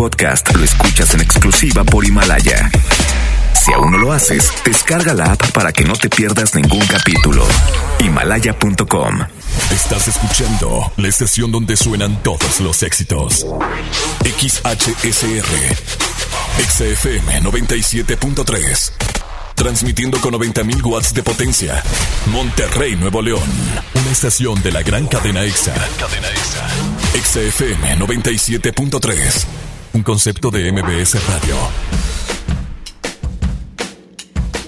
podcast lo escuchas en exclusiva por Himalaya. Si aún no lo haces, descarga la app para que no te pierdas ningún capítulo. Himalaya.com. Estás escuchando la estación donde suenan todos los éxitos. XHSR. XFM 97.3. Transmitiendo con 90.000 watts de potencia. Monterrey, Nuevo León. Una estación de la gran cadena EXA. Cadena EXA. XFM 97.3. Un concepto de MBS Radio.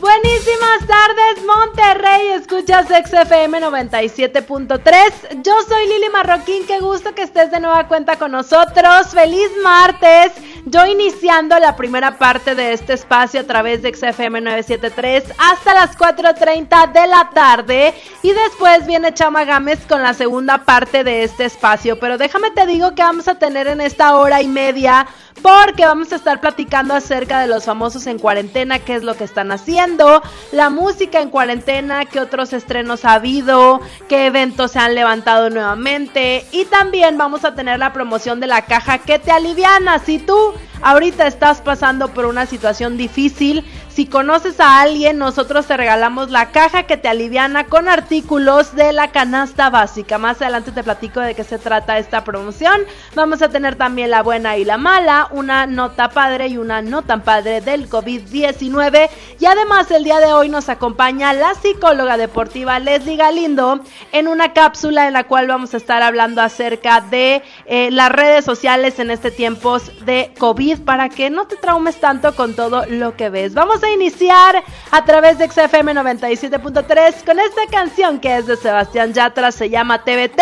Buenísimas tardes, Monterrey. Escuchas XFM 97.3. Yo soy Lili Marroquín. Qué gusto que estés de nueva cuenta con nosotros. Feliz martes. Yo iniciando la primera parte de este espacio a través de XFM 973 hasta las 4.30 de la tarde. Y después viene Chama Gámez con la segunda parte de este espacio. Pero déjame te digo que vamos a tener en esta hora y media porque vamos a estar platicando acerca de los famosos en cuarentena, qué es lo que están haciendo, la música en cuarentena, qué otros estrenos ha habido, qué eventos se han levantado nuevamente y también vamos a tener la promoción de la caja que te aliviana. Si tú ahorita estás pasando por una situación difícil, si conoces a alguien, nosotros te regalamos la caja que te aliviana con artículos de la canasta básica. Más adelante te platico de qué se trata esta promoción. Vamos a tener también la buena y la mala, una nota padre y una no tan padre del COVID-19. Y además el día de hoy nos acompaña la psicóloga deportiva Leslie Galindo en una cápsula en la cual vamos a estar hablando acerca de eh, las redes sociales en este tiempos de COVID para que no te traumes tanto con todo lo que ves. Vamos a iniciar a través de XFM 97.3 con esta canción que es de Sebastián Yatra, se llama TBT.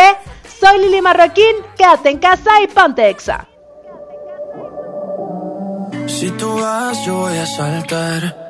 Soy Lili Marroquín, quédate en casa y ponte exa. Si tú vas, yo voy a saltar.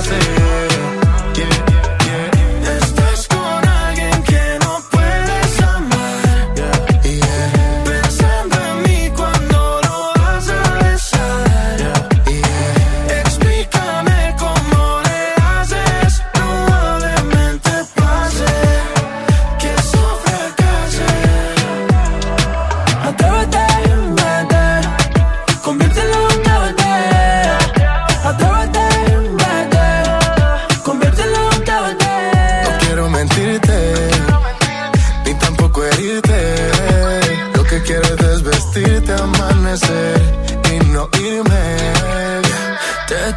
prazer.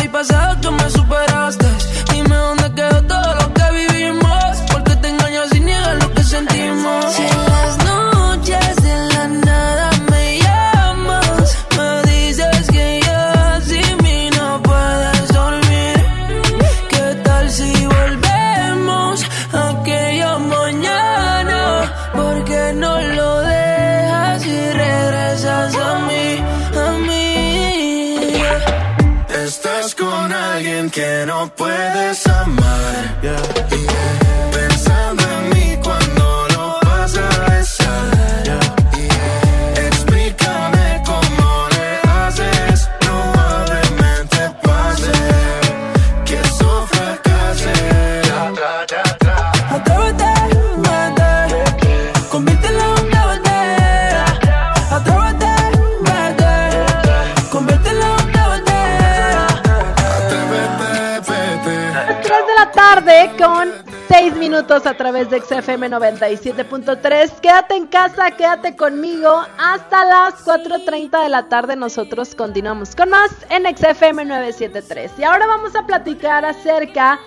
y pasado tú me superas no puedes con 6 minutos a través de XFM 97.3. Quédate en casa, quédate conmigo hasta las 4.30 de la tarde. Nosotros continuamos con más en XFM 973. Y ahora vamos a platicar acerca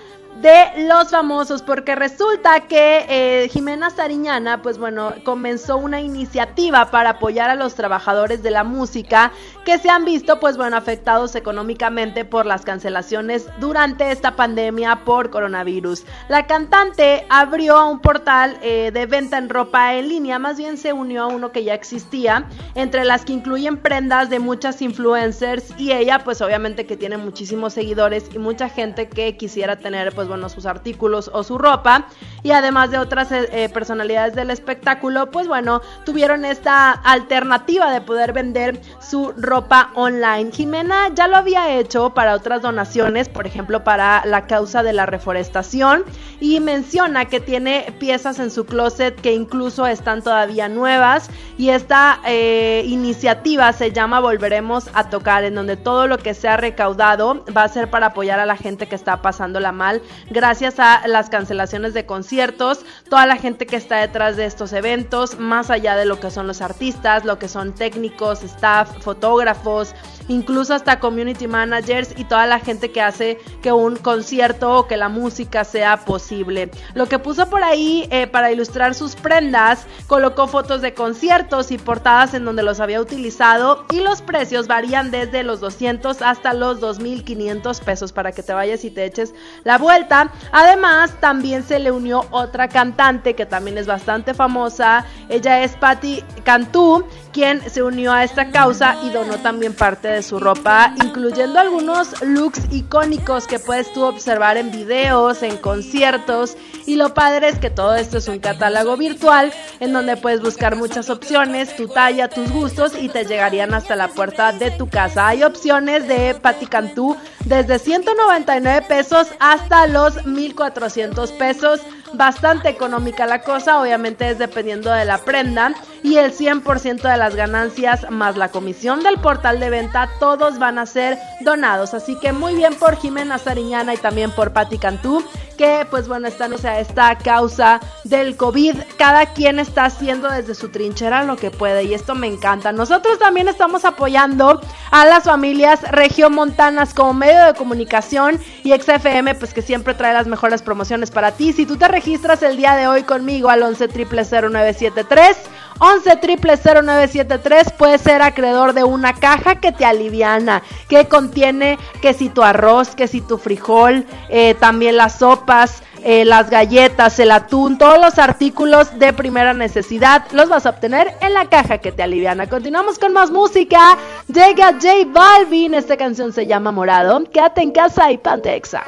los famosos, porque resulta que eh, Jimena Sariñana, pues bueno, comenzó una iniciativa para apoyar a los trabajadores de la música que se han visto, pues bueno, afectados económicamente por las cancelaciones durante esta pandemia por coronavirus. La cantante abrió un portal eh, de venta en ropa en línea, más bien se unió a uno que ya existía, entre las que incluyen prendas de muchas influencers y ella, pues obviamente que tiene muchísimos seguidores y mucha gente que quisiera tener, pues bueno, sus artículos o su ropa. Y además de otras eh, eh, personalidades del espectáculo, pues bueno, tuvieron esta alternativa de poder vender su ropa online. Jimena ya lo había hecho para otras donaciones, por ejemplo, para la causa de la reforestación. Y menciona que tiene piezas en su closet que incluso están todavía nuevas. Y esta eh, iniciativa se llama Volveremos a tocar, en donde todo lo que se ha recaudado va a ser para apoyar a la gente que está pasándola mal gracias a las cancelaciones de conciertos, toda la gente que está detrás de estos eventos, más allá de lo que son los artistas, lo que son técnicos, staff, fotógrafos, incluso hasta community managers y toda la gente que hace que un concierto o que la música sea posible. Lo que puso por ahí eh, para ilustrar sus prendas, colocó fotos de conciertos y portadas en donde los había utilizado y los precios varían desde los 200 hasta los 2.500 pesos para que te vayas y te eches la vuelta. Además, también se le unió otra cantante que también es bastante famosa. Ella es Patti Cantú, quien se unió a esta causa y donó también parte de su ropa, incluyendo algunos looks icónicos que puedes tú observar en videos, en conciertos. Y lo padre es que todo esto es un catálogo virtual en donde puedes buscar muchas opciones, tu talla, tus gustos y te llegarían hasta la puerta de tu casa. Hay opciones de Patti Cantú desde 199 pesos hasta los 1400 pesos bastante económica la cosa, obviamente es dependiendo de la prenda y el 100% de las ganancias más la comisión del portal de venta, todos van a ser donados. Así que muy bien por Jimena Sariñana y también por Patti Cantú, que pues bueno, están o sea, esta causa del COVID. Cada quien está haciendo desde su trinchera lo que puede y esto me encanta. Nosotros también estamos apoyando a las familias regiomontanas como medio de comunicación y XFM, pues que siempre trae las mejores promociones para ti. Si tú te registras el día de hoy conmigo al 11 0973 11 0973 puedes ser acreedor de una caja que te aliviana, que contiene que si tu arroz, que si tu frijol, eh, también las sopas, eh, las galletas, el atún, todos los artículos de primera necesidad los vas a obtener en la caja que te aliviana. Continuamos con más música. Llega J Balvin, esta canción se llama Morado. Quédate en casa y pantexa.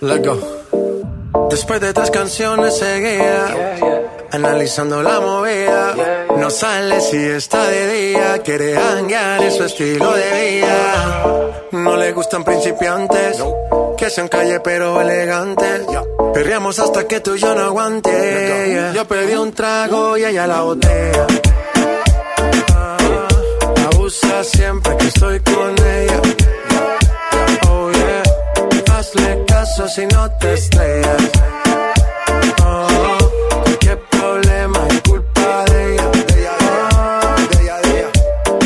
Let's go. Después de tres canciones seguía, analizando la movida. No sale si está de día, quiere hanguear, es su estilo de vida. No le gustan principiantes, que sean calle pero elegantes. Perreamos hasta que tú y yo no aguante. Yo pedí un trago y ella la botella. abusa siempre que estoy con ella hazle si no te estrellas. Oh, qué problema es culpa de ella. De ella, de ella,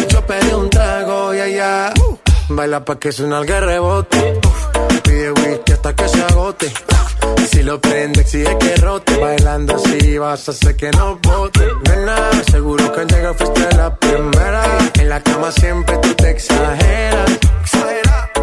Yo pedí un trago y ella uh, baila pa' que suena el rebote. pide whisky hasta que se agote. Si lo prende, exige que rote. Bailando así vas a hacer que no bote. Nena, seguro que al llegar fuiste la primera. En la cama siempre tú te exageras. Exagera.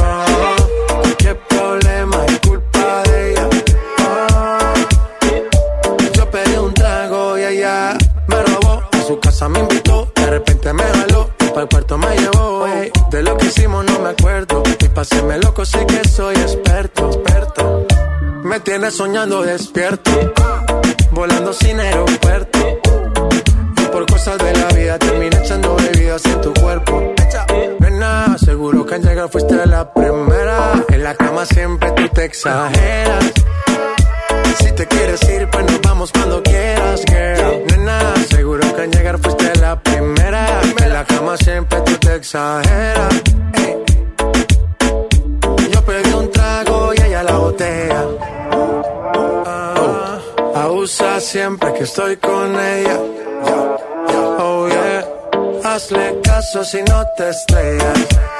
Oh, qué problema es culpa de ella. Oh, yo pedí un trago y ella me robó. A su casa me invitó, de repente me jaló para el cuarto me llevó. de lo que hicimos no me acuerdo. Y paséme loco, sé que soy experto, experto. Me tienes soñando despierto, volando sin aeropuerto por cosas de la vida termina echando bebidas en tu cuerpo. Nena, seguro que al llegar fuiste la primera. En la cama siempre tú te exageras. Si te quieres ir, pues nos vamos cuando quieras, girl. Nena, seguro que al llegar fuiste la primera. En la cama siempre tú te exageras. Yo pedí un trago y ella la botella. Ah, abusa siempre que estoy con ella Caso si no te estrellas.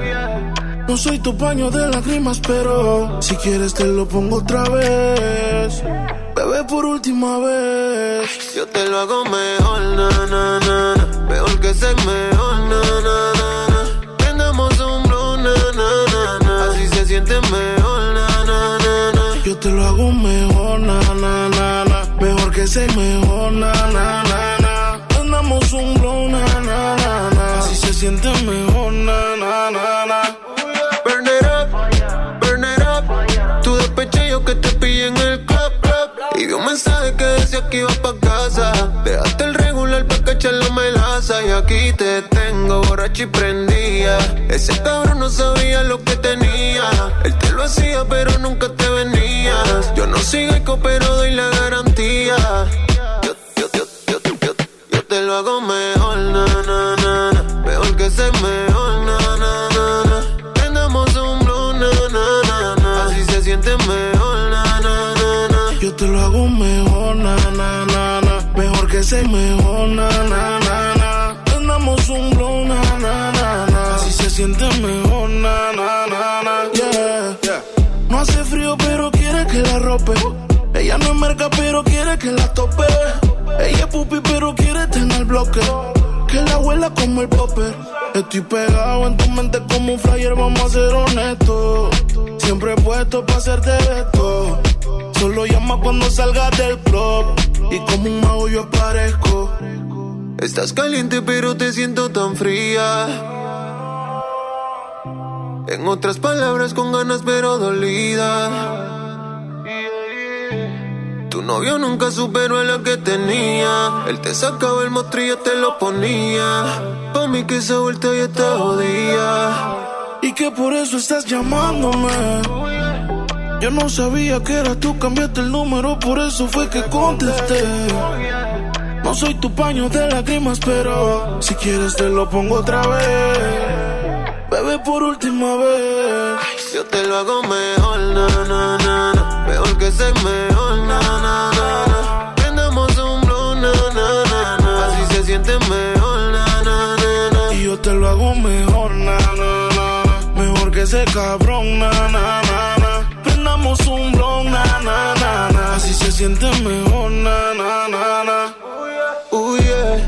No soy tu paño de lágrimas, pero si quieres te lo pongo otra vez. Bebé, por última vez. Yo te lo hago mejor, na, na, na, Mejor que ser mejor, na, na, na, Prendamos un blow, na, na, na, Así se siente mejor, na, na, na, Yo te lo hago mejor, na, na, na, Mejor que ser mejor, na, na, na un blow, na, na, na, na. Así se siente mejor, mensaje que iba pa' casa. Dejaste el regular pa' cachar la melaza. Y aquí te tengo borracho y prendía. Ese cabrón no sabía lo que tenía. Él te lo hacía, pero nunca te venías. Yo no sigo eco, pero doy la garantía te lo hago Ser mejor, na, na, na, na. Prendamos un blue, na, na, na, na. Así se siente mejor, na, na, na, na. Yeah, yeah. No hace frío, pero quiere que la rope. Ella no es merca, pero quiere que la tope. Ella es pupi, pero quiere tener bloque. Que la abuela como el popper. Estoy pegado en tu mente como un flyer, vamos a ser honestos. Siempre he puesto para hacerte esto. Solo llama cuando salgas del club. Y como un mago yo aparezco. Estás caliente, pero te siento tan fría. En otras palabras, con ganas, pero dolida. Tu novio nunca superó a la que tenía. Él te sacaba el mostrillo, te lo ponía. Pa' mí que esa vuelta ya está jodida. Y que por eso estás llamándome. Yo no sabía que era tú, cambiaste el número, por eso fue que contesté. No soy tu paño de lágrimas, pero si quieres te lo pongo otra vez. Bebé, por última vez. Yo te lo hago mejor, na, na, na, Mejor que ser mejor, na, na, na, Prendamos un blow, na, na, na, na. Así se siente mejor, na, na, na, na. Y yo te lo hago mejor, na, na, na. Mejor que ese cabrón, na, na, na, na. Na. Así se siente mejor, na, na, yeah.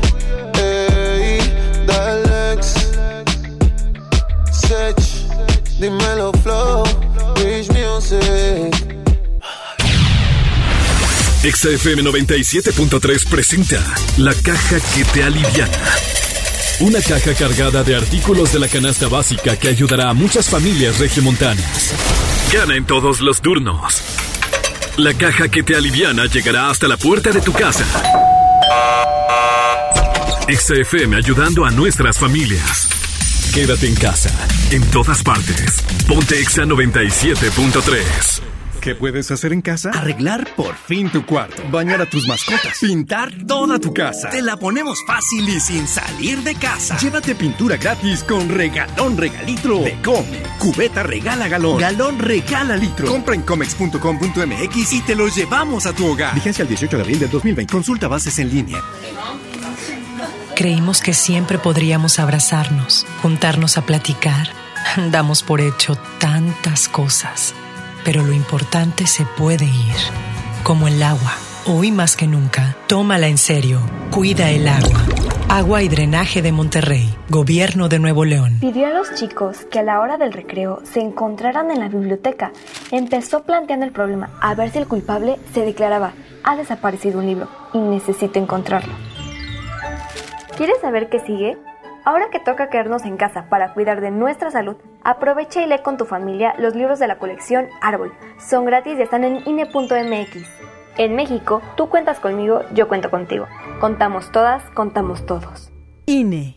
Dímelo Flow, Rich Music. XFM 97.3 presenta La caja que te aliviana. Una caja cargada de artículos de la canasta básica que ayudará a muchas familias regiomontanas. Gana en todos los turnos. La caja que te aliviana llegará hasta la puerta de tu casa. XFM ayudando a nuestras familias. Quédate en casa, en todas partes. Ponte Exa 97.3. ¿Qué puedes hacer en casa? Arreglar por fin tu cuarto. Bañar a tus mascotas. Pintar toda tu casa. Te la ponemos fácil y sin salir de casa. Llévate pintura gratis con regalón regalitro de Come. Cubeta regala galón. Galón regala litro. Compra en comex.com.mx y te lo llevamos a tu hogar. Vigencia el 18 de abril del 2020. Consulta bases en línea. Creímos que siempre podríamos abrazarnos, juntarnos a platicar. Damos por hecho tantas cosas pero lo importante se puede ir, como el agua. Hoy más que nunca, tómala en serio. Cuida el agua. Agua y Drenaje de Monterrey, Gobierno de Nuevo León. Pidió a los chicos que a la hora del recreo se encontraran en la biblioteca. Empezó planteando el problema a ver si el culpable se declaraba, ha desaparecido un libro y necesito encontrarlo. ¿Quieres saber qué sigue? Ahora que toca quedarnos en casa para cuidar de nuestra salud, aprovecha y lee con tu familia los libros de la colección Árbol. Son gratis y están en INE.mx. En México, tú cuentas conmigo, yo cuento contigo. Contamos todas, contamos todos. INE.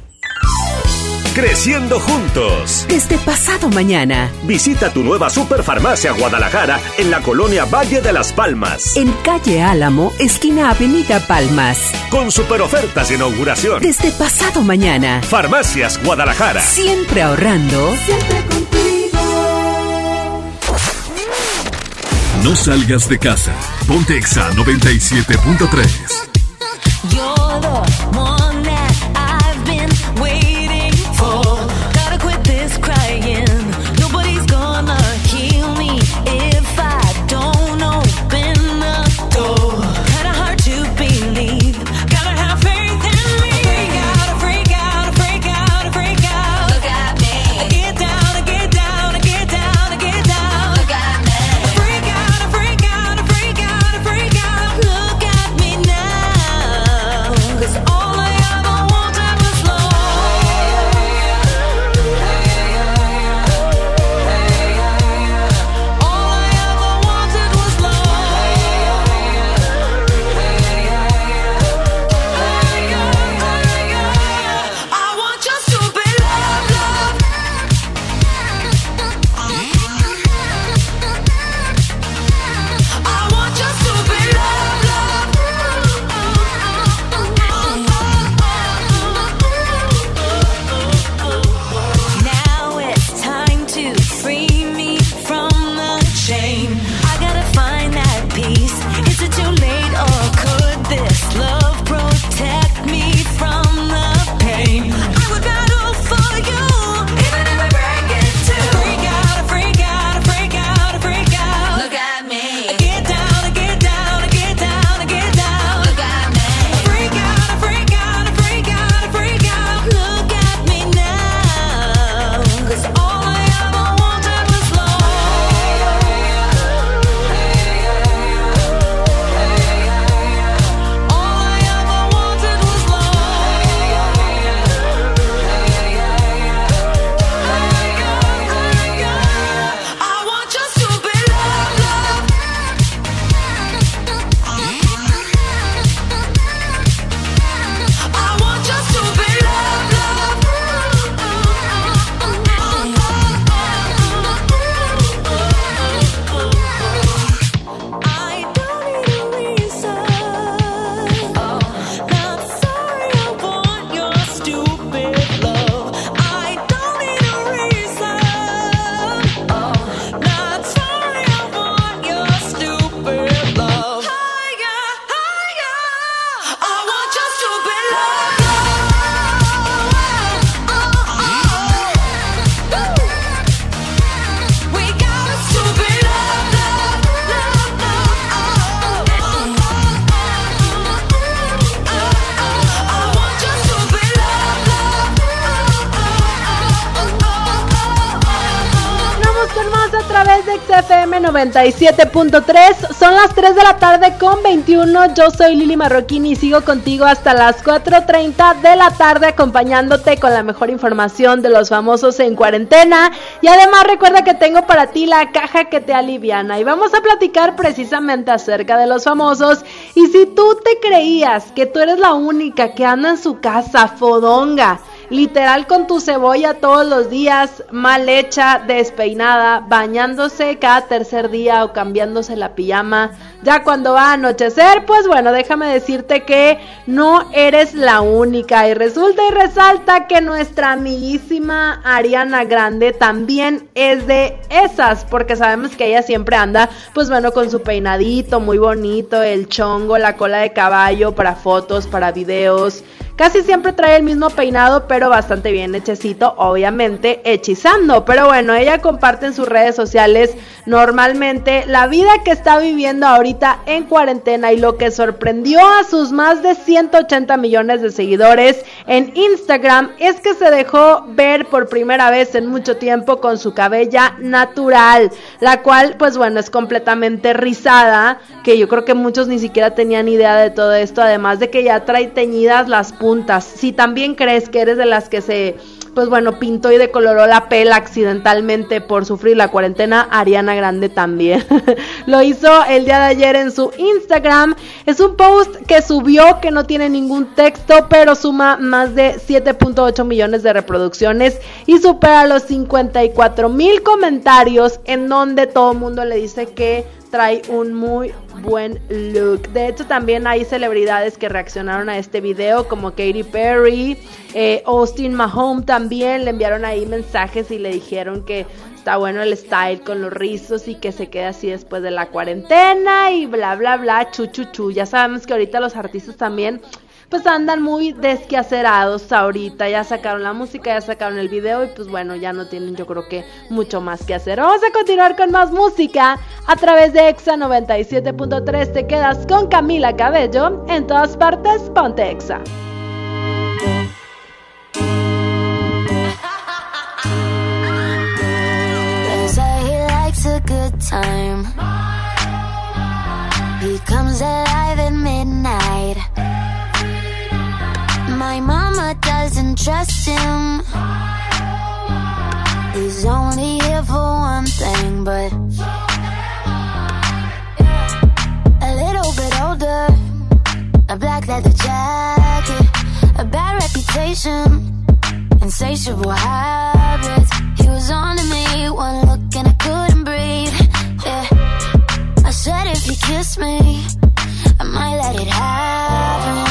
Creciendo juntos. Desde pasado mañana. Visita tu nueva Superfarmacia Guadalajara en la colonia Valle de las Palmas. En calle Álamo, esquina Avenida Palmas. Con super ofertas de inauguración. Desde pasado mañana. Farmacias Guadalajara. Siempre ahorrando. Siempre contigo. No salgas de casa. Ponte Exa 97.3. Yo 97.3. Son las 3 de la tarde con 21. Yo soy Lili Marroquín y sigo contigo hasta las 4.30 de la tarde acompañándote con la mejor información de los famosos en cuarentena. Y además recuerda que tengo para ti la caja que te aliviana. Y vamos a platicar precisamente acerca de los famosos. Y si tú te creías que tú eres la única que anda en su casa fodonga, literal con tu cebolla todos los días, mal hecha, despeinada, bañándose cada tercer día o cambiándose la pijama. Ya cuando va a anochecer, pues bueno, déjame decirte que no eres la única. Y resulta y resalta que nuestra amiguísima Ariana Grande también es de esas, porque sabemos que ella siempre anda, pues bueno, con su peinadito muy bonito, el chongo, la cola de caballo para fotos, para videos. Casi siempre trae el mismo peinado, pero bastante bien hechecito, obviamente hechizando. Pero bueno, ella comparte en sus redes sociales normalmente la vida que está viviendo ahorita en cuarentena y lo que sorprendió a sus más de 180 millones de seguidores en Instagram es que se dejó ver por primera vez en mucho tiempo con su cabella natural, la cual pues bueno es completamente rizada, que yo creo que muchos ni siquiera tenían idea de todo esto, además de que ya trae teñidas las si también crees que eres de las que se, pues bueno, pintó y decoloró la pela accidentalmente por sufrir la cuarentena, Ariana Grande también. Lo hizo el día de ayer en su Instagram. Es un post que subió que no tiene ningún texto, pero suma más de 7.8 millones de reproducciones y supera los 54 mil comentarios en donde todo el mundo le dice que trae un muy buen look. De hecho, también hay celebridades que reaccionaron a este video, como Katy Perry, eh, Austin Mahomes también le enviaron ahí mensajes y le dijeron que está bueno el style con los rizos y que se quede así después de la cuarentena y bla bla bla, chu chu chu. Ya sabemos que ahorita los artistas también pues andan muy desquacerados ahorita, ya sacaron la música, ya sacaron el video y pues bueno, ya no tienen yo creo que mucho más que hacer. Vamos a continuar con más música a través de Exa 97.3, te quedas con Camila Cabello, en todas partes ponte Exa. He comes alive midnight. My mama doesn't trust him. He's only here for one thing, but a little bit older. A black leather jacket, a bad reputation, insatiable habits. He was on to me, one look and I couldn't breathe. Yeah. I said if he kissed me, I might let it happen.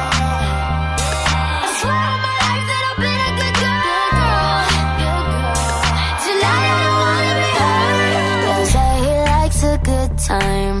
Time.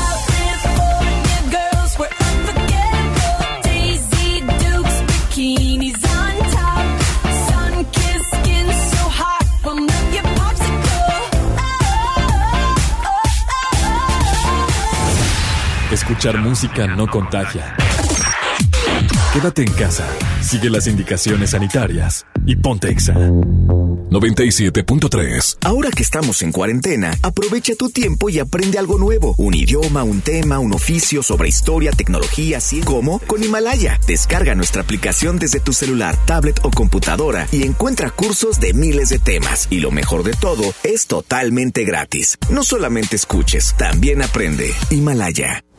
Escuchar música no contagia. Quédate en casa, sigue las indicaciones sanitarias y ponte exa. 97.3 Ahora que estamos en cuarentena, aprovecha tu tiempo y aprende algo nuevo. Un idioma, un tema, un oficio sobre historia, tecnología, así como con Himalaya. Descarga nuestra aplicación desde tu celular, tablet o computadora y encuentra cursos de miles de temas. Y lo mejor de todo, es totalmente gratis. No solamente escuches, también aprende. Himalaya.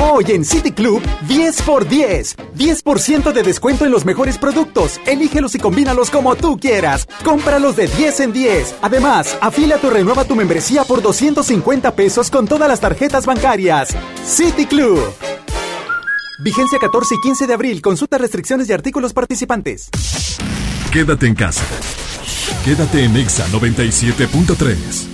Hoy en City Club, 10 por 10. 10% de descuento en los mejores productos. Elígelos y combínalos como tú quieras. Cómpralos de 10 en 10. Además, afílate o renueva tu membresía por 250 pesos con todas las tarjetas bancarias. City Club. Vigencia 14 y 15 de abril. Consulta restricciones y artículos participantes. Quédate en casa. Quédate en Exa 97.3.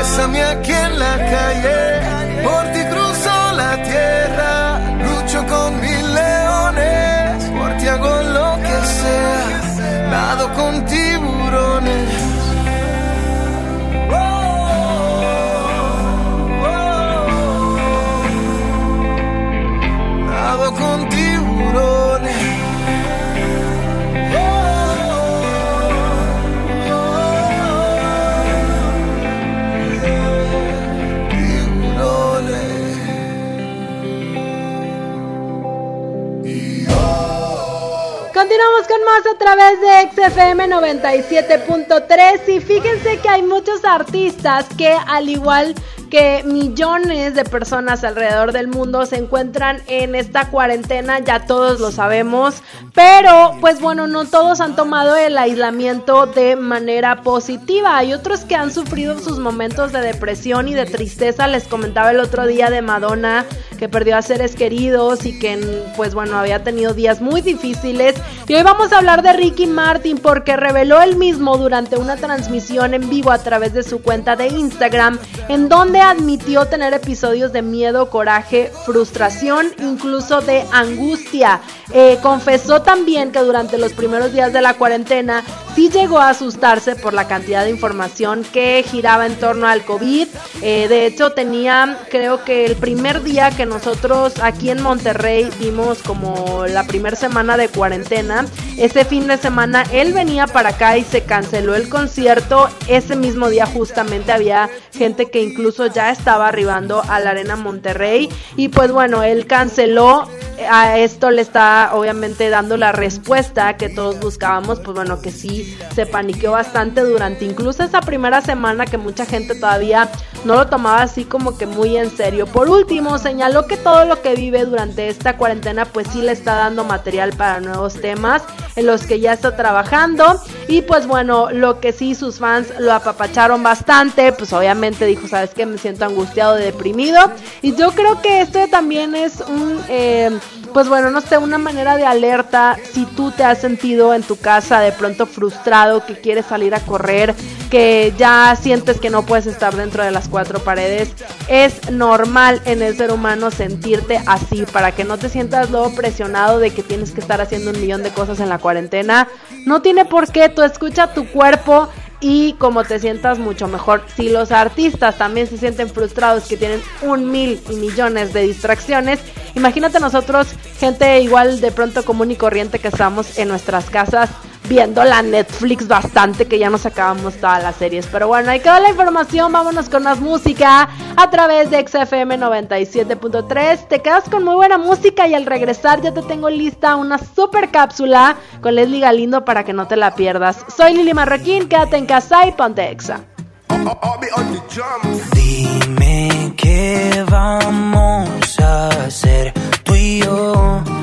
Bésame aquí en la calle, por ti cruzo la tierra, lucho con mil Continuamos con más a través de XFM 97.3 y fíjense que hay muchos artistas que al igual que millones de personas alrededor del mundo se encuentran en esta cuarentena, ya todos lo sabemos, pero pues bueno, no todos han tomado el aislamiento de manera positiva, hay otros que han sufrido sus momentos de depresión y de tristeza, les comentaba el otro día de Madonna que perdió a seres queridos y que pues bueno, había tenido días muy difíciles. Y hoy vamos a hablar de Ricky Martin porque reveló él mismo durante una transmisión en vivo a través de su cuenta de Instagram en donde admitió tener episodios de miedo, coraje, frustración, incluso de angustia. Eh, confesó también que durante los primeros días de la cuarentena sí llegó a asustarse por la cantidad de información que giraba en torno al COVID. Eh, de hecho, tenía, creo que el primer día que nosotros aquí en Monterrey vimos como la primera semana de cuarentena, ese fin de semana él venía para acá y se canceló el concierto. Ese mismo día justamente había gente que incluso ya estaba arribando a la Arena Monterrey y pues bueno, él canceló. A esto le está obviamente dando la respuesta que todos buscábamos, pues bueno, que sí se paniqueó bastante durante incluso esa primera semana que mucha gente todavía no lo tomaba así como que muy en serio. Por último, señaló que todo lo que vive durante esta cuarentena pues sí le está dando material para nuevos temas en los que ya está trabajando. Y pues bueno, lo que sí sus fans lo apapacharon bastante, pues obviamente dijo, sabes que me siento angustiado, deprimido y yo creo que esto también es un... Eh, pues bueno, no sé, una manera de alerta si tú te has sentido en tu casa de pronto frustrado, que quieres salir a correr, que ya sientes que no puedes estar dentro de las cuatro paredes. Es normal en el ser humano sentirte así, para que no te sientas luego presionado de que tienes que estar haciendo un millón de cosas en la cuarentena. No tiene por qué, tú escucha tu cuerpo y como te sientas mucho mejor. Si los artistas también se sienten frustrados que tienen un mil y millones de distracciones, imagínate nosotros, gente igual de pronto común y corriente que estamos en nuestras casas viendo la Netflix bastante que ya nos acabamos todas las series. Pero bueno, ahí quedó la información. Vámonos con más música a través de XFM 97.3. Te quedas con muy buena música y al regresar ya te tengo lista una super cápsula con Leslie Galindo para que no te la pierdas. Soy Lili Marroquín, quédate en casa y ponte exa. Dime qué vamos a hacer tú y yo.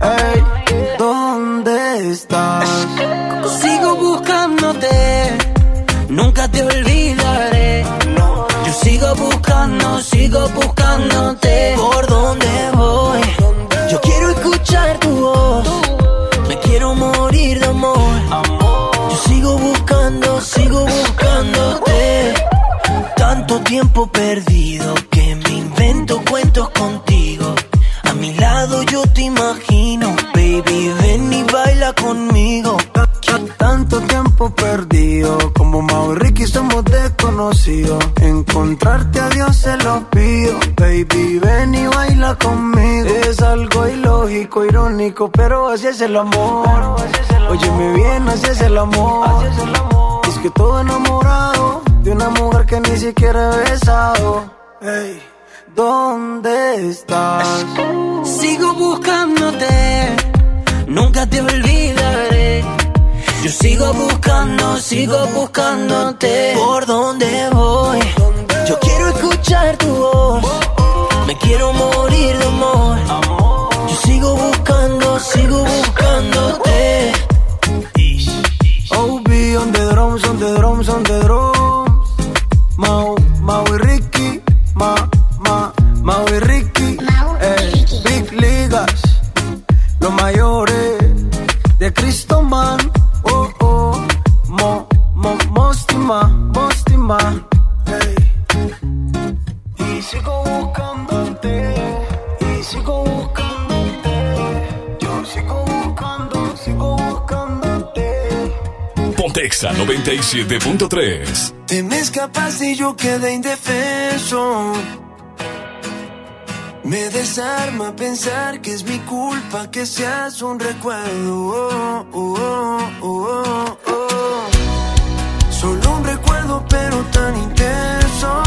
Ey, ¿dónde estás? Sigo buscándote, nunca te olvidaré. Yo sigo buscando, sigo buscándote. ¿Por dónde voy? Yo quiero escuchar tu voz. Me quiero morir de amor. Yo sigo buscando, sigo buscándote. tiempo perdido que me invento cuentos contigo. Mi lado yo te imagino, baby, ven y baila conmigo. Tanto tiempo perdido, como Mau y somos desconocidos. Encontrarte a Dios se lo pido, baby, ven y baila conmigo. Es algo ilógico, irónico, pero así es el amor. Óyeme bien, así es el amor. Es que todo enamorado de una mujer que ni siquiera he besado. Hey, ¿dónde estás? Sigo buscándote, nunca te olvidaré. Yo sigo buscando, sigo buscándote. ¿Por dónde voy? Yo quiero escuchar tu voz. Me quiero morir de amor. Yo sigo buscando, sigo buscándote. OB on the drums, on the drums, on the drums. Cristo Man. Oh, oh, Mo, Mo. Hey. Y sigo buscándote, y sigo buscándote. Yo sigo buscando, sigo buscándote. Pontexa 97.3. Te me escapaste y yo quedé indefenso. Me desarma pensar que es mi culpa que seas un recuerdo. Oh, oh, oh, oh, oh. Solo un recuerdo, pero tan intenso.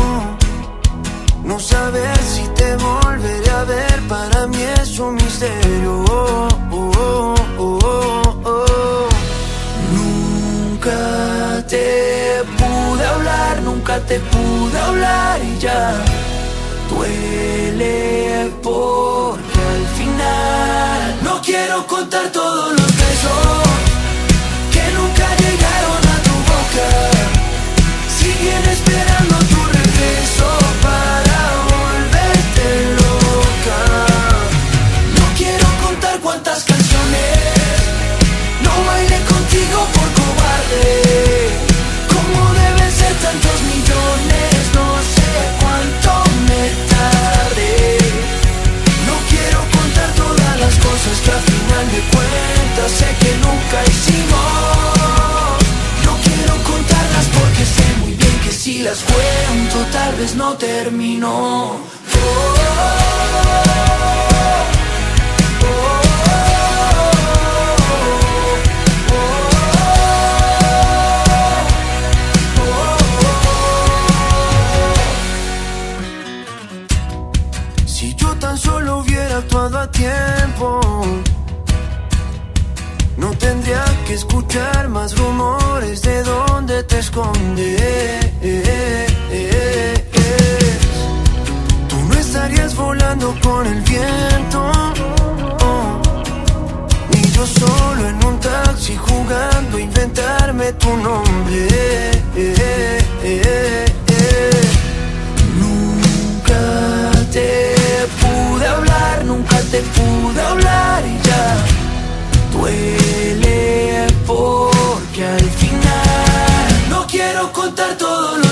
Oh. No saber si te volveré a ver, para mí es un misterio. Oh, oh, oh, oh, oh, oh. Nunca te pude hablar, nunca te pude hablar y ya duele porque al final no quiero contar todos los sé que nunca hicimos. No quiero contarlas porque sé muy bien que si las cuento tal vez no termino. Si yo tan solo hubiera actuado a tiempo, tendría que escuchar más rumores de dónde te escondes. Tú no estarías volando con el viento, ni yo solo en un taxi jugando a inventarme tu nombre. Nunca te pude hablar, nunca te pude hablar y ya duele porque al final no quiero contar todos los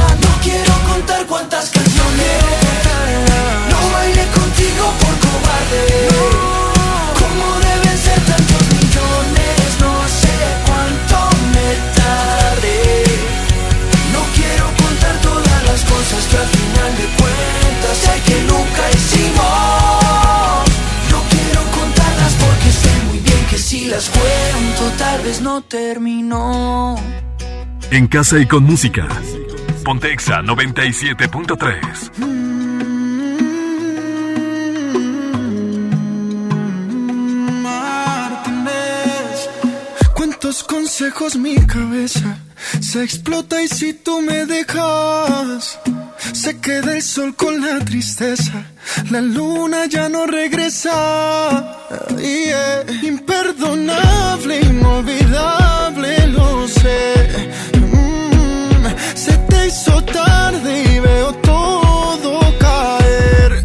contar cuántas canciones. No bailé contigo por cobarde. No. ¿Cómo deben ser tantos millones? No sé cuánto me tardé. No quiero contar todas las cosas que al final de cuentas sé que nunca hicimos. No quiero contarlas porque sé muy bien que si las cuento tal vez no terminó. En casa y con música. Pontexa 97.3. ¿Cuántos consejos mi cabeza se explota y si tú me dejas, se queda el sol con la tristeza, la luna ya no regresa. Imperdonable, inolvidable, lo sé. Hizo tarde y veo todo caer.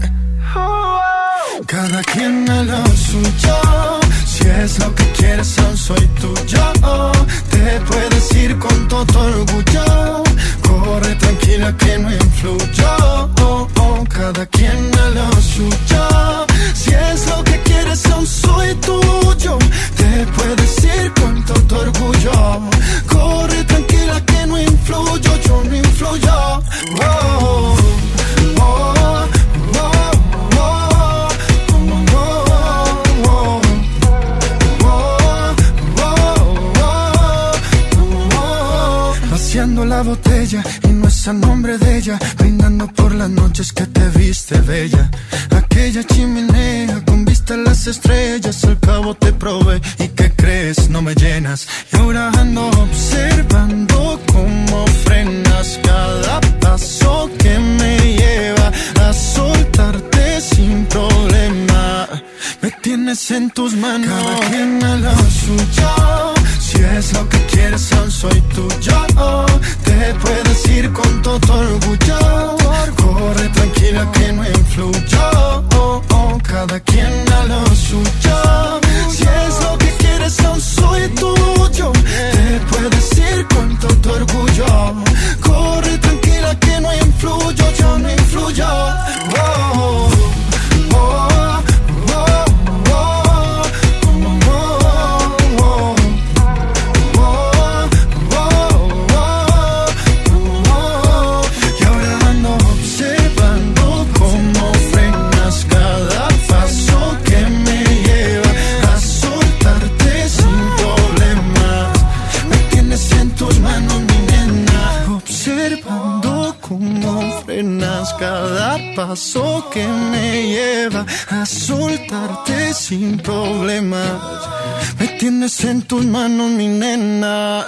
Cada quien a lo suyo. Si es lo que quieres, aún soy tuyo. Te puedes ir con todo orgullo. Corre tranquila que no influyo. Cada quien a lo suyo. Si es lo que quieres, aún soy tuyo. Te puedes ir con todo orgullo. Oh, oh, oh, oh, Vaciando la botella y no es a nombre de ella, brindando por las noches que te viste bella. Aquella chimenea con las estrellas, al cabo te probé y que crees no me llenas. Y ahora ando observando cómo frenas cada paso que me lleva a soltarte sin problema. Tienes en tus manos, cada quien a lo suyo. Si es lo que quieres, aún soy tuyo. Te puedes ir con todo orgullo. Corre tranquila que no influyo. Cada quien a lo suyo. Si es lo que paso que me lleva a soltarte sin problemas. Me tienes en tus manos, mi nena.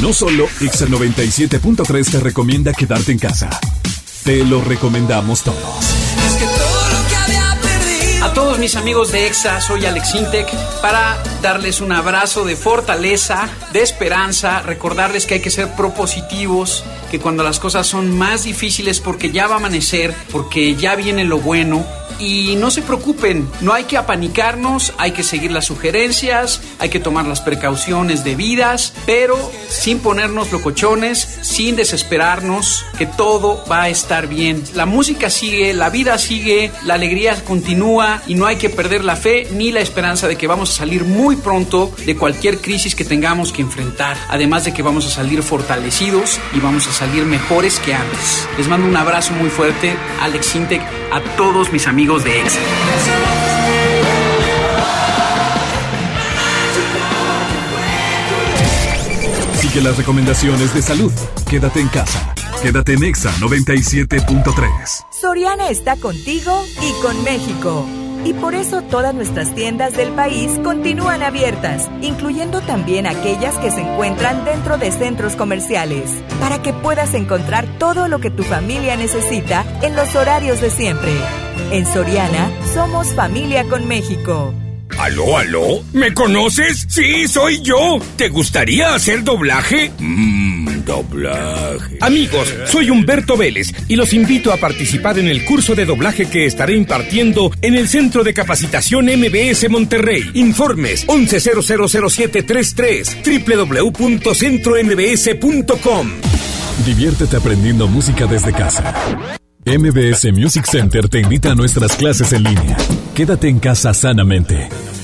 No solo Exa 97.3 te recomienda quedarte en casa. Te lo recomendamos todos. A todos mis amigos de EXA, soy Alex Intec para darles un abrazo de fortaleza, de esperanza, recordarles que hay que ser propositivos, que cuando las cosas son más difíciles porque ya va a amanecer, porque ya viene lo bueno, y no se preocupen, no hay que apanicarnos, hay que seguir las sugerencias, hay que tomar las precauciones debidas, pero sin ponernos locochones, sin desesperarnos, que todo va a estar bien. La música sigue, la vida sigue, la alegría continúa y no hay que perder la fe ni la esperanza de que vamos a salir muy pronto de cualquier crisis que tengamos que enfrentar. Además de que vamos a salir fortalecidos y vamos a salir mejores que antes. Les mando un abrazo muy fuerte, Alex Intec, a todos mis amigos de EXA. Sigue las recomendaciones de salud. Quédate en casa. Quédate en Exa 97.3. Soriana está contigo y con México. Y por eso todas nuestras tiendas del país continúan abiertas, incluyendo también aquellas que se encuentran dentro de centros comerciales, para que puedas encontrar todo lo que tu familia necesita en los horarios de siempre. En Soriana, somos familia con México. ¿Aló, aló? ¿Me conoces? Sí, soy yo. ¿Te gustaría hacer doblaje? Mmm, doblaje. Amigos, soy Humberto Vélez y los invito a participar en el curso de doblaje que estaré impartiendo en el Centro de Capacitación MBS Monterrey. Informes 11000733 www.centrombs.com. Diviértete aprendiendo música desde casa. MBS Music Center te invita a nuestras clases en línea. Quédate en casa sanamente.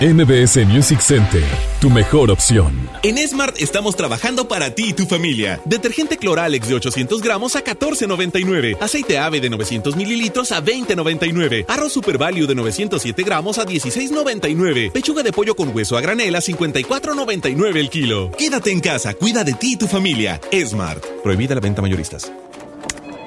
MBS Music Center, tu mejor opción. En Smart estamos trabajando para ti y tu familia. Detergente Cloralex de 800 gramos a 14.99. Aceite ave de 900 mililitros a 20.99. Arroz Super Value de 907 gramos a 16.99. Pechuga de pollo con hueso a granel a 54.99 el kilo. Quédate en casa, cuida de ti y tu familia. Smart. Prohibida la venta mayoristas.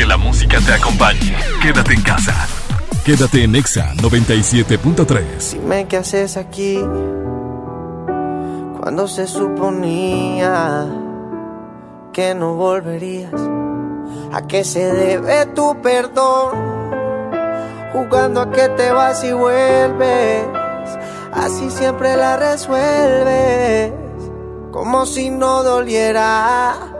Que la música te acompañe. Quédate en casa. Quédate en Exa 97.3. Dime qué haces aquí cuando se suponía que no volverías. ¿A qué se debe tu perdón? Jugando a que te vas y vuelves. Así siempre la resuelves. Como si no doliera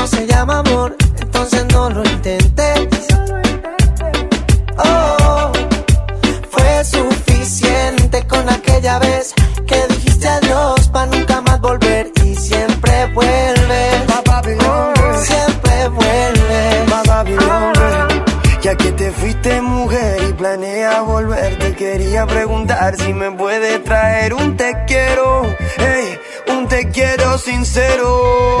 no se llama amor, entonces no lo intentes. Oh, fue suficiente con aquella vez que dijiste adiós para nunca más volver y siempre vuelve. Siempre vuelve. Ya que te fuiste mujer y planeas volver, te quería preguntar si me puede traer un te quiero, hey, un te quiero sincero.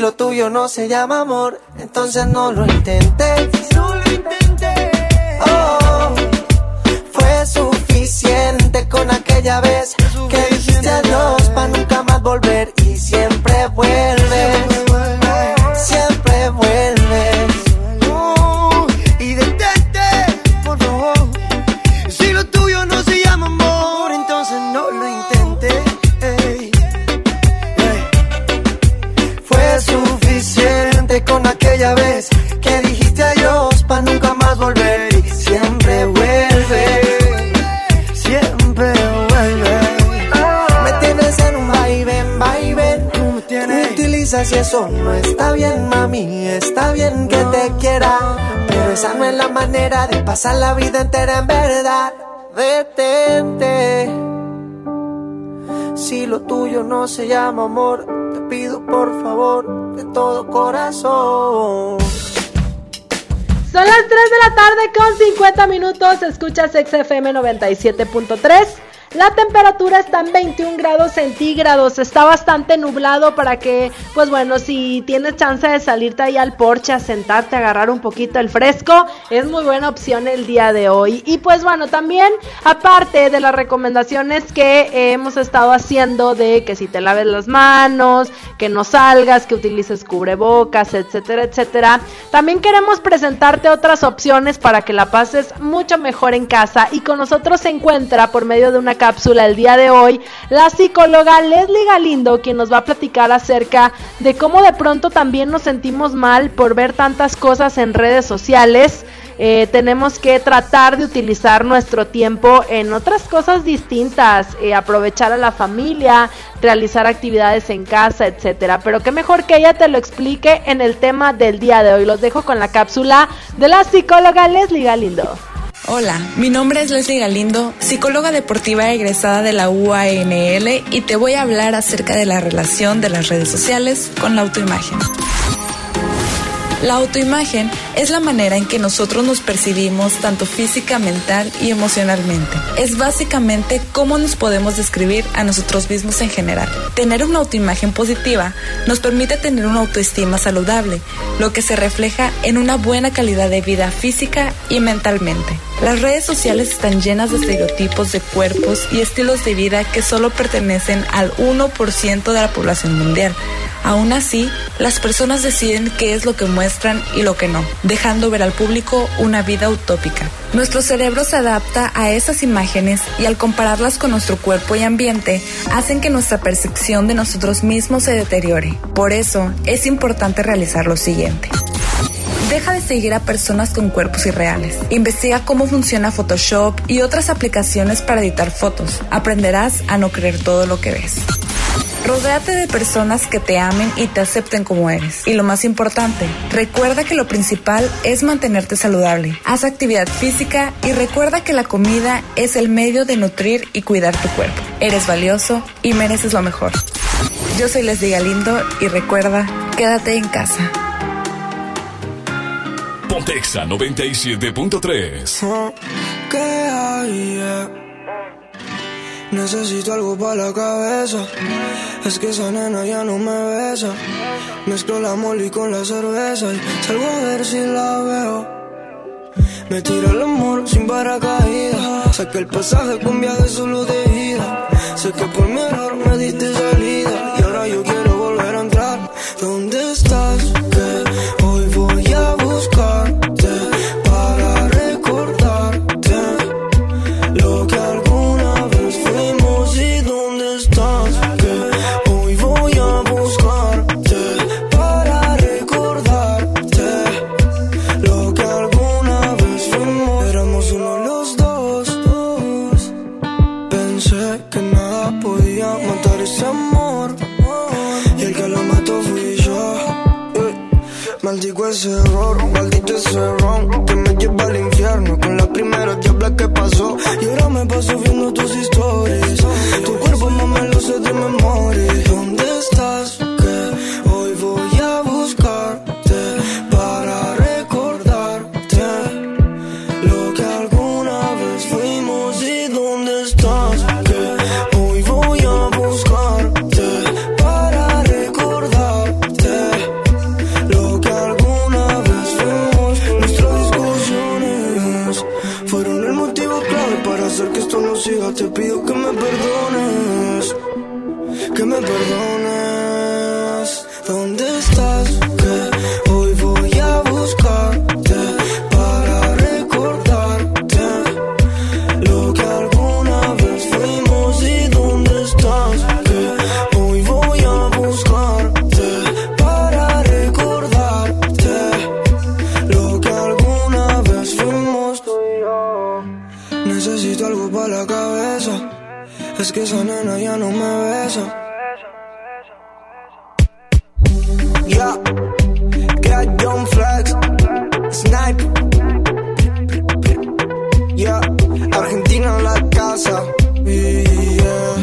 Si lo tuyo no se llama amor, entonces no lo intentes. No lo intenté. Oh, fue suficiente con aquella vez que dijiste adiós para nunca más volver y siempre vuelves. Utilizas y eso no está bien, mami. Está bien que te quiera, pero esa no es la manera de pasar la vida entera en verdad. Detente. Si lo tuyo no se llama amor, te pido por favor de todo corazón. Son las 3 de la tarde con 50 minutos. Escuchas XFM 97.3. La temperatura está en 21 grados centígrados. Está bastante nublado para que, pues bueno, si tienes chance de salirte ahí al porche a sentarte, a agarrar un poquito el fresco, es muy buena opción el día de hoy. Y pues bueno, también, aparte de las recomendaciones que hemos estado haciendo de que si te laves las manos, que no salgas, que utilices cubrebocas, etcétera, etcétera, también queremos presentarte otras opciones para que la pases mucho mejor en casa. Y con nosotros se encuentra por medio de una cápsula el día de hoy la psicóloga Leslie Galindo, quien nos va a platicar acerca de cómo de pronto también nos sentimos mal por ver tantas cosas en redes sociales. eh, tenemos que tratar de utilizar nuestro tiempo en otras cosas distintas, eh, aprovechar a la familia, realizar actividades en casa, etcétera. Pero qué mejor que ella te lo explique en el tema del día de hoy. Los dejo con la cápsula de la psicóloga Leslie Galindo. Hola, mi nombre es Leslie Galindo, psicóloga deportiva egresada de la UANL y te voy a hablar acerca de la relación de las redes sociales con la autoimagen. La autoimagen es la manera en que nosotros nos percibimos tanto física, mental y emocionalmente. Es básicamente cómo nos podemos describir a nosotros mismos en general. Tener una autoimagen positiva nos permite tener una autoestima saludable, lo que se refleja en una buena calidad de vida física y mentalmente. Las redes sociales están llenas de estereotipos de cuerpos y estilos de vida que solo pertenecen al 1% de la población mundial. Aún así, las personas deciden qué es lo que muestran y lo que no, dejando ver al público una vida utópica. Nuestro cerebro se adapta a esas imágenes y al compararlas con nuestro cuerpo y ambiente, hacen que nuestra percepción de nosotros mismos se deteriore. Por eso, es importante realizar lo siguiente. Deja de seguir a personas con cuerpos irreales. Investiga cómo funciona Photoshop y otras aplicaciones para editar fotos. Aprenderás a no creer todo lo que ves. Rodéate de personas que te amen y te acepten como eres. Y lo más importante, recuerda que lo principal es mantenerte saludable. Haz actividad física y recuerda que la comida es el medio de nutrir y cuidar tu cuerpo. Eres valioso y mereces lo mejor. Yo soy Leslie Galindo y recuerda, quédate en casa. Pontexa 97.3. Necesito algo para la cabeza. Es que esa nena ya no me besa. Mezclo la molly con la cerveza y salgo a ver si la veo. Me tira el amor sin paracaídas. Saqué el pasaje con viaje solo de ida. Sé que por mi error me diste error, maldito ese ron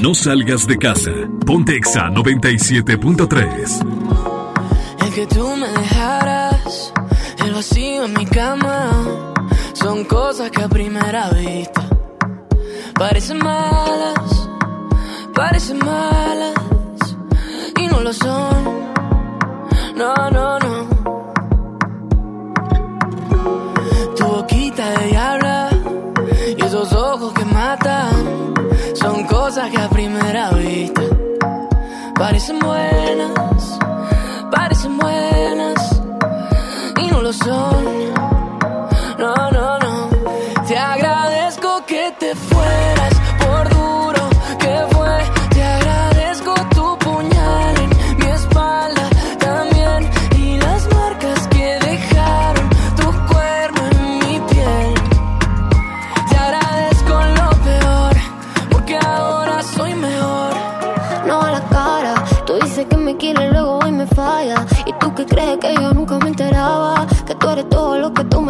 No salgas de casa. Pontexa 97.3. El que tú me dejaras, el vacío en mi cama, son cosas que a primera vista parecen malas, parecen malas y no lo son. No, no, parecen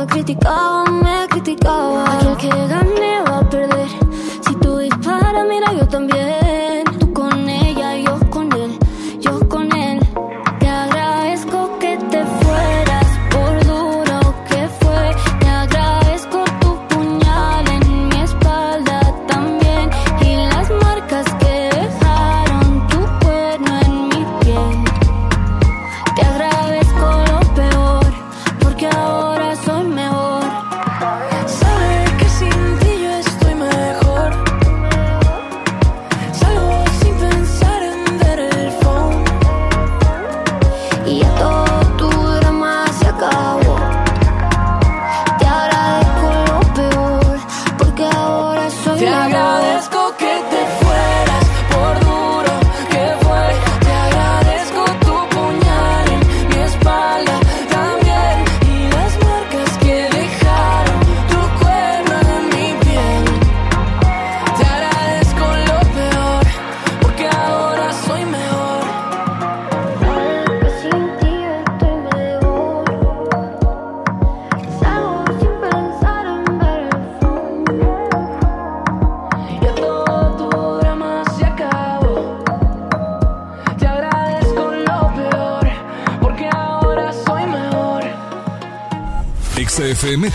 tú me criticabas. Aquel que gane va a perder. Si tú disparas, mira, yo también.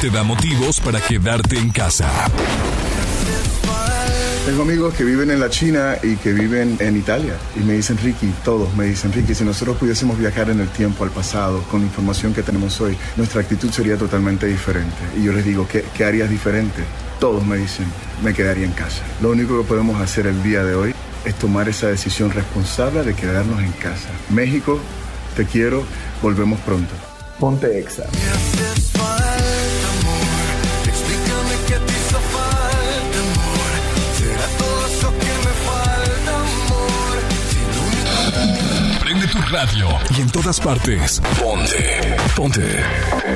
Te da motivos para quedarte en casa. Tengo amigos que viven en la China y que viven en Italia. Y me dicen, Ricky, todos me dicen, Ricky, si nosotros pudiésemos viajar en el tiempo, al pasado, con la información que tenemos hoy, nuestra actitud sería totalmente diferente. Y yo les digo, ¿qué, qué harías diferente? Todos me dicen, me quedaría en casa. Lo único que podemos hacer el día de hoy es tomar esa decisión responsable de quedarnos en casa. México, te quiero, volvemos pronto. Ponte exa. Radio y en todas partes. Ponte. Ponte.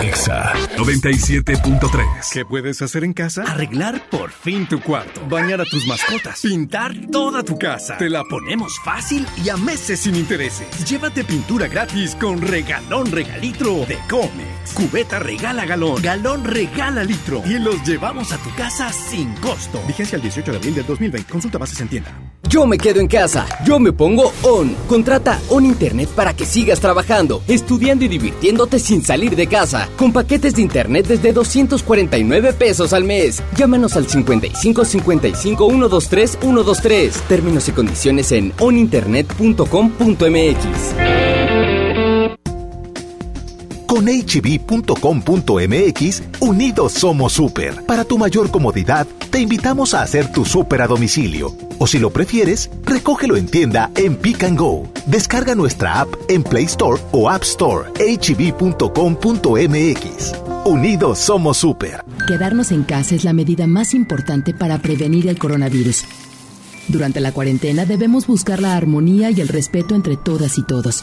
Exa 97.3. ¿Qué puedes hacer en casa? Arreglar por fin tu cuarto. Bañar a tus mascotas. Pintar toda tu casa. Te la ponemos fácil y a meses sin intereses. Llévate pintura gratis con regalón regalitro de Comex. Cubeta regala galón. Galón regala litro. Y los llevamos a tu casa sin costo. Vigencia el 18 de abril del 2020. Consulta bases en tienda. Yo me quedo en casa. Yo me pongo On. Contrata On Internet para que sigas trabajando, estudiando y divirtiéndote sin salir de casa. Con paquetes de Internet desde 249 pesos al mes. Llámanos al 55 55 123 123. Términos y condiciones en oninternet.com.mx. Con hb.com.mx, unidos somos super. Para tu mayor comodidad, te invitamos a hacer tu super a domicilio. O si lo prefieres, recógelo en tienda en Pick and Go. Descarga nuestra app en Play Store o App Store. hb.com.mx. Unidos somos super. Quedarnos en casa es la medida más importante para prevenir el coronavirus. Durante la cuarentena debemos buscar la armonía y el respeto entre todas y todos.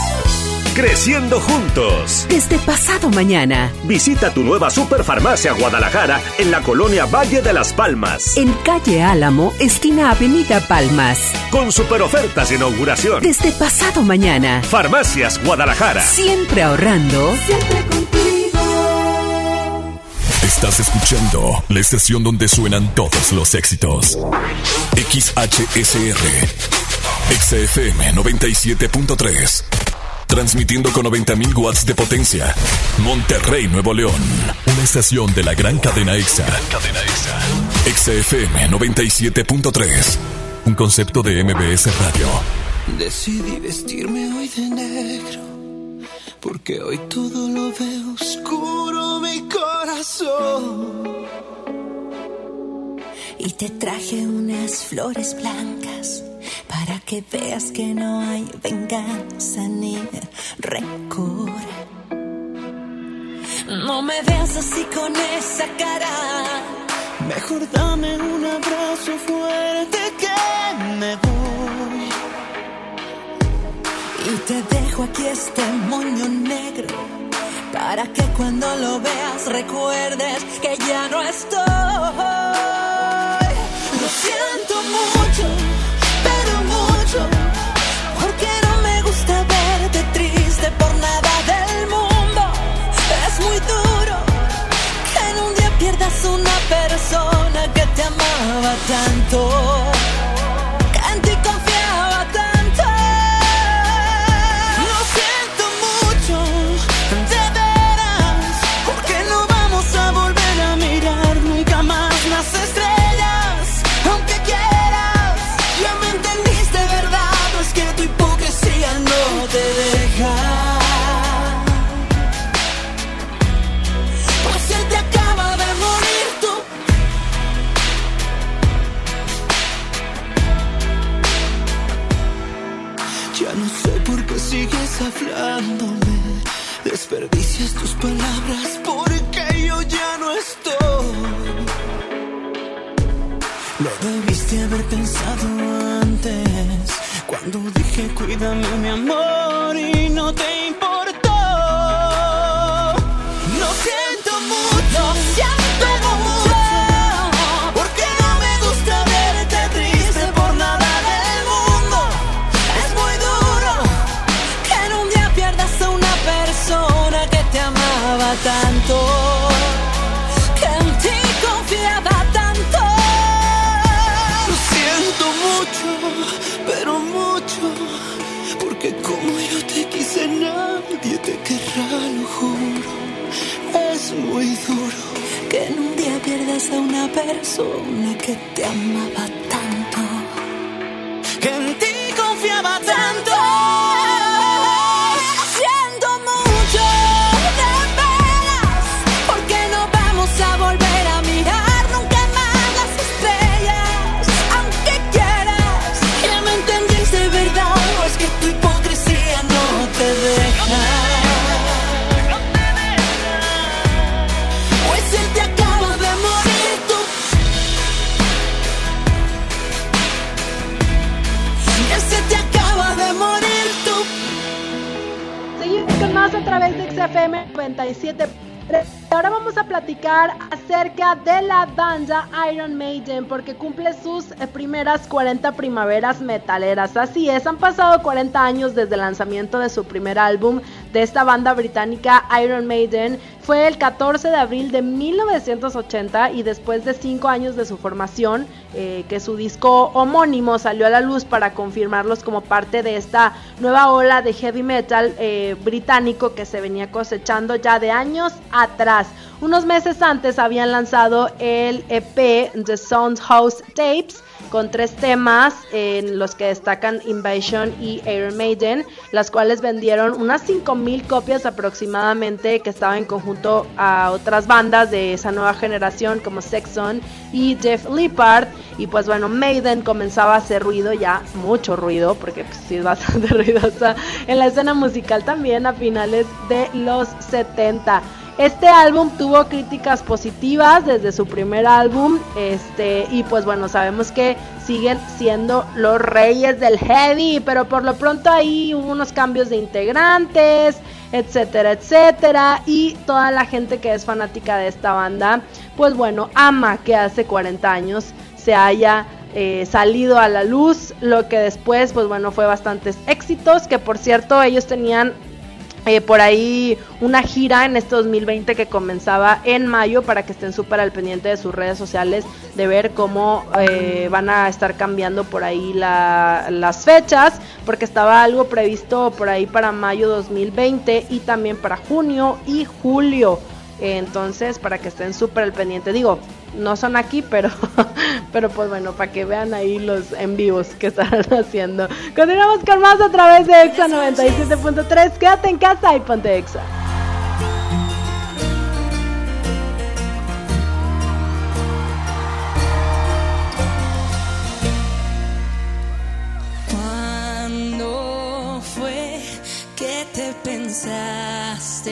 Creciendo juntos. Desde pasado mañana. Visita tu nueva Superfarmacia Guadalajara en la colonia Valle de las Palmas. En calle Álamo, esquina Avenida Palmas. Con super ofertas de inauguración. Desde pasado mañana. Farmacias Guadalajara. Siempre ahorrando. Siempre contigo. Estás escuchando la estación donde suenan todos los éxitos. XHSR. XFM 97.3. Transmitiendo con 90.000 watts de potencia. Monterrey, Nuevo León. Una estación de la gran cadena EXA. Cadena EXA. XFM 97.3. Un concepto de MBS Radio. Decidí vestirme hoy de negro, porque hoy todo lo veo oscuro mi corazón. Y te traje unas flores blancas para que veas que no hay venganza ni rencor. No me veas así con esa cara. Mejor dame un abrazo fuerte que me voy. Y te dejo aquí este moño negro para que cuando lo veas recuerdes que ya no estoy. Lo siento mucho, una persona que te amaba tanto. Porque cumple sus eh, primeras 40 primaveras metaleras. Así es, han pasado 40 años desde el lanzamiento de su primer álbum de esta banda británica Iron Maiden. Fue el 14 de abril de 1980 y después de 5 años de su formación, eh, que su disco homónimo salió a la luz para confirmarlos como parte de esta nueva ola de heavy metal eh, británico que se venía cosechando ya de años atrás. Unos meses antes habían lanzado el EP The Soundhouse Tapes con tres temas en los que destacan Invasion y Iron Maiden, las cuales vendieron unas 5000 copias aproximadamente que estaban en conjunto a otras bandas de esa nueva generación como Sexon y Jeff Lippard y pues bueno, Maiden comenzaba a hacer ruido ya, mucho ruido, porque pues, sí es bastante ruidosa en la escena musical también a finales de los 70. Este álbum tuvo críticas positivas desde su primer álbum, este y pues bueno, sabemos que siguen siendo los reyes del heavy, pero por lo pronto ahí hubo unos cambios de integrantes, etcétera, etcétera, y toda la gente que es fanática de esta banda, pues bueno, ama que hace 40 años se haya eh, salido a la luz, lo que después, pues bueno, fue bastantes éxitos, que por cierto ellos tenían eh, por ahí una gira en este 2020 que comenzaba en mayo para que estén súper al pendiente de sus redes sociales de ver cómo eh, van a estar cambiando por ahí la, las fechas porque estaba algo previsto por ahí para mayo 2020 y también para junio y julio. Entonces para que estén súper al pendiente. Digo no son aquí pero pero pues bueno para que vean ahí los en vivos que estarán haciendo. Continuamos con más a través de Exa 97.3 quédate en casa y ponte Exa. ¿Cuándo fue que te pensaste?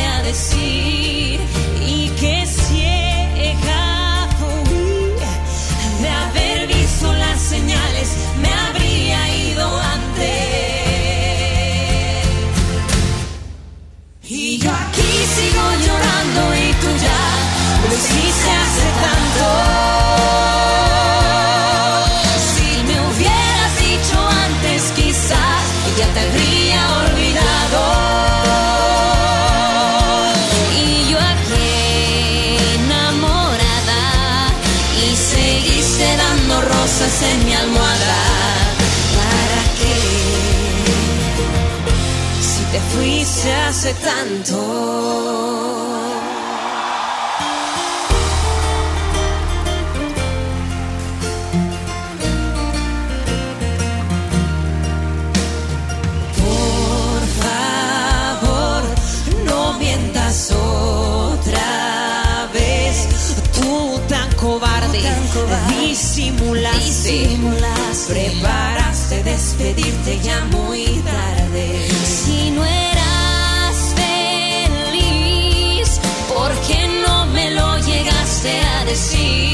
A decir? Y que ciega de haber visto las señales, me habría ido antes. Y yo aquí sigo llorando y tú ya lo hiciste hace tanto. Tú tan cobarde, disimulaste, preparaste despedirte ya muy tarde. Llegaste a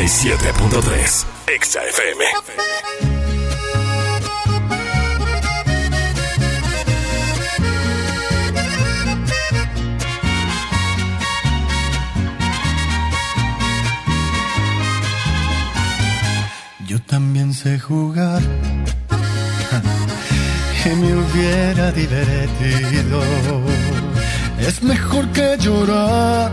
97.3. Exa FM. Yo también sé jugar y me hubiera divertido. Es mejor que llorar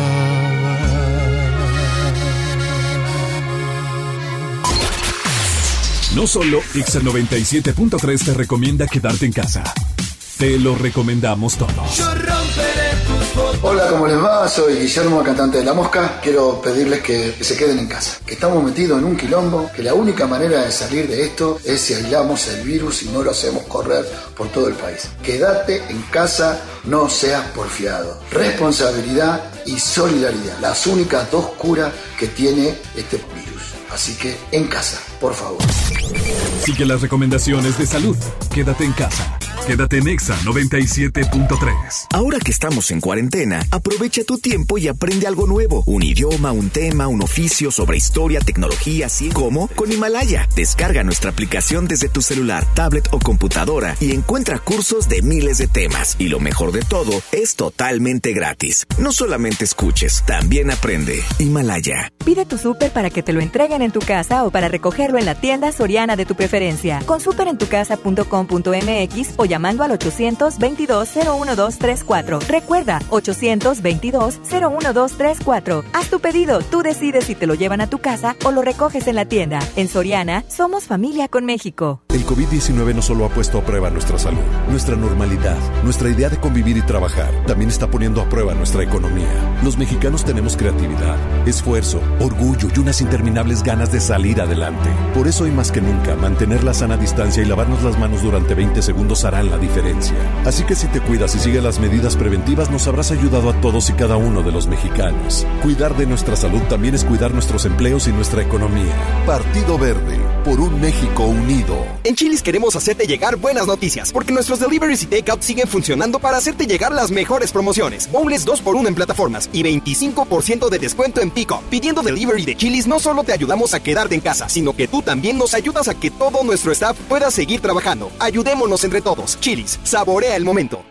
No solo Exa 97.3 te recomienda quedarte en casa. Te lo recomendamos todos. Yo romperé tus fotos. Hola, ¿cómo les va? Soy Guillermo, cantante de La Mosca. Quiero pedirles que, que se queden en casa, que estamos metidos en un quilombo, que la única manera de salir de esto es si aislamos el virus y no lo hacemos correr por todo el país. Quédate en casa, no seas porfiado. Responsabilidad y solidaridad, las únicas dos curas que tiene este virus. Así que en casa, por favor. Sigue las recomendaciones de salud. Quédate en casa. Quédate en Exa 97.3. Ahora que estamos en cuarentena, aprovecha tu tiempo y aprende algo nuevo. Un idioma, un tema, un oficio sobre historia, tecnología, así como con Himalaya. Descarga nuestra aplicación desde tu celular, tablet o computadora y encuentra cursos de miles de temas. Y lo mejor de todo, es totalmente gratis. No solamente escuches, también aprende. Himalaya. Pide tu súper para que te lo entreguen en tu casa o para recogerlo en la tienda soriana de tu preferencia. Con superentucasa.com.mx o llamando al 822-01234. Recuerda, 822-01234. Haz tu pedido, tú decides si te lo llevan a tu casa o lo recoges en la tienda. En Soriana, somos familia con México. El COVID-19 no solo ha puesto a prueba nuestra salud, nuestra normalidad, nuestra idea de convivir y trabajar, también está poniendo a prueba nuestra economía. Los mexicanos tenemos creatividad, esfuerzo, orgullo y unas interminables ganas de salir adelante. Por eso hoy más que nunca, mantener la sana distancia y lavarnos las manos durante 20 segundos la diferencia. Así que si te cuidas y sigues las medidas preventivas, nos habrás ayudado a todos y cada uno de los mexicanos. Cuidar de nuestra salud también es cuidar nuestros empleos y nuestra economía. Partido Verde, por un México unido. En Chilis queremos hacerte llegar buenas noticias, porque nuestros deliveries y takeout siguen funcionando para hacerte llegar las mejores promociones. Boneless 2x1 en plataformas y 25% de descuento en pico. Pidiendo delivery de Chilis, no solo te ayudamos a quedarte en casa, sino que tú también nos ayudas a que todo nuestro staff pueda seguir trabajando. Ayudémonos entre todos. Chilis, saborea el momento.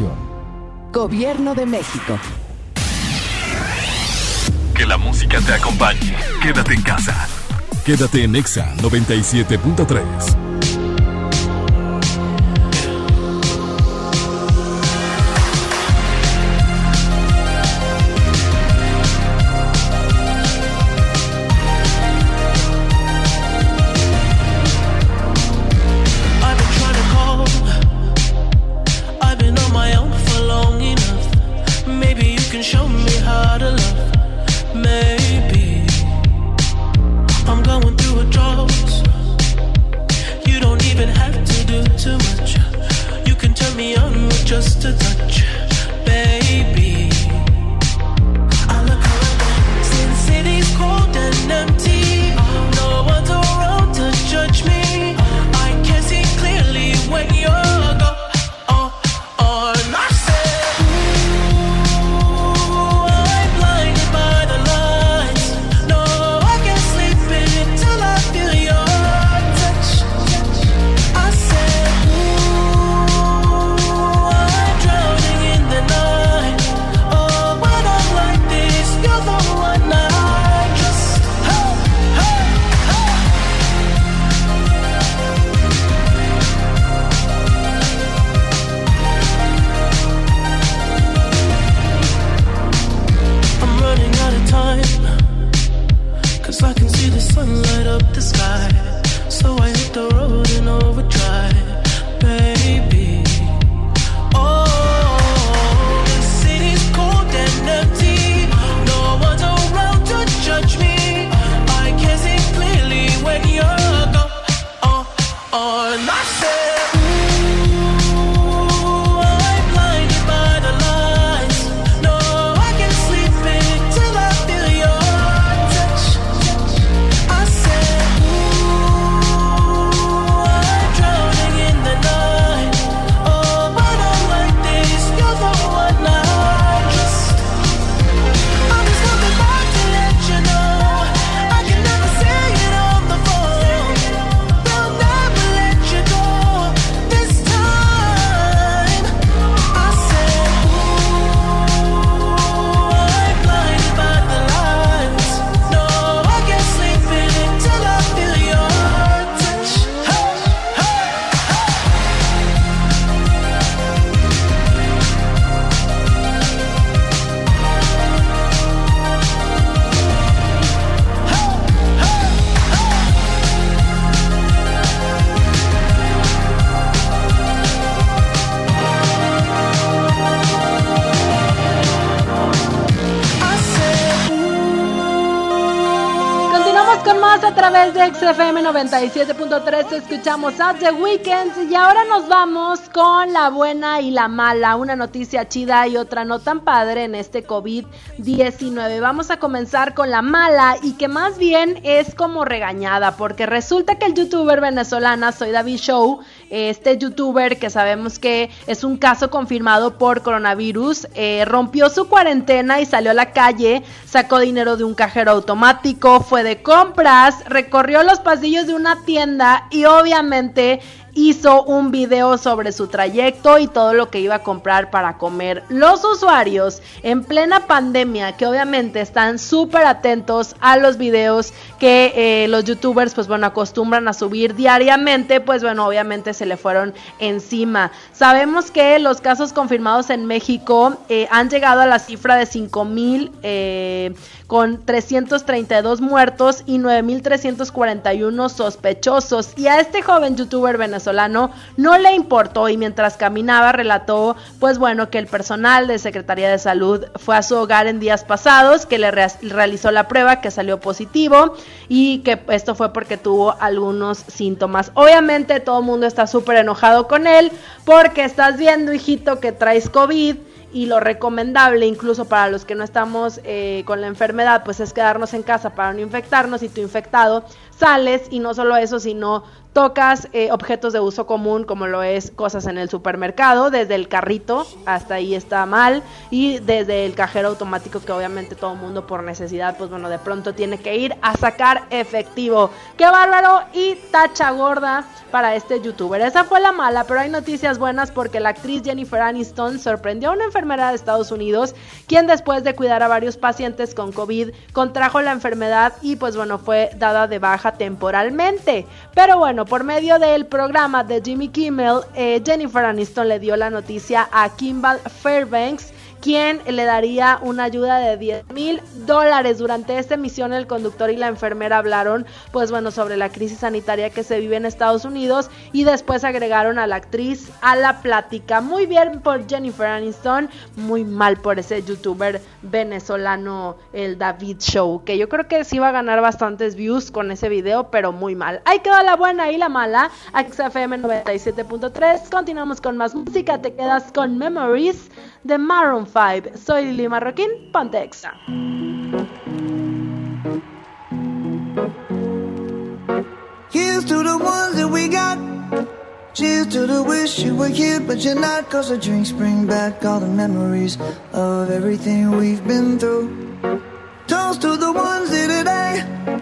Gobierno de México. Que la música te acompañe. Quédate en casa. Quédate en Exa 97.3. just a touch, 97.3 escuchamos a The Weeknd y ahora nos vamos con la buena y la mala, una noticia chida y otra no tan padre en este COVID-19. Vamos a comenzar con la mala y que más bien es como regañada porque resulta que el youtuber venezolana Soy David Show este youtuber que sabemos que es un caso confirmado por coronavirus, eh, rompió su cuarentena y salió a la calle, sacó dinero de un cajero automático, fue de compras, recorrió los pasillos de una tienda y obviamente hizo un video sobre su trayecto y todo lo que iba a comprar para comer. Los usuarios en plena pandemia, que obviamente están súper atentos a los videos que eh, los youtubers pues bueno acostumbran a subir diariamente, pues bueno, obviamente se le fueron encima. Sabemos que los casos confirmados en México eh, han llegado a la cifra de 5 mil eh, con 332 muertos y 9.341 sospechosos. Y a este joven youtuber venezolano no le importó y mientras caminaba relató, pues bueno, que el personal de Secretaría de Salud fue a su hogar en días pasados, que le realizó la prueba, que salió positivo y que esto fue porque tuvo algunos síntomas. Obviamente todo el mundo está súper enojado con él porque estás viendo, hijito, que traes COVID y lo recomendable incluso para los que no estamos eh, con la enfermedad pues es quedarnos en casa para no infectarnos y tu infectado sales y no solo eso sino tocas eh, objetos de uso común como lo es cosas en el supermercado, desde el carrito hasta ahí está mal y desde el cajero automático que obviamente todo mundo por necesidad pues bueno de pronto tiene que ir a sacar efectivo. Qué bárbaro y tacha gorda para este youtuber. Esa fue la mala, pero hay noticias buenas porque la actriz Jennifer Aniston sorprendió a una enfermera de Estados Unidos quien después de cuidar a varios pacientes con COVID contrajo la enfermedad y pues bueno fue dada de baja temporalmente. Pero bueno, por medio del programa de Jimmy Kimmel, eh, Jennifer Aniston le dio la noticia a Kimball Fairbanks quien le daría una ayuda de 10 mil dólares. Durante esta emisión el conductor y la enfermera hablaron, pues bueno, sobre la crisis sanitaria que se vive en Estados Unidos y después agregaron a la actriz a la plática. Muy bien por Jennifer Aniston, muy mal por ese youtuber venezolano, el David Show, que yo creo que sí va a ganar bastantes views con ese video, pero muy mal. Ahí quedó la buena y la mala. XFM 97.3. Continuamos con más música. Te quedas con Memories de Maroon 5. Soy Lili Marroquín, Pontexa. Here's to the ones that we got. Cheers to the wish you were here, but you're not. Cause the drinks bring back all the memories of everything we've been through. Toast to the ones here today.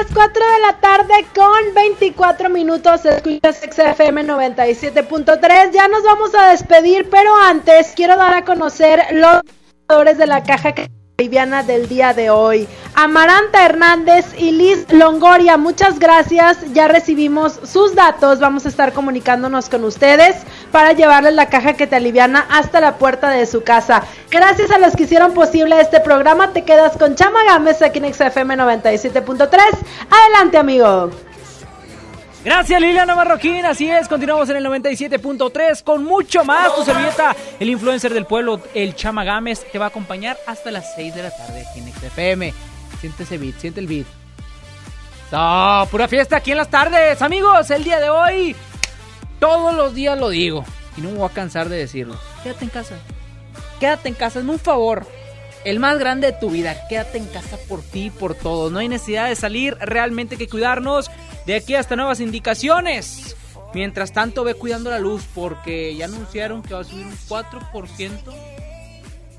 las 4 de la tarde con 24 minutos. Escuchas XFM 97.3. Ya nos vamos a despedir, pero antes quiero dar a conocer los ganadores de la caja liviana del día de hoy. Amaranta Hernández y Liz Longoria, muchas gracias. Ya recibimos sus datos. Vamos a estar comunicándonos con ustedes para llevarles la caja que te aliviana hasta la puerta de su casa. Gracias a los que hicieron posible este programa. Te quedas con Chama Gámez aquí en XFM 97.3. Adelante, amigo. Gracias Liliana Marroquín, así es, continuamos en el 97.3 con mucho más. Tu servilleta, el influencer del pueblo, el Chama Gámez, te va a acompañar hasta las 6 de la tarde aquí en XFM. Siente ese beat, siente el beat. ¡No! Pura fiesta aquí en las tardes, amigos. El día de hoy, todos los días lo digo y no me voy a cansar de decirlo. Quédate en casa. Quédate en casa, hazme un favor. El más grande de tu vida, quédate en casa por ti y por todos. No hay necesidad de salir, realmente hay que cuidarnos de aquí hasta nuevas indicaciones. Mientras tanto, ve cuidando la luz porque ya anunciaron que va a subir un 4%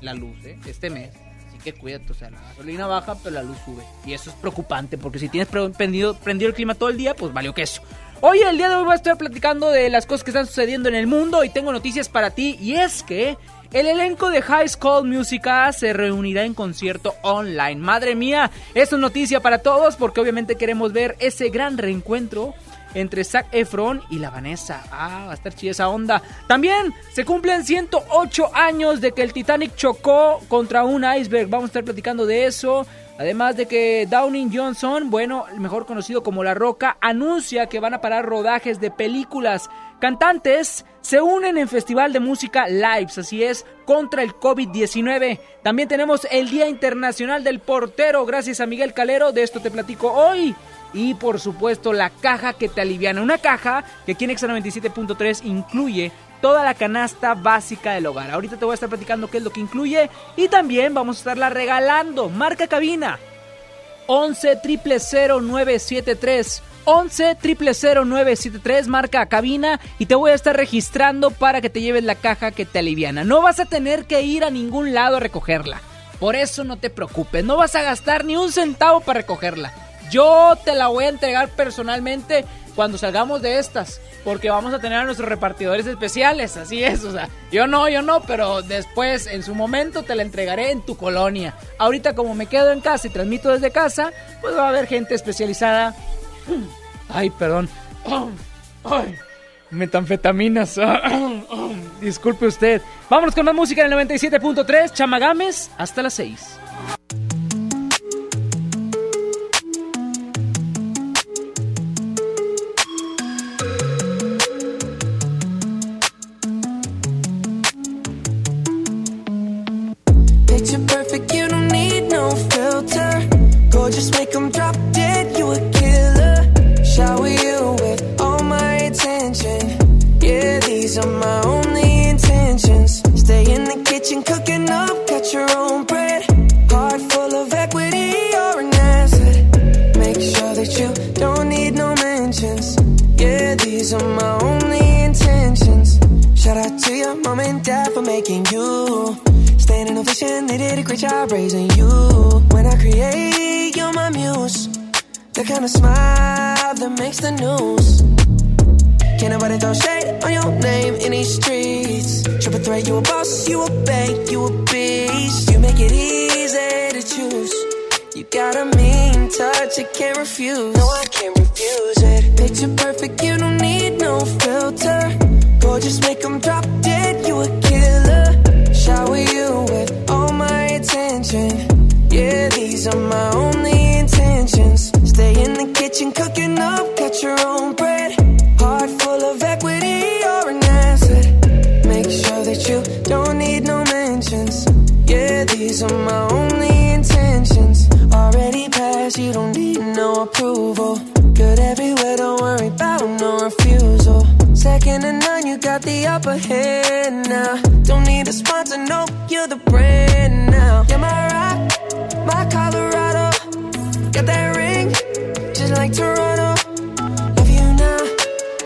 la luz ¿eh? este mes. Así que cuídate, o sea, la gasolina baja, pero la luz sube. Y eso es preocupante porque si tienes prendido, prendido el clima todo el día, pues valió queso. Hoy, el día de hoy, voy a estar platicando de las cosas que están sucediendo en el mundo y tengo noticias para ti. Y es que el elenco de High School Musical se reunirá en concierto online. Madre mía, esto es noticia para todos porque obviamente queremos ver ese gran reencuentro entre Zac Efron y la Vanessa. Ah, va a estar chida esa onda. También se cumplen 108 años de que el Titanic chocó contra un iceberg. Vamos a estar platicando de eso. Además de que Downing Johnson, bueno, mejor conocido como La Roca, anuncia que van a parar rodajes de películas. Cantantes se unen en Festival de Música Lives, así es, contra el COVID-19. También tenemos el Día Internacional del Portero, gracias a Miguel Calero, de esto te platico hoy. Y por supuesto la caja que te aliviana, una caja que aquí en Exa 97.3 incluye toda la canasta básica del hogar. Ahorita te voy a estar platicando qué es lo que incluye y también vamos a estarla regalando. Marca cabina 11 973 11 973 marca cabina y te voy a estar registrando para que te lleves la caja que te aliviana. No vas a tener que ir a ningún lado a recogerla. Por eso no te preocupes, no vas a gastar ni un centavo para recogerla. Yo te la voy a entregar personalmente cuando salgamos de estas, porque vamos a tener a nuestros repartidores especiales, así es, o sea, yo no, yo no, pero después en su momento te la entregaré en tu colonia. Ahorita como me quedo en casa y transmito desde casa, pues va a haber gente especializada. Ay, perdón. Metanfetaminas. Disculpe usted. Vámonos con más música en el 97.3, Chamagames, hasta las 6. Great job raising you. When I create, you're my muse. The kind of smile that makes the news. Can't nobody throw shade on your name in these streets. Triple threat, you a boss, you a bank, you a beast. You make it easy to choose. You got a mean touch, I can't refuse. No, I can't refuse it. Picture perfect, you don't need no filter. Gorgeous, make them drop dead, you a killer shower you with all my attention. Yeah, these are my only intentions. Stay in the kitchen, cooking up, cut your own bread. Heart full of equity, you're an asset. Make sure that you don't need no mentions. Yeah, these are my only intentions. Already passed, you don't need no approval. Good everywhere, don't worry about no referral upper hand now. Don't need a sponsor, no, you're the brand now. You're my rock, my Colorado. Got that ring, just like Toronto. Love you now,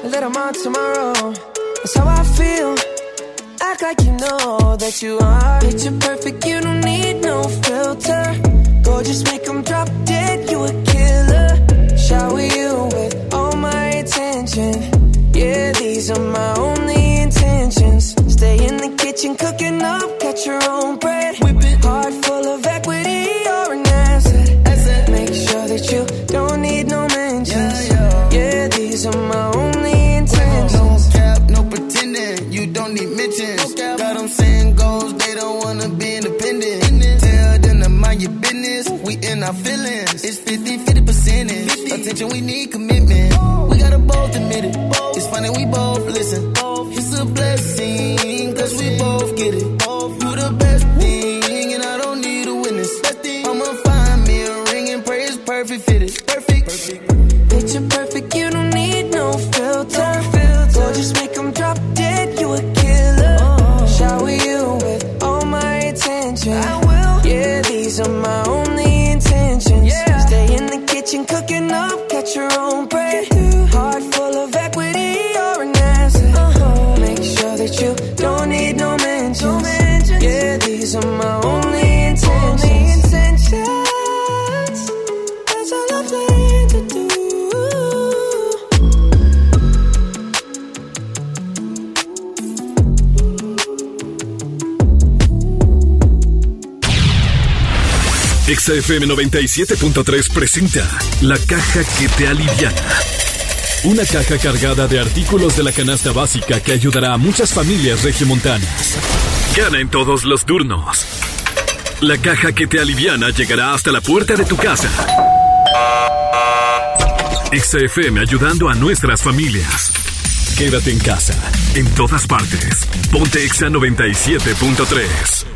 a little more tomorrow. That's how I feel. Act like you know that you are. Picture perfect, you don't need no filter. Gorgeous, make them drop dead, you a killer. Shower you with all my attention. Yeah, these are my only intentions. Stay in the kitchen, cooking up, cut your own bread. Whipping heart full of equity, you're an asset. Make sure that you don't need no mentions. Yeah, these are my only intentions. No cap, no pretending. You don't need mentions. Got them saying goals, they don't wanna be independent. Tell them to mind your business. We in our feelings. It's 50 50 percentage. Attention, we need commitment. We gotta both admit it. Funny, we both listen. It's a blessing, XFM 97.3 presenta La Caja que te aliviana. Una caja cargada de artículos de la canasta básica que ayudará a muchas familias regiomontanas. Gana en todos los turnos. La caja que te aliviana llegará hasta la puerta de tu casa. XFM ayudando a nuestras familias. Quédate en casa, en todas partes. Ponte Exa 97.3.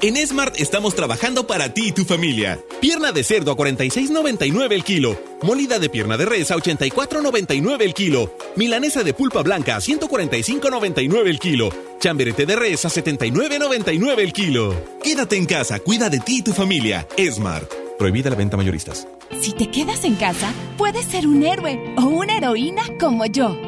En Smart estamos trabajando para ti y tu familia. Pierna de cerdo a 46.99 el kilo. Molida de pierna de res a 84.99 el kilo. Milanesa de pulpa blanca a 145.99 el kilo. Chamberete de res a 79.99 el kilo. Quédate en casa, cuida de ti y tu familia. Smart. Prohibida la venta mayoristas. Si te quedas en casa, puedes ser un héroe o una heroína como yo.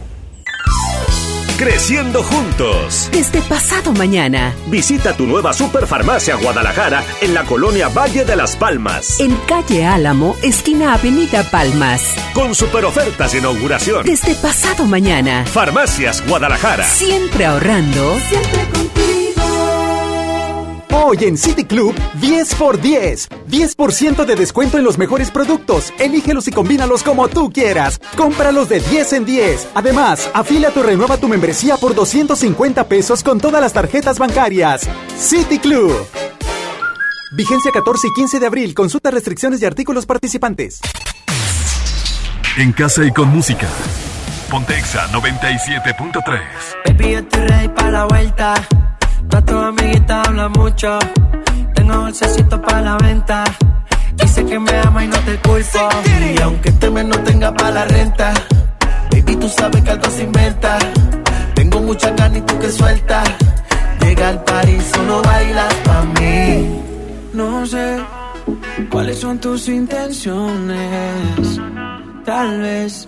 Creciendo juntos. Desde pasado mañana. Visita tu nueva Superfarmacia Guadalajara en la colonia Valle de las Palmas. En calle Álamo, esquina Avenida Palmas. Con super ofertas de inauguración. Desde pasado mañana. Farmacias Guadalajara. Siempre ahorrando. Siempre contigo. Hoy en City Club, 10 por 10. 10% de descuento en los mejores productos. Elígelos y combínalos como tú quieras. Cómpralos de 10 en 10. Además, afíliate o renueva tu membresía por 250 pesos con todas las tarjetas bancarias. City Club. Vigencia 14 y 15 de abril. Consulta restricciones y artículos participantes. En casa y con música. Pontexa 97.3. Baby, yo estoy ready para la vuelta. No tu amiguita habla mucho. Tengo bolsecito para la venta. Dice que me ama y no te culpo. Y aunque este mes no tenga para la renta, baby, tú sabes que algo se inventa. Tengo mucha ganas y tú que sueltas. Llega al París, solo bailas pa' mí. No sé cuáles son tus intenciones. Tal vez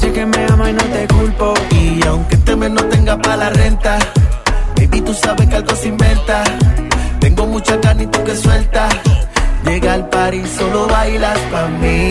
Dice que me ama y no te culpo. Y aunque este mes no tenga para la renta, baby, tú sabes que algo se inventa. Tengo mucha carne y tú que suelta. Llega al par y solo bailas pa' mí.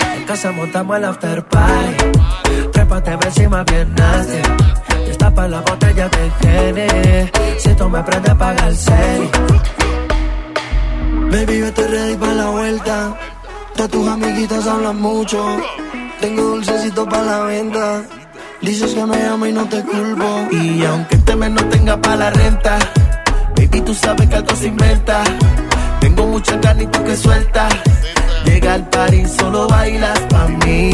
En casa montamos el after party. Trépate encima bien nasty. Destapa la botella de Gene. Si tú me prendes, paga el cel. Baby, yo estoy ready para la vuelta. Todas tus amiguitas hablan mucho. Tengo dulcecito para la venta. Dices que me amo y no te culpo. Y aunque este mes no tenga para la renta, baby, tú sabes que algo se inventa. Tengo mucha carne y tú que suelta. Llega al par y solo bailas pa' mí.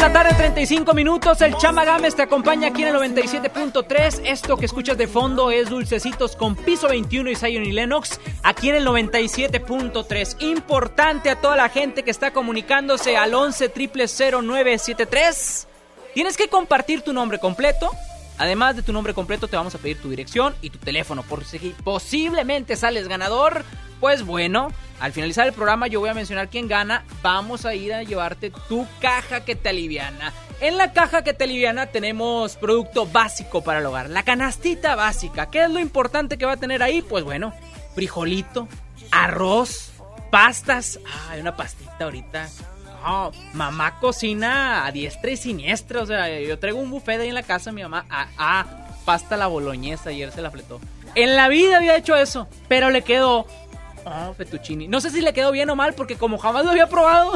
La tarde, 35 minutos. El Chama Games te acompaña aquí en el 97.3. Esto que escuchas de fondo es Dulcecitos con Piso 21 y Zion y Lennox. Aquí en el 97.3. Importante a toda la gente que está comunicándose al 11 0973. Tienes que compartir tu nombre completo. Además de tu nombre completo, te vamos a pedir tu dirección y tu teléfono. Por si posiblemente sales ganador, pues bueno, al finalizar el programa yo voy a mencionar quién gana. Vamos a ir a llevarte tu caja que te aliviana. En la caja que te aliviana tenemos producto básico para el hogar. La canastita básica. ¿Qué es lo importante que va a tener ahí? Pues bueno, frijolito, arroz, pastas. Ah, hay una pastita ahorita. No, mamá cocina a diestra y siniestra. O sea, yo traigo un buffet ahí en la casa, mi mamá. Ah, ah, pasta la boloñesa, ayer se la fletó. En la vida había hecho eso, pero le quedó. Oh, fettuccini. No sé si le quedó bien o mal, porque como jamás lo había probado.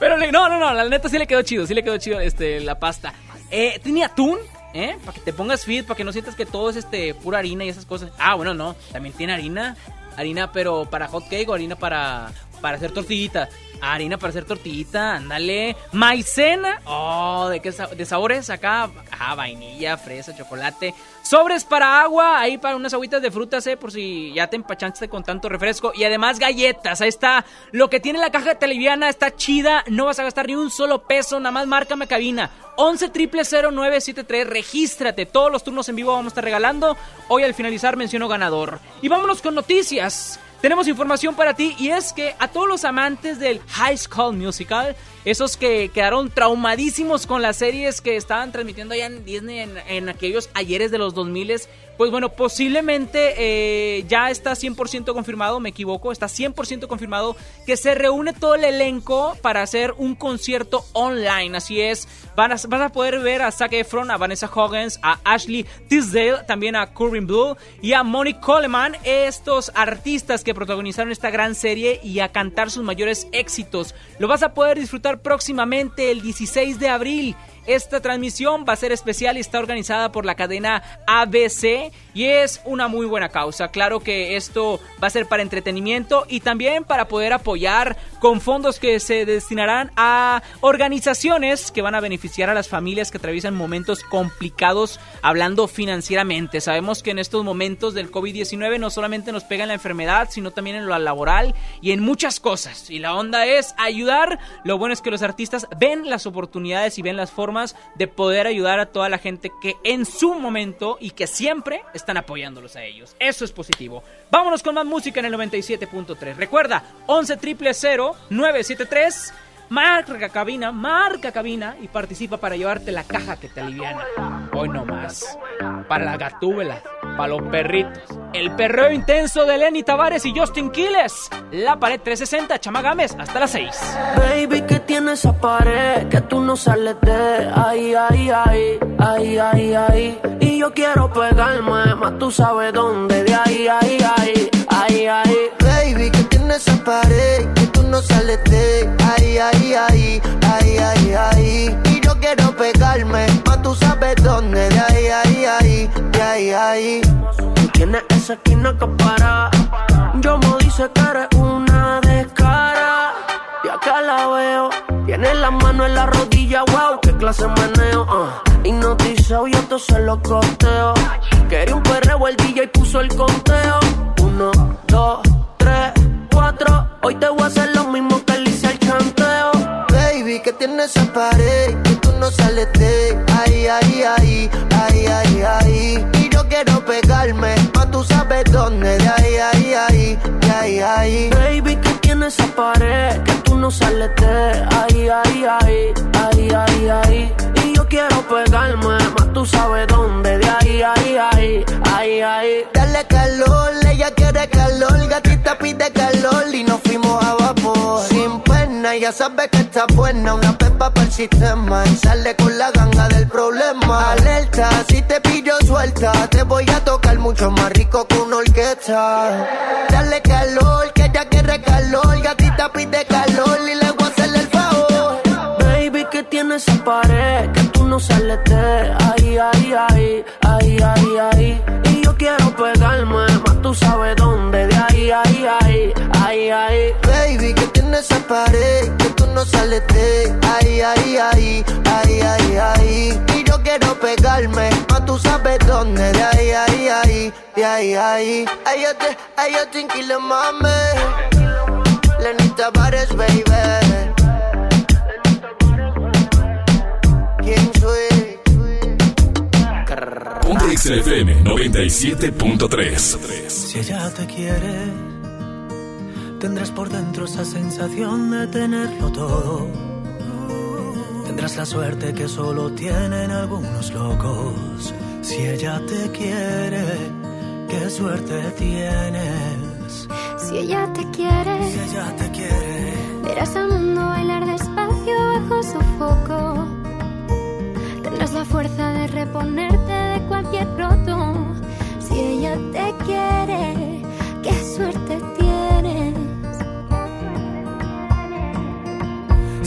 pero no, no, no, la neta sí le quedó chido, sí le quedó chido este, la pasta. Eh, tenía atún, ¿eh? Para que te pongas fit, para que no sientas que todo es este pura harina y esas cosas. Ah, bueno, no, también tiene harina. Harina, pero para hot cake o harina para, para hacer tortillita. Harina para hacer tortillita, ándale. Maicena. Oh, ¿de qué sa- de sabores acá? Ah, vainilla, fresa, chocolate. Sobres para agua, ahí para unas agüitas de frutas, eh, por si ya te empachaste con tanto refresco. Y además galletas, ahí está. Lo que tiene la caja televiana está chida. No vas a gastar ni un solo peso, nada más márcame cabina. 11 0973 regístrate. Todos los turnos en vivo vamos a estar regalando. Hoy al finalizar menciono ganador. Y vámonos con noticias. Tenemos información para ti y es que a todos los amantes del High School Musical, esos que quedaron traumadísimos con las series que estaban transmitiendo allá en Disney en, aquellos ayeres de los 2000, pues bueno, posiblemente eh, ya está 100% confirmado, me equivoco, está 100% confirmado que se reúne todo el elenco para hacer un concierto online. Así es, van a, vas a poder ver a Zac Efron, a Vanessa Hoggins, a Ashley Tisdale, también a Corinne Blue y a Monique Coleman, estos artistas que protagonizaron esta gran serie y a cantar sus mayores éxitos. Lo vas a poder disfrutar próximamente el 16 de abril Esta transmisión va a ser especial y está organizada por la cadena ABC y es una muy buena causa. Claro que esto va a ser para entretenimiento y también para poder apoyar con fondos que se destinarán a organizaciones que van a beneficiar a las familias que atraviesan momentos complicados hablando financieramente. Sabemos que en estos momentos del COVID-19 no solamente nos pega en la enfermedad, sino también en lo laboral y en muchas cosas. Y la onda es ayudar. Lo bueno es que los artistas ven las oportunidades y ven las formas de poder ayudar a toda la gente que en su momento y que siempre están apoyándolos a ellos. Eso es positivo. Vámonos con más música en el 97.3. Recuerda, 11 973 Marca cabina, marca cabina y participa para llevarte la caja que te aliviana. Hoy no más. Para la gatúbela, para los perritos. El perreo intenso de Lenny Tavares y Justin Quiles. La pared 360, chamagames, hasta las 6. Baby, que tiene esa pared que tú no sales de ahí, ahí, ahí, ahí, ahí, ahí. Y yo quiero pegarme, más tú sabes dónde, de ahí, ahí, ahí, ahí, ahí. Baby, que tiene esa pared que tú no sales de ahí, ahí, ahí, ahí, ahí, ahí. Y quiero pegarme, más tú sabes dónde, de ahí, ahí, ahí, de ahí, ahí. Tú tienes esa esquina que para. Yo me dice que eres una descara. Y acá la veo. Tiene la mano en la rodilla, wow, qué clase de meneo. Uh. Hipnotizado, yo todo se lo costeo. Quería un perreo, el DJ puso el conteo. Uno, dos, tres, cuatro. Hoy te voy a hacer lo mismo que le hice al chanteo. Baby, que tiene esa pared no sales de ahí, ahí, ahí, ahí, ahí, ahí. Y yo quiero pegarme, más tú sabes dónde, de ahí, ahí, ahí, de ahí, ahí. Baby, que tiene esa pared que tú no sales de ahí, ahí, ahí, ahí, ahí, ahí. Quiero pegarme, más tú sabes dónde, de ahí, ahí, ahí, ahí, ahí. Dale calor, ella quiere calor, gatita pide calor y nos fuimos a vapor. Sin pena, ya sabes que está buena, una pepa para el sistema y sale con la ganga del problema. Alerta, si te pillo suelta, te voy a tocar mucho más rico que una orquesta. Dale calor, que ella quiere calor, gatita pide calor y le voy a hacerle el favor. Baby, que tiene esa pared que tú no de ahí, ahí, ahí, ahí, ahí, ahí. Y yo quiero pegarme, más tú sabes dónde, de ahí, ahí, ahí, ahí, ahí. Baby, que tiene esa pared que tú no sales de ahí, ahí, ahí, ahí, ahí, ahí. Y yo quiero pegarme, más tú sabes dónde, de ahí, ahí, de ahí, ahí. Ay, yo te, ay, yo te inquilo, mami. Lenny Tavares, baby. ¿Quién soy? Ponte XFM 97.3. Si ella te quiere, tendrás por dentro esa sensación de tenerlo todo. Tendrás la suerte que solo tienen algunos locos. Si ella te quiere, qué suerte tienes. Si ella te quiere, Si ella te quiere, verás al mundo bailar despacio bajo su foco. Tendrás la fuerza de reponerte de cualquier roto. Si ella te quiere, qué suerte tienes.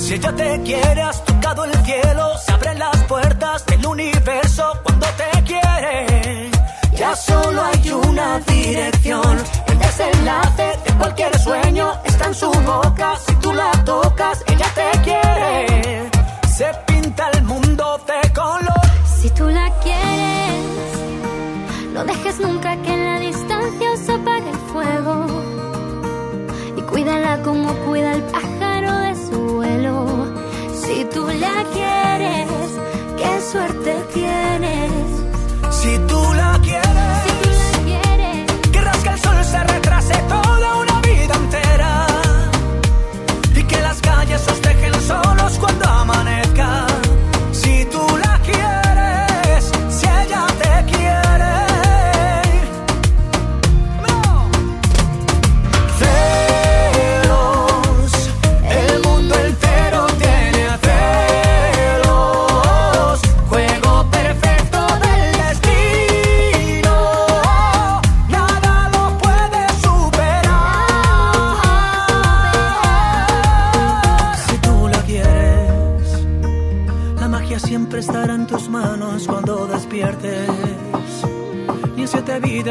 Si ella te quiere, has tocado el cielo, se abren las puertas del universo cuando te quiere. Ya solo hay una dirección, el desenlace de cualquier sueño está en su boca. Si tú la tocas, ella te quiere. Se pinta el mundo dejes nunca que en la distancia se apague el fuego. Y cuídala como cuida el pájaro de su vuelo. Si tú la quieres, qué suerte tienes. Si tú la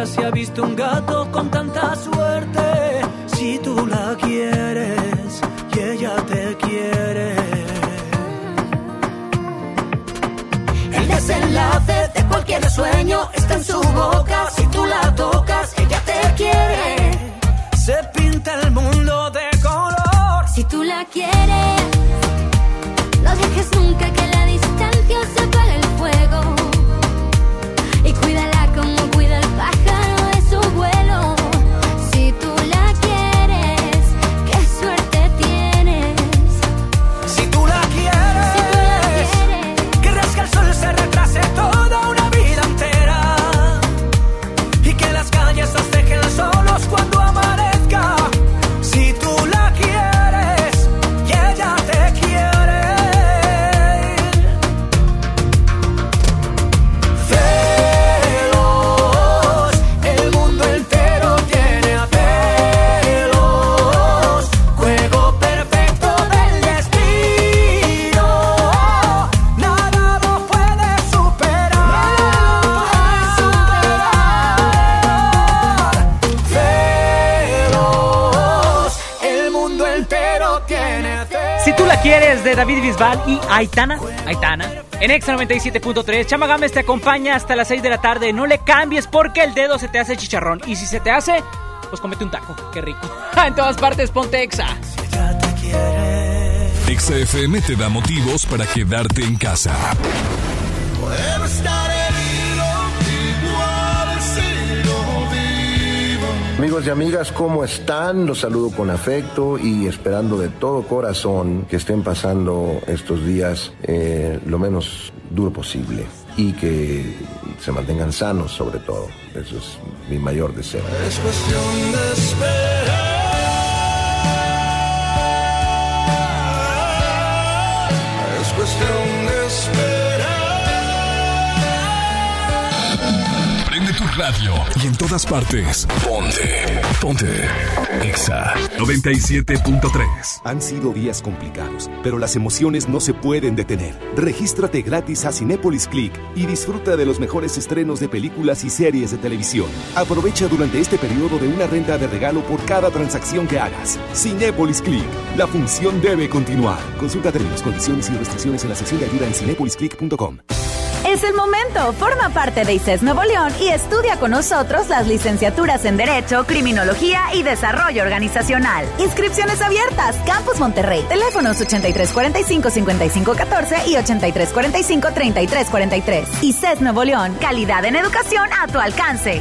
vidas se ha visto un gato con tanta suerte. Si tú la quieres y ella te quiere. El desenlace de cualquier sueño está en su boca. Si tú la tocas, de David Bisbal y Aitana. Aitana. En Exa 97.3, Chama Gámez te acompaña hasta las 6 de la tarde. No le cambies porque el dedo se te hace chicharrón. Y si se te hace, pues comete un taco. Qué rico. en todas partes, ponte Exa. XFM te da motivos para quedarte en casa. Amigos y amigas, ¿cómo están? Los saludo con afecto y esperando de todo corazón que estén pasando estos días eh, lo menos duro posible y que se mantengan sanos sobre todo. Eso es mi mayor deseo. Es cuestión de esperar. Es cuestión de tu radio y en todas partes. Ponte. Ponte. Exa 97.3. Han sido días complicados, pero las emociones no se pueden detener. Regístrate gratis a Cinépolis Click y disfruta de los mejores estrenos de películas y series de televisión. Aprovecha durante este periodo de una renta de regalo por cada transacción que hagas. Cinépolis Click. La función debe continuar. Consulta términos, condiciones y restricciones en la sección de ayuda en cinepolisclick.com. Es el momento. Forma parte de ICES Nuevo León y estudia con nosotros las licenciaturas en Derecho, Criminología y Desarrollo Organizacional. Inscripciones abiertas. Campus Monterrey. Teléfonos 8345-5514 y 8345-3343. ICES Nuevo León. Calidad en educación a tu alcance.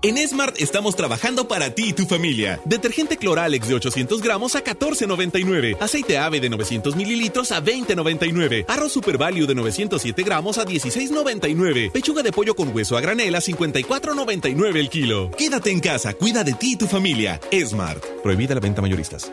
En Smart estamos trabajando para ti y tu familia. Detergente Cloralex de 800 gramos a 14.99. Aceite ave de 900 mililitros a 20.99. Arroz Super Value de 907 gramos a 16.99. Pechuga de pollo con hueso a granel a 54.99 el kilo. Quédate en casa, cuida de ti y tu familia. Smart. Prohibida la venta mayoristas.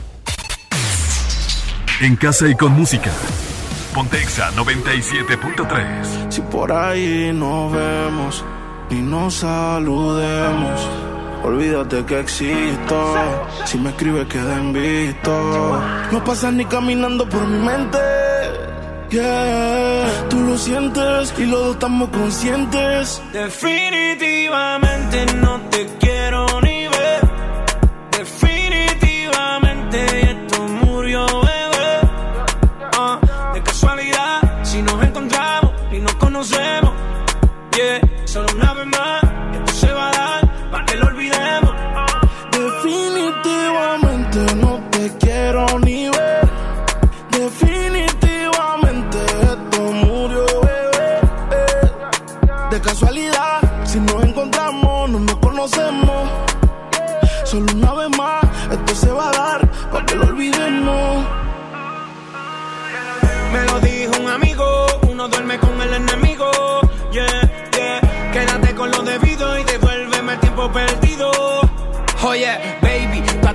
En casa y con música. Pontexa 97.3. Si por ahí nos vemos y nos saludemos, olvídate que existo. Si me escribes, queda en visto. No pasas ni caminando por mi mente. Yeah, tú lo sientes y los dos estamos conscientes. Definitivamente no te quiero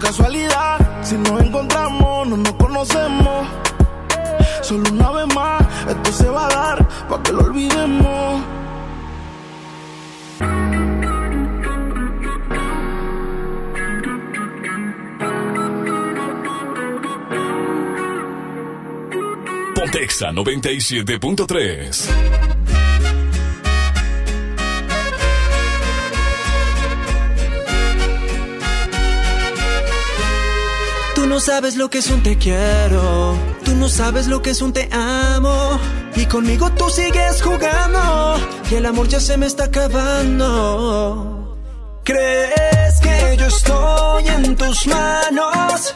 Casualidad, si nos encontramos, no nos conocemos. Solo una vez más, esto se va a dar para que lo olvidemos. Pontexa 97.3. no sabes lo que es un te quiero, tú no sabes lo que es un te amo. Y conmigo tú sigues jugando, y el amor ya se me está acabando. ¿Crees que yo estoy en tus manos?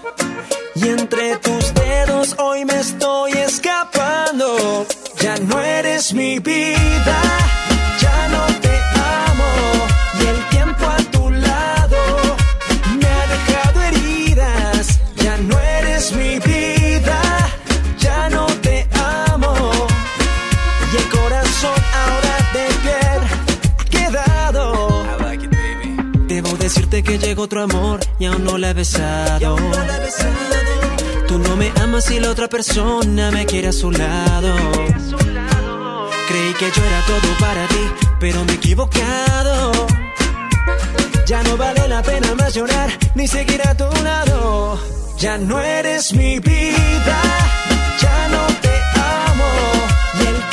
Y entre tus dedos hoy me estoy escapando. Ya no eres mi vida, ya no te amo. Y el decirte que llegó otro amor y aún no la he besado. Tú no me amas y la otra persona me quiere a su lado. Creí que yo era todo para ti, pero me he equivocado. Ya no vale la pena más llorar ni seguir a tu lado. Ya no eres mi vida, ya no te amo. Y el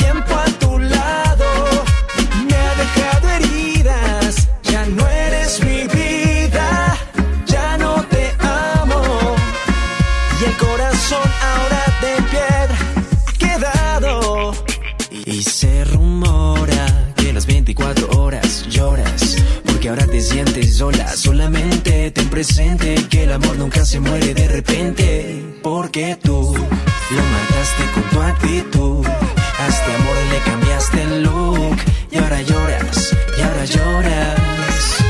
Que el amor nunca se muere de repente. Porque tú lo mataste con tu actitud. A este amor le cambiaste el look. Y ahora lloras, y ahora lloras.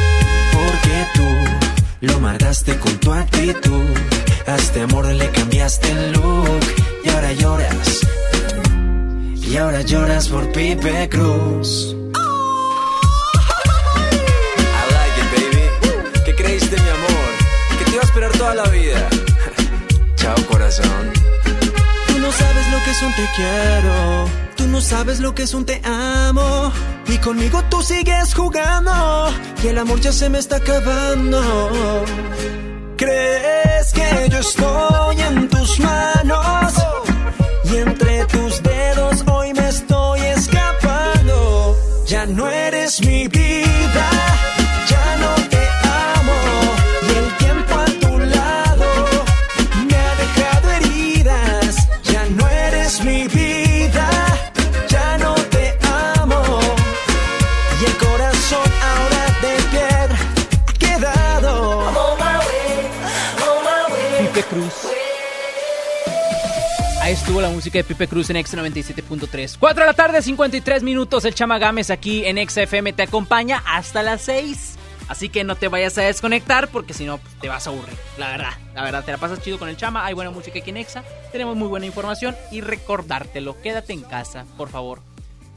Porque tú lo mataste con tu actitud. A este amor le cambiaste el look. Y ahora lloras. Y ahora lloras por Pipe Cruz. Toda la vida. Chao, corazón. Tú no sabes lo que es un te quiero. Tú no sabes lo que es un te amo. Y conmigo tú sigues jugando y el amor ya se me está acabando. ¿Crees que yo estoy en tus manos? La música de Pipe Cruz en X 97.3. 4 de la tarde, 53 minutos. El Chama Gámez aquí en XFM te acompaña hasta las 6. Así que no te vayas a desconectar porque si no pues, te vas a aburrir. La verdad, la verdad, te la pasas chido con el Chama. Hay buena música aquí en Exa. Tenemos muy buena información y recordártelo. Quédate en casa, por favor.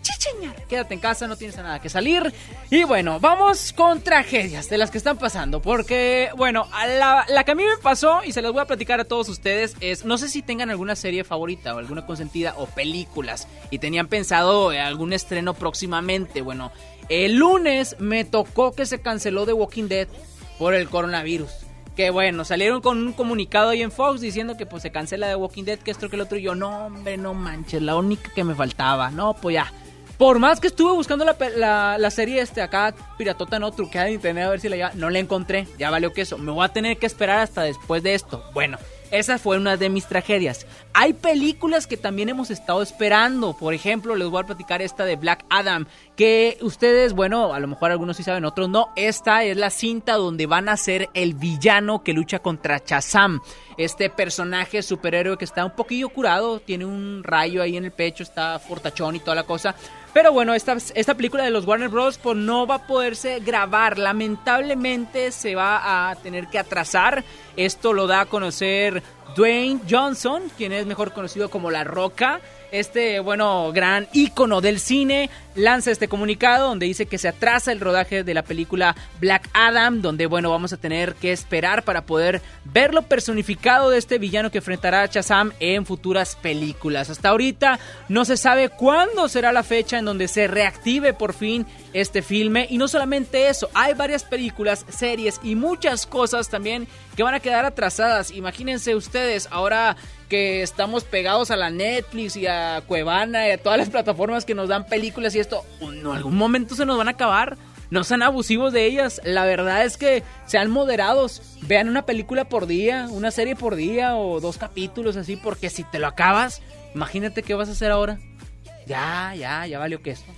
Chicheñar. Quédate en casa, no tienes nada que salir. Y bueno, vamos con tragedias de las que están pasando. Porque, bueno, la que a mí me pasó y se las voy a platicar a todos ustedes es, no sé si tengan alguna serie favorita o alguna consentida o películas y tenían pensado eh, algún estreno próximamente. Bueno, el lunes me tocó que se canceló The Walking Dead por el coronavirus. Que bueno, salieron con un comunicado ahí en Fox diciendo que pues se cancela The Walking Dead, que esto que el otro. Y yo, no, hombre, no manches, la única que me faltaba. No, pues ya. Por más que estuve buscando la, la- serie este acá, piratota no, truqueada en internet a ver si la ya, no la encontré. Ya valió que eso. Me voy a tener que esperar hasta después de esto. Bueno, esa fue una de mis tragedias. Hay películas que también hemos estado esperando. Por ejemplo, les voy a platicar esta de Black Adam. Que ustedes, bueno, a lo mejor algunos sí saben, otros no. Esta es la cinta donde van a ser el villano que lucha contra Shazam. Este personaje superhéroe que está un poquillo curado, tiene un rayo ahí en el pecho, está fortachón y toda la cosa. Pero bueno, esta, esta película de los Warner Bros. pues no va a poderse grabar. Lamentablemente se va a tener que atrasar. Esto lo da a conocer Dwayne Johnson, quien es mejor conocido como La Roca. Este, bueno, gran ícono del cine lanza este comunicado donde dice que se atrasa el rodaje de la película Black Adam, donde, bueno, vamos a tener que esperar para poder verlo personificado de este villano que enfrentará a Shazam en futuras películas. Hasta ahorita no se sabe cuándo será la fecha en donde se reactive por fin este filme. Y no solamente eso, hay varias películas, series y muchas cosas también que van a quedar atrasadas. Imagínense ustedes ahora que estamos pegados a la Netflix y a Cuevana y a todas las plataformas que nos dan películas y esto, en algún momento se nos van a acabar. No sean abusivos de ellas. La verdad es que sean moderados. Vean una película por día, una serie por día o dos capítulos así, porque si te lo acabas, imagínate qué vas a hacer ahora. Ya, ya, ya valió que esto.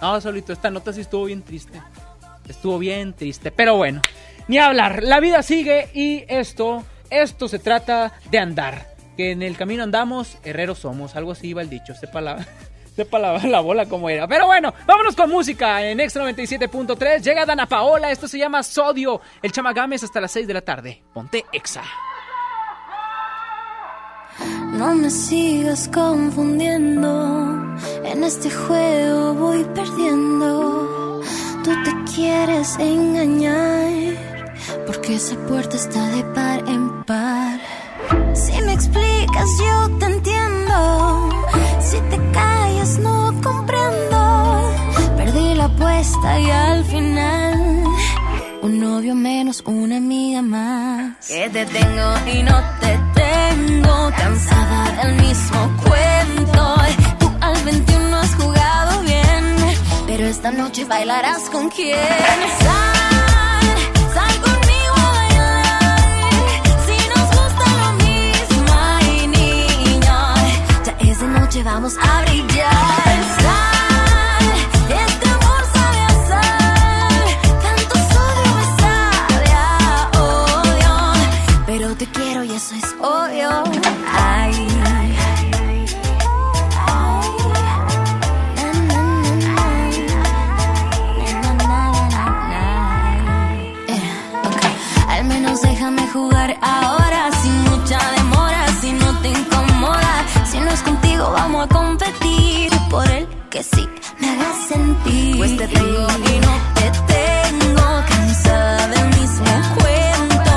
No, solito, esta nota sí estuvo bien triste. Estuvo bien triste, pero bueno, ni hablar. La vida sigue y esto, esto se trata de andar. Que en el camino andamos, herreros somos. Algo así iba el dicho, sepa la, sepa la, la bola como era. Pero bueno, vámonos con música en Extra 97.3. Llega Dana Paola, esto se llama Sodio. El Chamagames hasta las 6 de la tarde. Ponte Exa. No me sigas confundiendo. En este juego voy perdiendo. Tú te quieres engañar. Porque esa puerta está de par en par. Si me explicas, yo te entiendo. Si te no comprendo. Perdí la apuesta y al final. Un novio menos, una amiga más. Que te tengo y no te tengo. Cansada del mismo cuento. Tú al 21 has jugado bien. Pero esta noche bailarás con quién. Vamos a brillar. que sí me hagas sentir. Pues te tengo y no te tengo cansada del mismo cuento.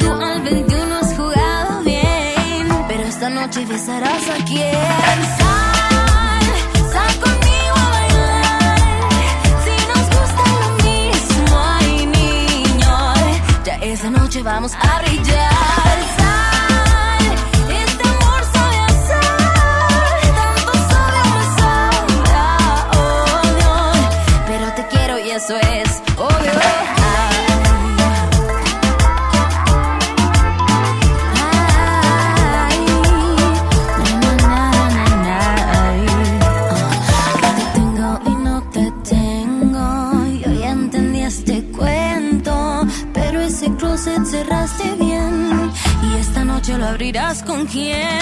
Tú al 21 has jugado bien, pero esta noche besarás a quien. Sal, sal conmigo a bailar. Si nos gusta lo mismo, ay niño, ya esa noche vamos a brillar. quien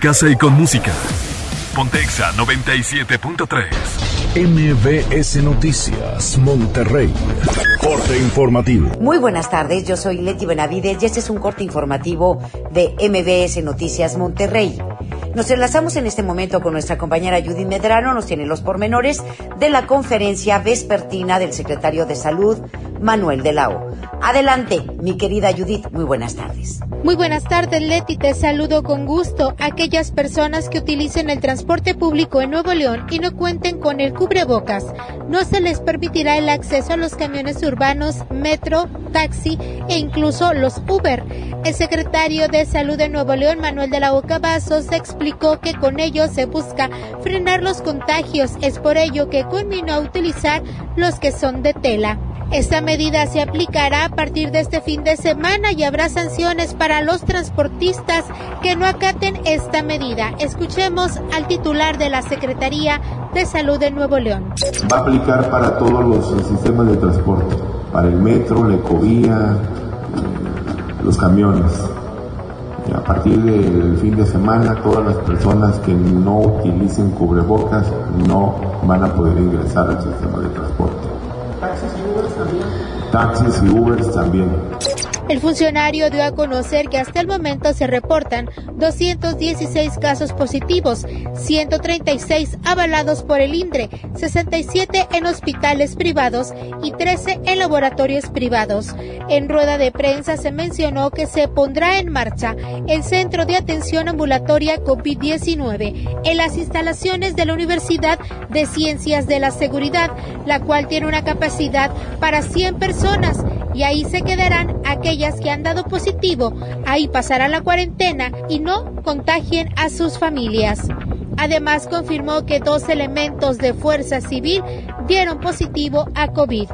casa y con música. Pontexa 97.3. MBS Noticias, Monterrey. Corte informativo. Muy buenas tardes, yo soy Leti Benavides y este es un corte informativo de MBS Noticias Monterrey. Nos enlazamos en este momento con nuestra compañera Judith Medrano, nos tiene los pormenores de la conferencia vespertina del secretario de Salud, Manuel de la O. Adelante, mi querida Judith, muy buenas tardes. Muy buenas tardes, Leti. Te saludo con gusto. Aquellas personas que utilicen el transporte público en Nuevo León y no cuenten con el cubrebocas, no se les permitirá el acceso a los camiones urbanos, metro, taxi e incluso los Uber. El secretario de Salud de Nuevo León, Manuel de la Oca Vasos, explicó que con ello se busca frenar los contagios. Es por ello que conminó a utilizar los que son de tela. Esta medida se aplicará a partir de este fin de semana y habrá sanciones para los transportistas que no acaten esta medida. Escuchemos al titular de la Secretaría de Salud de Nuevo León. Va a aplicar para todos los sistemas de transporte, para el metro, la ecovía, los camiones. A partir del fin de semana, todas las personas que no utilicen cubrebocas no van a poder ingresar al sistema de transporte. Taxis y Ubers también. El funcionario dio a conocer que hasta el momento se reportan 216 casos positivos, 136 avalados por el INDRE, 67 en hospitales privados y 13 en laboratorios privados. En rueda de prensa se mencionó que se pondrá en marcha el Centro de Atención Ambulatoria COVID-19 en las instalaciones de la Universidad de Ciencias de la Seguridad, la cual tiene una capacidad para 100 personas y ahí se quedarán aquellas que han dado positivo, ahí pasarán la cuarentena y no contagien a sus familias. Además confirmó que dos elementos de fuerza civil dieron positivo a COVID.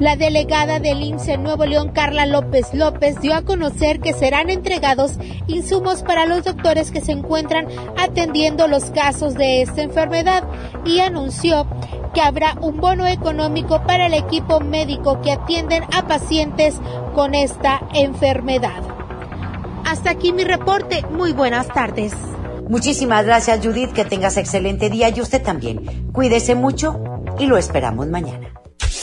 La delegada del IMSS en Nuevo León, Carla López López, dio a conocer que serán entregados insumos para los doctores que se encuentran atendiendo los casos de esta enfermedad y anunció que habrá un bono económico para el equipo médico que atienden a pacientes con esta enfermedad. Hasta aquí mi reporte. Muy buenas tardes. Muchísimas gracias, Judith. Que tengas excelente día y usted también. Cuídese mucho y lo esperamos mañana.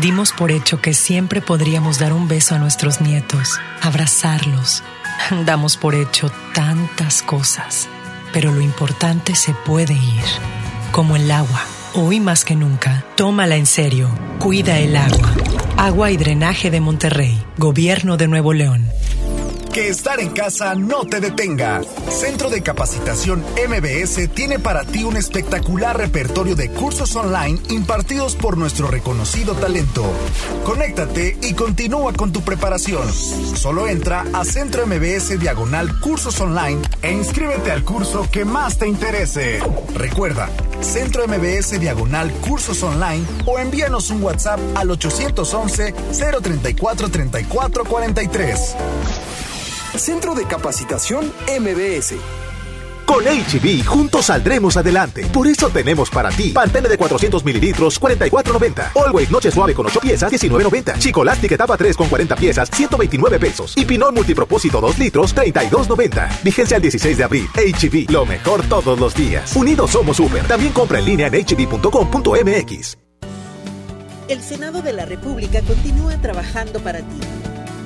Dimos por hecho que siempre podríamos dar un beso a nuestros nietos, abrazarlos. Damos por hecho tantas cosas, pero lo importante se puede ir, como el agua. Hoy más que nunca, tómala en serio, cuida el agua. Agua y Drenaje de Monterrey, Gobierno de Nuevo León. Que estar en casa no te detenga. Centro de Capacitación MBS tiene para ti un espectacular repertorio de cursos online impartidos por nuestro reconocido talento. Conéctate y continúa con tu preparación. Solo entra a Centro MBS Diagonal Cursos Online e inscríbete al curso que más te interese. Recuerda, Centro MBS Diagonal Cursos Online o envíanos un WhatsApp al 811 034 34 43. Centro de Capacitación MBS. Con HB, juntos saldremos adelante. Por eso tenemos para ti Pantene de 400 mililitros, 44.90. Always Noche Suave con 8 piezas, 19.90. Chicolastic etapa 3 con 40 piezas, 129 pesos. Y Pinol Multipropósito 2 litros, 32.90. Vigencia el 16 de abril. HB, lo mejor todos los días. Unidos somos super. También compra en línea en hb.com.mx. El Senado de la República continúa trabajando para ti.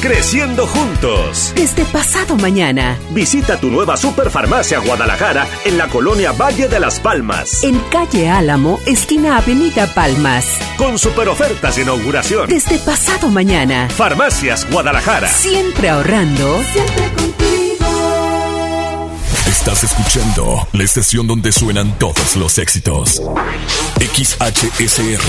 Creciendo juntos. Desde pasado mañana. Visita tu nueva Superfarmacia Guadalajara en la colonia Valle de las Palmas. En calle Álamo, esquina Avenida Palmas. Con super ofertas de inauguración. Desde pasado mañana. Farmacias Guadalajara. Siempre ahorrando. Siempre contigo. Estás escuchando la estación donde suenan todos los éxitos. XHSR.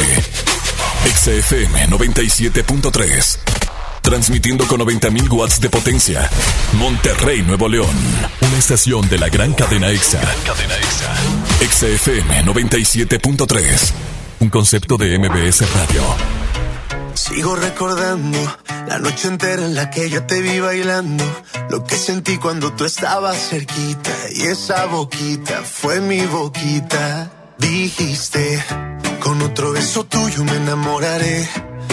XFM 97.3. Transmitiendo con 90.000 watts de potencia. Monterrey, Nuevo León. Una estación de la gran cadena EXA. cadena EXA. EXA FM 97.3. Un concepto de MBS Radio. Sigo recordando la noche entera en la que yo te vi bailando. Lo que sentí cuando tú estabas cerquita. Y esa boquita fue mi boquita. Dijiste, con otro beso tuyo me enamoraré.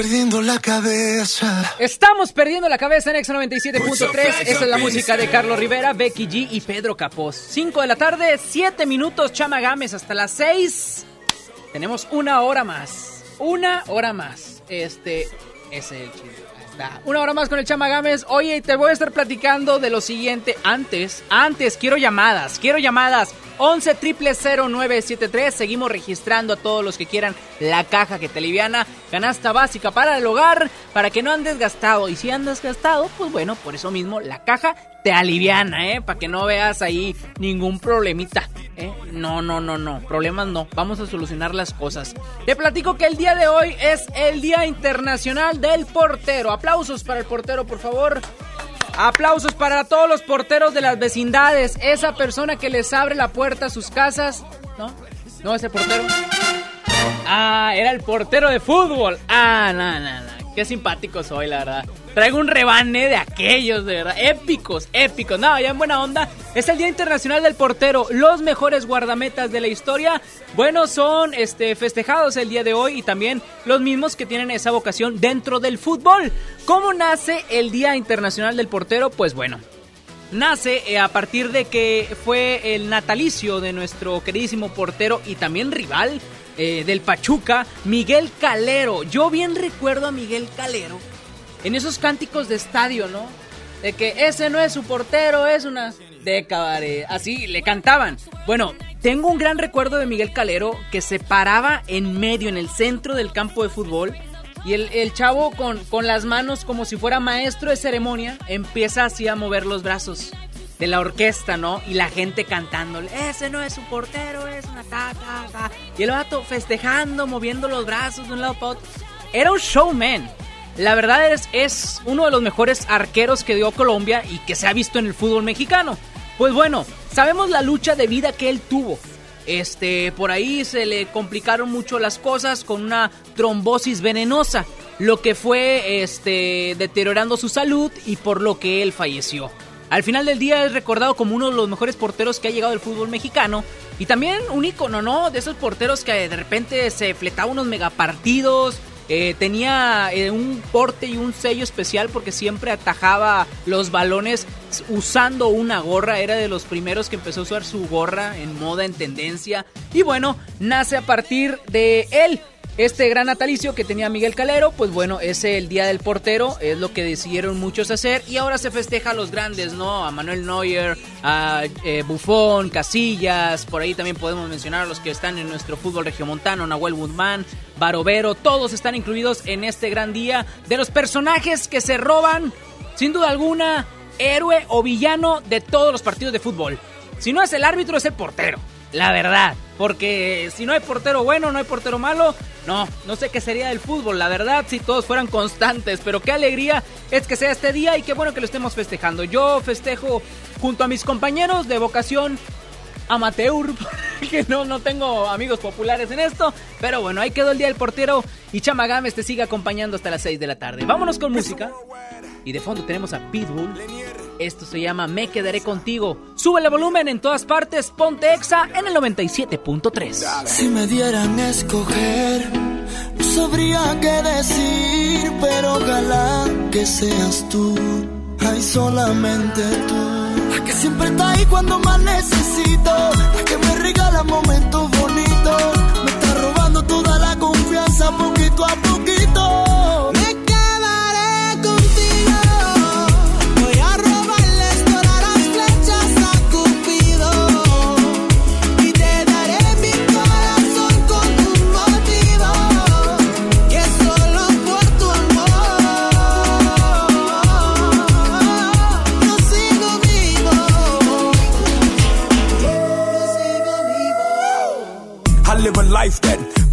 Perdiendo la cabeza. Estamos perdiendo la cabeza en Exa 97.3. Esa es la música de Carlos Rivera, Becky G y Pedro Capós. 5 de la tarde, 7 minutos, Chama Gámez hasta las 6. Tenemos una hora más. una hora más. Este, es el Una hora más con el Chama Gámez. Oye, te voy a estar platicando de lo siguiente. Antes, antes, quiero llamadas, quiero llamadas. 11 0973. Seguimos registrando a todos los que quieran la caja que te aliviana. Canasta básica para el hogar, para que no andes gastado. Y si andas gastado, pues bueno, por eso mismo la caja te aliviana, ¿eh? Para que no veas ahí ningún problemita, ¿eh? No, no, no, no. Problemas no. Vamos a solucionar las cosas. Te platico que el día de hoy es el Día Internacional del Portero. Aplausos para el portero, por favor. Aplausos para todos los porteros de las vecindades. Esa persona que les abre la puerta a sus casas. ¿No? ¿No ese portero? Ah, era el portero de fútbol. Ah, no, no, no. Qué simpático soy, la verdad. Traigo un rebane de aquellos, de verdad. Épicos, épicos. No, ya en buena onda. Es el Día Internacional del Portero. Los mejores guardametas de la historia. Bueno, son este, festejados el día de hoy y también los mismos que tienen esa vocación dentro del fútbol. ¿Cómo nace el Día Internacional del Portero? Pues bueno. Nace eh, a partir de que fue el natalicio de nuestro queridísimo portero y también rival eh, del Pachuca, Miguel Calero. Yo bien recuerdo a Miguel Calero en esos cánticos de estadio, ¿no? De que ese no es su portero, es una década, así le cantaban. Bueno, tengo un gran recuerdo de Miguel Calero que se paraba en medio, en el centro del campo de fútbol. Y el, chavo con, con, las manos como si fuera maestro de ceremonia empieza así a mover los brazos de la orquesta, ¿no? Y la gente cantándole, ese no es su portero, es una ta, ta, ta. Y el vato festejando, moviendo los brazos de un lado otro. Era un showman. La verdad es, es uno de los mejores arqueros que dio Colombia y que se ha visto en el fútbol mexicano. Pues bueno, sabemos la lucha de vida que él tuvo. Este, por ahí se le complicaron mucho las cosas con una trombosis venenosa, lo que fue este deteriorando su salud y por lo que él falleció. Al final del día es recordado como uno de los mejores porteros que ha llegado al fútbol mexicano y también un ícono, ¿no? De esos porteros que de repente se fletaban unos megapartidos, eh, tenía eh, un porte y un sello especial porque siempre atajaba los balones usando una gorra. Era de los primeros que empezó a usar su gorra en moda, en tendencia. Y bueno, nace a partir de él. Este gran natalicio que tenía Miguel Calero, pues bueno, es el Día del Portero, es lo que decidieron muchos hacer y ahora se festeja a los grandes, ¿no? A Manuel Neuer, a eh, Buffon, Casillas, por ahí también podemos mencionar a los que están en nuestro fútbol regiomontano, Nahuel Guzmán, Barovero, todos están incluidos en este gran día de los personajes que se roban, sin duda alguna, héroe o villano de todos los partidos de fútbol. Si no es el árbitro, es el portero. La verdad. Porque si no hay portero bueno, no hay portero malo. No, no sé qué sería del fútbol, la verdad, si todos fueran constantes. Pero qué alegría es que sea este día y qué bueno que lo estemos festejando. Yo festejo junto a mis compañeros de vocación amateur, que no, no tengo amigos populares en esto. Pero bueno, ahí quedó el día del portero y Chamagames te sigue acompañando hasta las 6 de la tarde. Vámonos con música. Y de fondo tenemos a Pitbull. Esto se llama Me Quedaré Contigo. Sube el volumen en todas partes. Ponte Exa en el 97.3. Si me dieran a escoger, no sabría qué decir, pero ojalá que seas tú. Hay solamente tú. La que siempre está ahí cuando más necesito. La que me regala momentos bonitos. Me está robando toda la confianza poquito a poquito.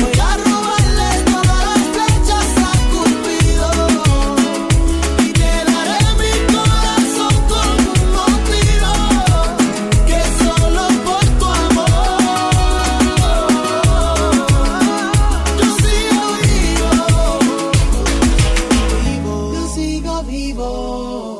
Voy a robarle todas las fechas a cumplido y quedaré mi corazón como motivo que solo por tu amor Yo sigo vivo Yo sigo vivo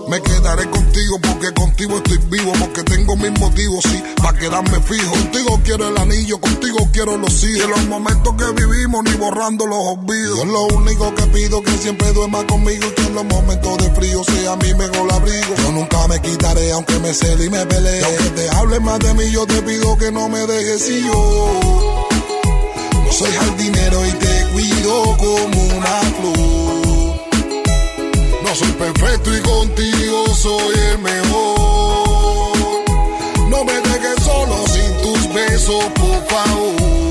Me quedaré contigo porque contigo estoy vivo Porque tengo mis motivos, sí, para quedarme fijo. Contigo quiero el anillo, contigo quiero los hijos. Y los momentos que vivimos, ni borrando los olvidos. Yo lo único que pido que siempre duerma conmigo y que en los momentos de frío sea mi mejor abrigo. Yo nunca me quitaré, aunque me cele y me pelee. Y aunque te hable más de mí, yo te pido que no me dejes y yo. No soy jardinero y te cuido como una flor. No soy perfecto y contigo soy el mejor. Tus besos, por favor. Ok,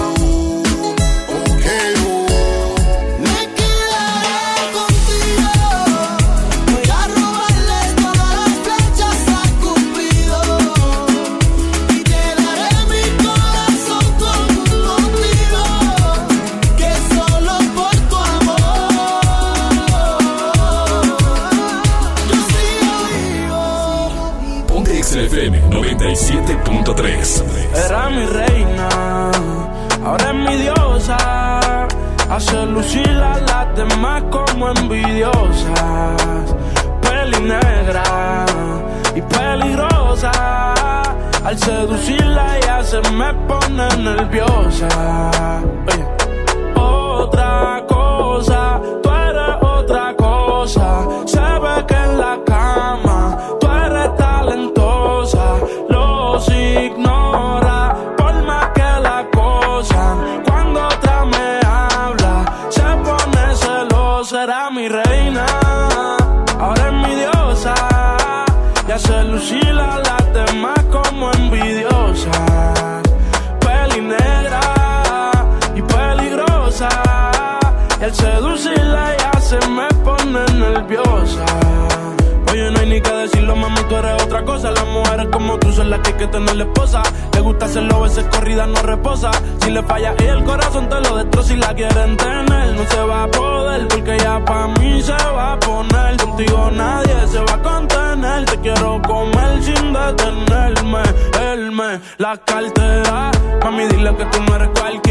Era mi reina, ahora es mi diosa. Hace lucir a las demás como envidiosas. Peli negra y peligrosa. Al seducirla ella se me pone nerviosa. Oye. Otra cosa, tú eres otra cosa. Como tú son las que hay que tener la esposa. Le gusta hacerlo, veces corrida no reposa. Si le falla y el corazón te lo destroza y la quieren tener. No se va a poder porque ya pa' mí se va a poner. Contigo nadie se va a contener. Te quiero comer sin detenerme. Él me la cartera. Mami, dile que tú no eres cualquiera.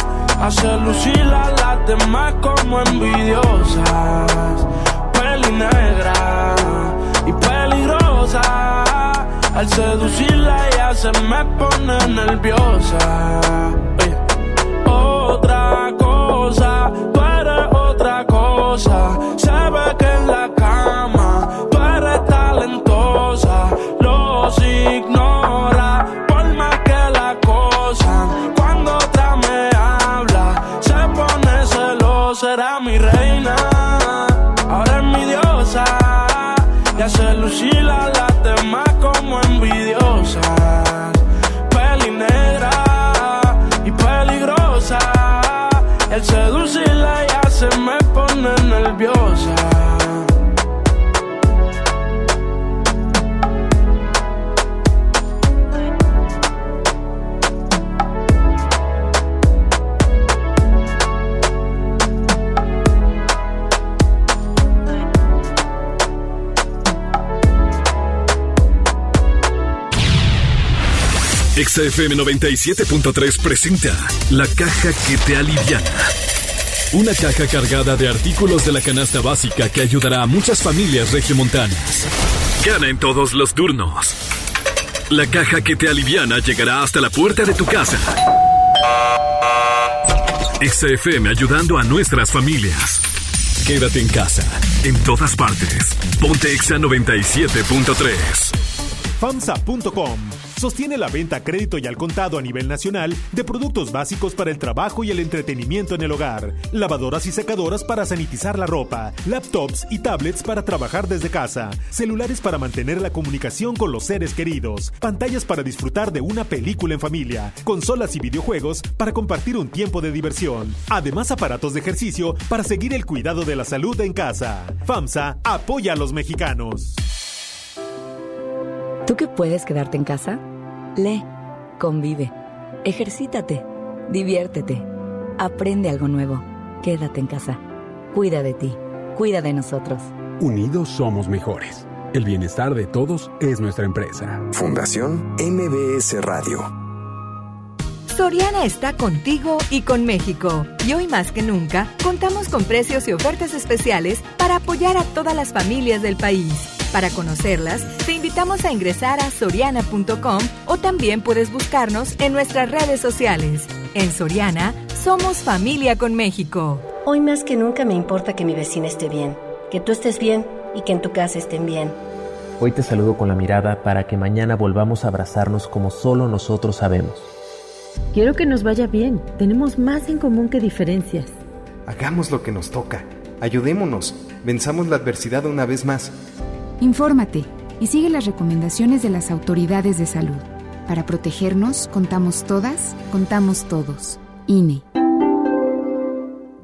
Hace lucir a las demás como envidiosas. Peli negra y peligrosa. Al seducirla ella se me pone nerviosa. Otra cosa, tú eres otra cosa. Se ve que en la cama tú eres talentosa. Y hace lucir XFM 97.3 presenta La caja que te aliviana. Una caja cargada de artículos de la canasta básica que ayudará a muchas familias regiomontanas. Gana en todos los turnos. La caja que te aliviana llegará hasta la puerta de tu casa. XFM ayudando a nuestras familias. Quédate en casa, en todas partes. Ponte Exa 97.3. FAMSA.com sostiene la venta a crédito y al contado a nivel nacional de productos básicos para el trabajo y el entretenimiento en el hogar, lavadoras y secadoras para sanitizar la ropa, laptops y tablets para trabajar desde casa, celulares para mantener la comunicación con los seres queridos, pantallas para disfrutar de una película en familia, consolas y videojuegos para compartir un tiempo de diversión, además aparatos de ejercicio para seguir el cuidado de la salud en casa. FAMSA apoya a los mexicanos. ¿Tú que puedes quedarte en casa? Lee, convive, ejercítate, diviértete, aprende algo nuevo. Quédate en casa. Cuida de ti, cuida de nosotros. Unidos somos mejores. El bienestar de todos es nuestra empresa. Fundación MBS Radio. Soriana está contigo y con México. Y hoy más que nunca, contamos con precios y ofertas especiales para apoyar a todas las familias del país. Para conocerlas, te invitamos a ingresar a soriana.com o también puedes buscarnos en nuestras redes sociales. En Soriana, somos familia con México. Hoy más que nunca me importa que mi vecina esté bien, que tú estés bien y que en tu casa estén bien. Hoy te saludo con la mirada para que mañana volvamos a abrazarnos como solo nosotros sabemos. Quiero que nos vaya bien. Tenemos más en común que diferencias. Hagamos lo que nos toca. Ayudémonos. Venzamos la adversidad una vez más. Infórmate y sigue las recomendaciones de las autoridades de salud. Para protegernos, contamos todas, contamos todos. INE.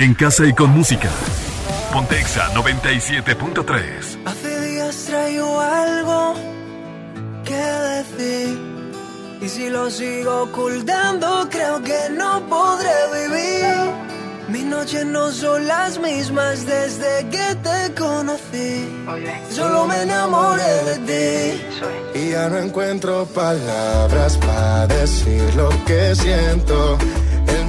En casa y con música. Pontexa 97.3. Hace días traigo algo que decir. Y si lo sigo ocultando, creo que no podré vivir. Mis noches no son las mismas desde que te conocí. Solo me enamoré de ti. Y ya no encuentro palabras para decir lo que siento.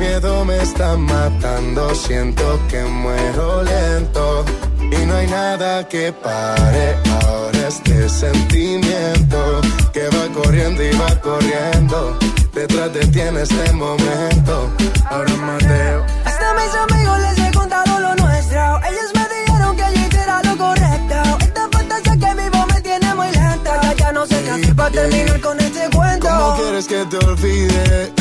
Miedo me está matando, siento que muero lento. Y no hay nada que pare ahora este sentimiento que va corriendo y va corriendo. Detrás de ti en este momento. Ahora Mateo. Hasta mis amigos les he contado lo nuestro. Ellos me dijeron que yo hiciera lo correcto. Esta fantasía que vivo me tiene muy lenta. Ya, ya no sé qué hacer para terminar con este cuento. ¿Cómo quieres que te olvide?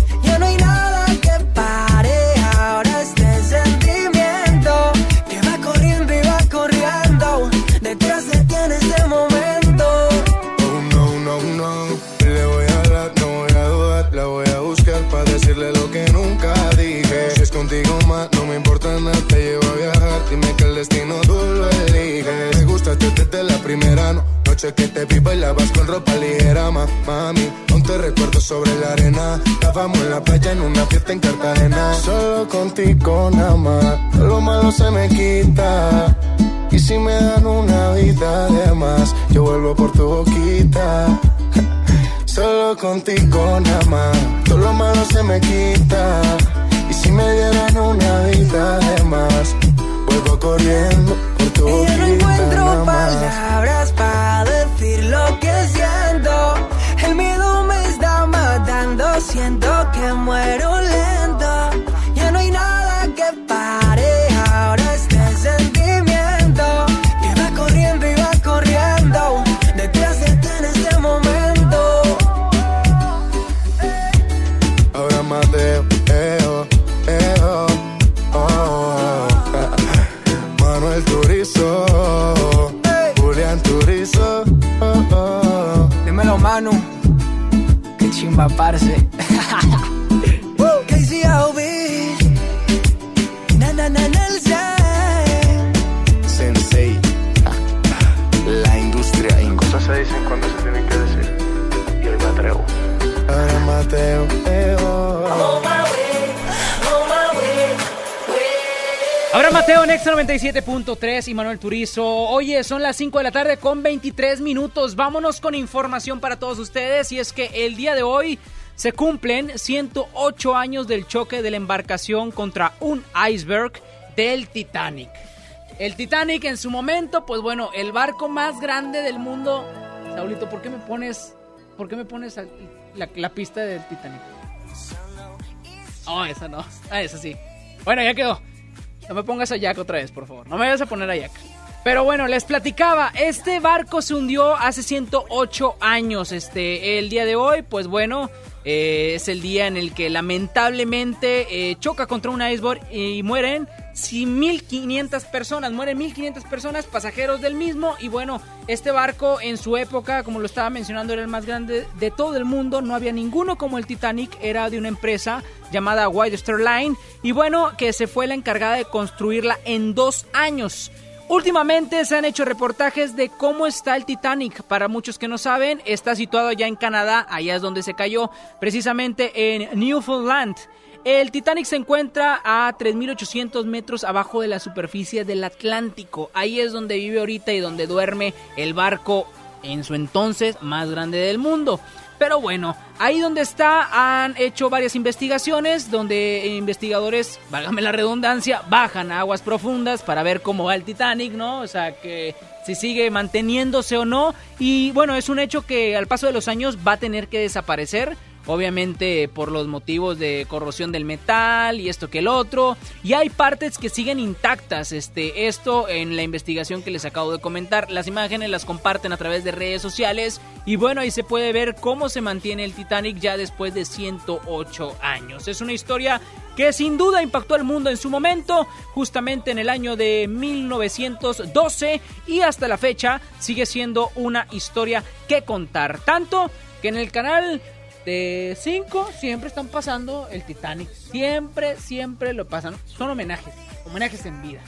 Noche que te vi bailabas con ropa ligera, ma- mami. Aún te recuerdo sobre la arena. Estábamos en la playa en una fiesta en Cartagena. Solo contigo nada más. Lo malo se me quita. Y si me dan una vida de más, yo vuelvo por tu boquita. Solo contigo nada más, todo lo malo se me quita. Y si me dieran una vida de más, vuelvo corriendo Y ya no encuentro palabras para decir lo que siento. El miedo me está matando, siento que muero na Sensei. La industria Cosas se dicen cuando se tienen que decir. Y hoy me atrevo. Ahora Mateo. Mateo en Extra 97.3 y Manuel Turizo. Oye, son las 5 de la tarde con 23 minutos. Vámonos con información para todos ustedes. Y es que el día de hoy se cumplen 108 años del choque de la embarcación contra un iceberg del Titanic. El Titanic en su momento, pues bueno, el barco más grande del mundo. Saulito, ¿por qué me pones, por qué me pones la, la pista del Titanic? Oh, esa no. Ah, esa sí. Bueno, ya quedó. No me pongas a Jack otra vez, por favor. No me vayas a poner a Jack. Pero bueno, les platicaba, este barco se hundió hace 108 años. Este, el día de hoy, pues bueno, eh, es el día en el que lamentablemente eh, choca contra un iceberg y mueren sí, 1500 personas, mueren 1500 personas, pasajeros del mismo. Y bueno, este barco en su época, como lo estaba mencionando, era el más grande de todo el mundo. No había ninguno como el Titanic, era de una empresa llamada White Star Line. Y bueno, que se fue la encargada de construirla en dos años. Últimamente se han hecho reportajes de cómo está el Titanic. Para muchos que no saben, está situado ya en Canadá, allá es donde se cayó, precisamente en Newfoundland. El Titanic se encuentra a 3.800 metros abajo de la superficie del Atlántico. Ahí es donde vive ahorita y donde duerme el barco en su entonces más grande del mundo. Pero bueno, ahí donde está han hecho varias investigaciones donde investigadores, válgame la redundancia, bajan a aguas profundas para ver cómo va el Titanic, ¿no? O sea, que si sigue manteniéndose o no. Y bueno, es un hecho que al paso de los años va a tener que desaparecer. Obviamente por los motivos de corrosión del metal y esto que el otro. Y hay partes que siguen intactas. Este, esto en la investigación que les acabo de comentar. Las imágenes las comparten a través de redes sociales. Y bueno, ahí se puede ver cómo se mantiene el Titanic ya después de 108 años. Es una historia que sin duda impactó al mundo en su momento, justamente en el año de 1912 y hasta la fecha sigue siendo una historia que contar. Tanto que en el canal de 5 siempre están pasando el Titanic. Siempre, siempre lo pasan. Son homenajes, homenajes en vida.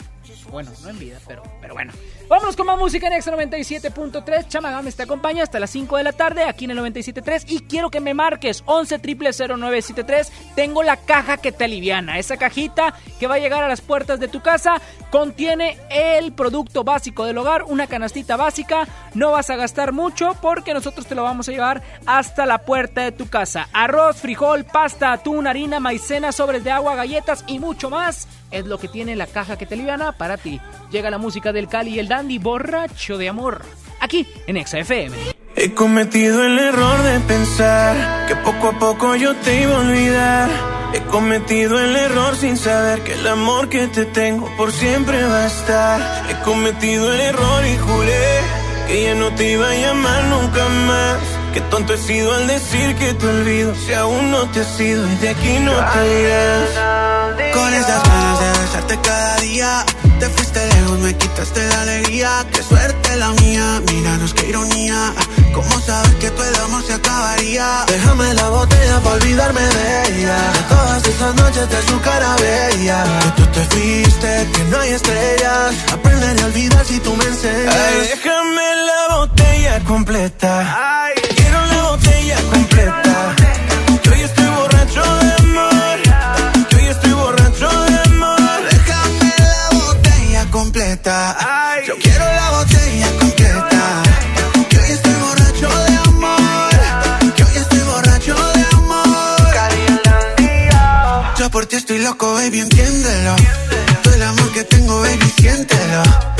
Bueno, no en vida, pero, pero bueno. Vámonos con más música en Extra 97.3. Chamagame te acompaña hasta las 5 de la tarde aquí en el 97.3. Y quiero que me marques 11 0973. Tengo la caja que te aliviana. Esa cajita que va a llegar a las puertas de tu casa contiene el producto básico del hogar, una canastita básica. No vas a gastar mucho porque nosotros te lo vamos a llevar hasta la puerta de tu casa. Arroz, frijol, pasta, atún, harina, maicena, sobres de agua, galletas y mucho más. Es lo que tiene la caja que te aliviana para ti. Llega la música del Cali y el Dandy borracho de amor. Aquí en Exa FM. He cometido el error de pensar que poco a poco yo te iba a olvidar. He cometido el error sin saber que el amor que te tengo por siempre va a estar. He cometido el error y juré que ya no te iba a llamar nunca más. Qué tonto he sido al decir que te olvido. Si aún no te has ido y de aquí no te irás. Con esas ganas de besarte cada día. Te fuiste lejos, me quitaste la alegría. Qué suerte la mía, míranos qué ironía. ¿Cómo sabes que todo el amor se acabaría? Déjame la botella para olvidarme de ella. De todas esas noches de su cara bella. Que tú te fuiste, que no hay estrellas. Aprenderé a olvidar si tú me enseñas. Ay, déjame la botella completa. Quiero por ti estoy loco, baby, entiéndelo. Todo el amor que tengo, baby, siéntelo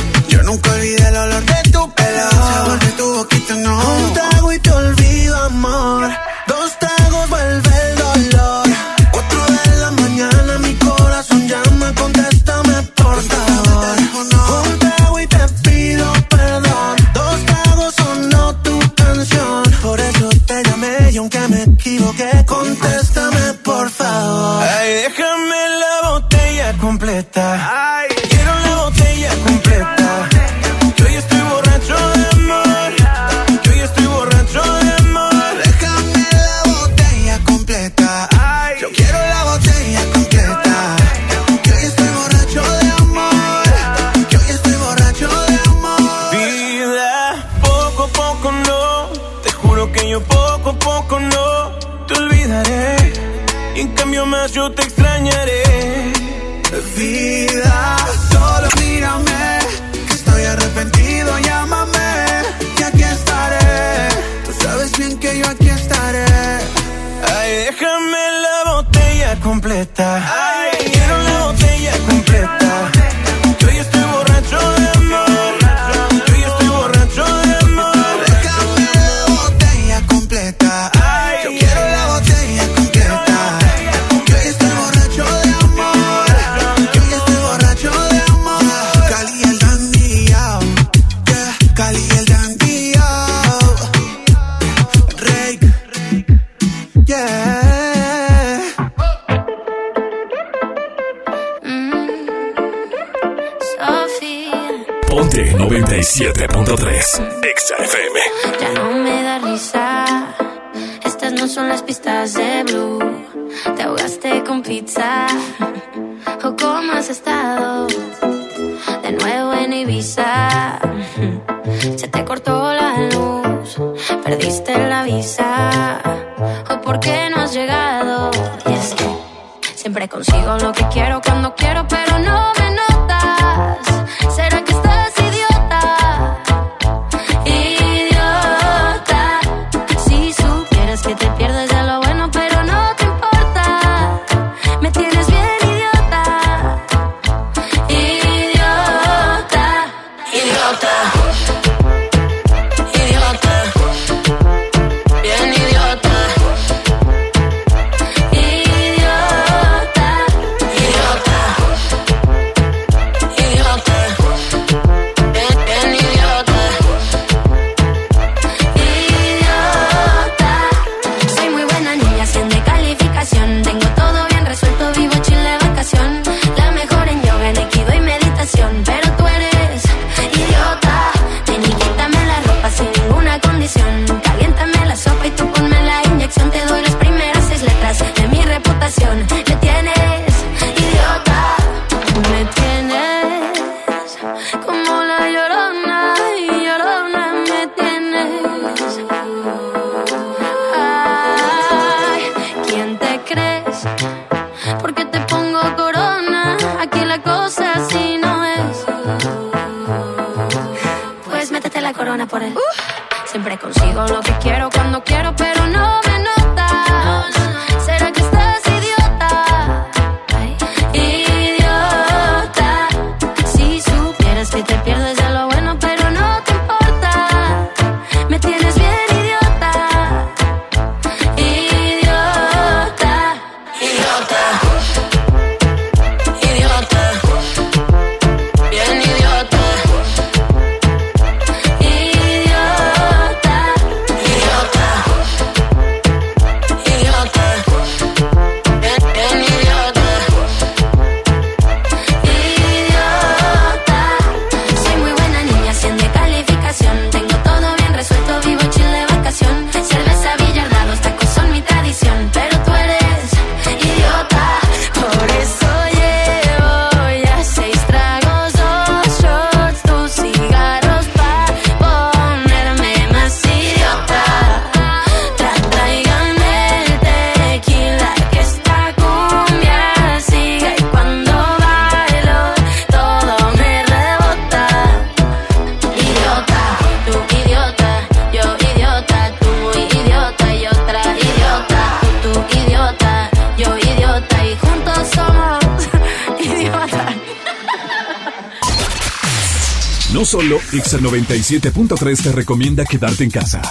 solo Exa 97.3 te recomienda quedarte en casa.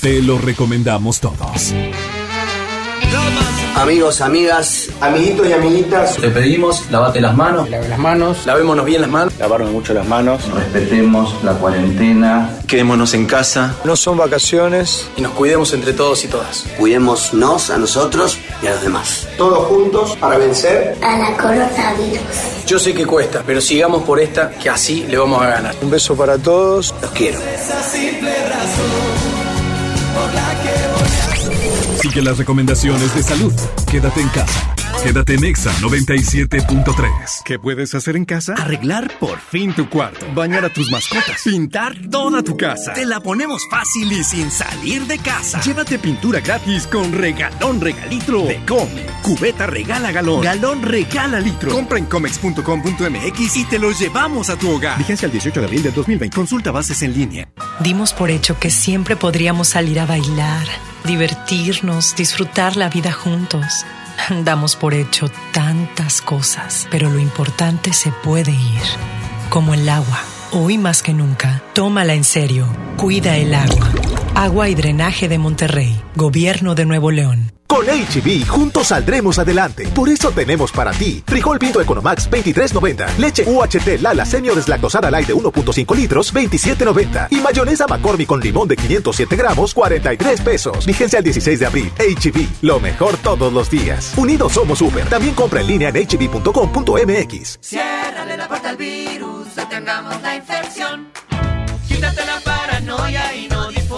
Te lo recomendamos todos. Amigos, amigas, amiguitos y amiguitas, Te pedimos, lavate las manos. lave las manos, Lavémonos bien las manos. lavarnos mucho las manos, Respetemos la cuarentena. quedémonos en casa, No son vacaciones. Y nos cuidemos entre todos y todas. cuidémonos a nosotros y a los demás. Todos juntos para vencer A la coronavirus. Yo sé que cuesta, pero sigamos por esta, que así le vamos a ganar. Un beso para todos. Los quiero. Sigue las recomendaciones de salud. Quédate en casa. Quédate en Exa 97.3. ¿Qué puedes hacer en casa? Arreglar por fin tu cuarto. Bañar a tus mascotas. Pintar toda tu casa. Te la ponemos fácil y sin salir de casa. Llévate pintura gratis con regalón regalitro de Come. Cubeta regala galón. Galón regala litro. Compra en comex.com.mx y te lo llevamos a tu hogar. Vigencia el 18 de abril del 2020. Consulta bases en línea. Dimos por hecho que siempre podríamos salir a bailar, divertirnos, disfrutar la vida juntos. Damos por hecho tantas cosas, pero lo importante se puede ir, como el agua. Hoy más que nunca, tómala en serio. Cuida el agua. Agua y drenaje de Monterrey. Gobierno de Nuevo León. Con HB, juntos saldremos adelante. Por eso tenemos para ti frijol pinto Economax 23.90, leche UHT Lala Semio deslactosada light de 1.5 litros 27.90 y mayonesa McCormick con limón de 507 gramos 43 pesos. Vigencia el 16 de abril. HB, lo mejor todos los días. Unidos somos super. También compra en línea en hb.com.mx. Ciérrale la puerta al virus, detengamos la infección. Quítate la paranoia y no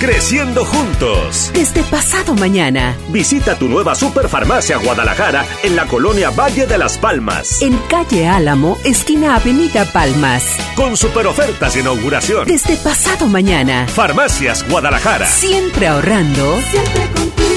Creciendo juntos. Desde pasado mañana. Visita tu nueva Superfarmacia Guadalajara en la colonia Valle de las Palmas. En calle Álamo, esquina Avenida Palmas. Con super ofertas de inauguración. Desde pasado mañana. Farmacias Guadalajara. Siempre ahorrando. Siempre contigo.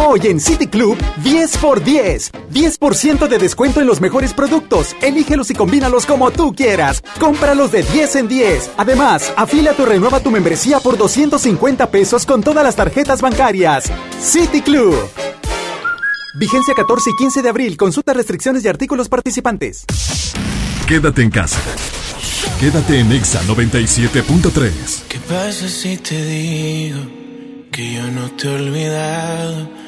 Hoy en City Club, 10 por 10. 10% de descuento en los mejores productos. Elígelos y combínalos como tú quieras. Cómpralos de 10 en 10. Además, afíliate o renueva tu membresía por 250 pesos con todas las tarjetas bancarias. City Club. Vigencia 14 y 15 de abril. Consulta restricciones y artículos participantes. Quédate en casa. Quédate en Exa 97.3. ¿Qué pasa si te digo que yo no te he olvidado?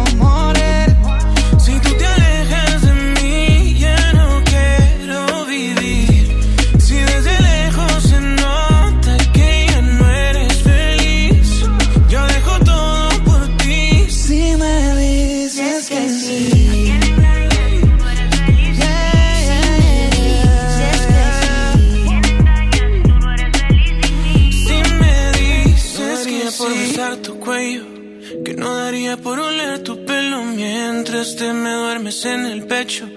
mientras te me duermes en el pecho,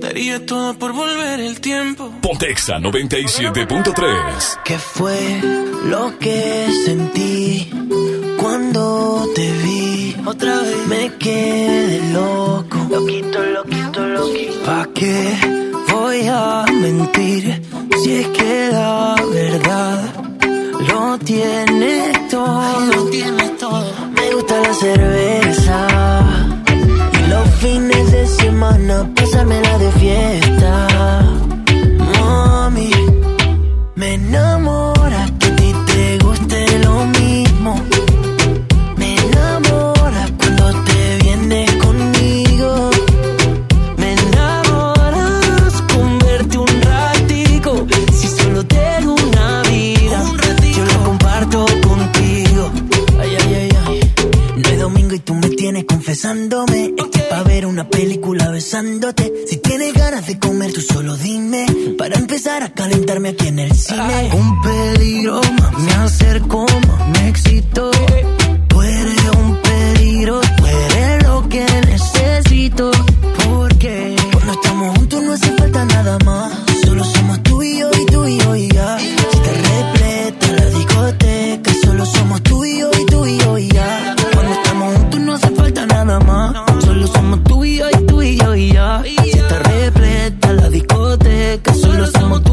daría todo por volver el tiempo. Pontexa 97.3. ¿Qué fue lo que sentí Cuando te vi, otra vez me quedé loco. Loquito, loquito, loquito. ¿Pa' qué voy a mentir? Si es que la verdad lo tiene todo. Lo tiene todo. Me gusta la cerveza. Semana pasármela de fiesta. Mami, me enamora que a ti te guste lo mismo. Me enamora cuando te vienes conmigo. Me enamoras con verte un ratico. Si solo tengo una vida, yo la comparto contigo. Ay, ay, ay, ay. No es domingo y tú me tienes confesándome. Estoy pa' ver una película besándote. Si tienes ganas de comer, tú solo dime. Para empezar a calentarme aquí en el cine. Un peligro, más me acerco, más me excito. Tú eres un peligro, tú eres lo que necesito. Porque cuando estamos juntos no hace falta nada más. Somos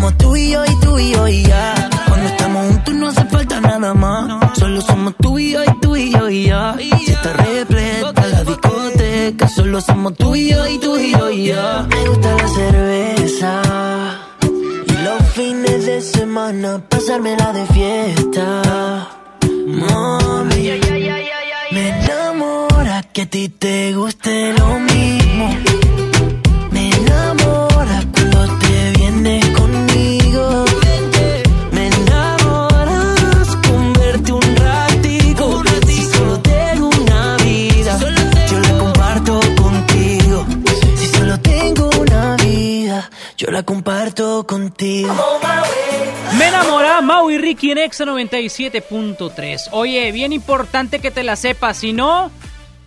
somos tú y yo y tú y yo y ya. Cuando estamos juntos no hace falta nada más. Solo somos tú y yo y tú y yo y ya. Si te repleta la discoteca, solo somos tú y yo y tú y yo y ya. Me gusta la cerveza. Y los fines de semana pasármela de fiesta. Mami, me enamora que a ti te guste lo mismo. Comparto contigo. Me enamora Mau y Ricky en Exa 97.3. Oye, bien importante que te la sepas, si no,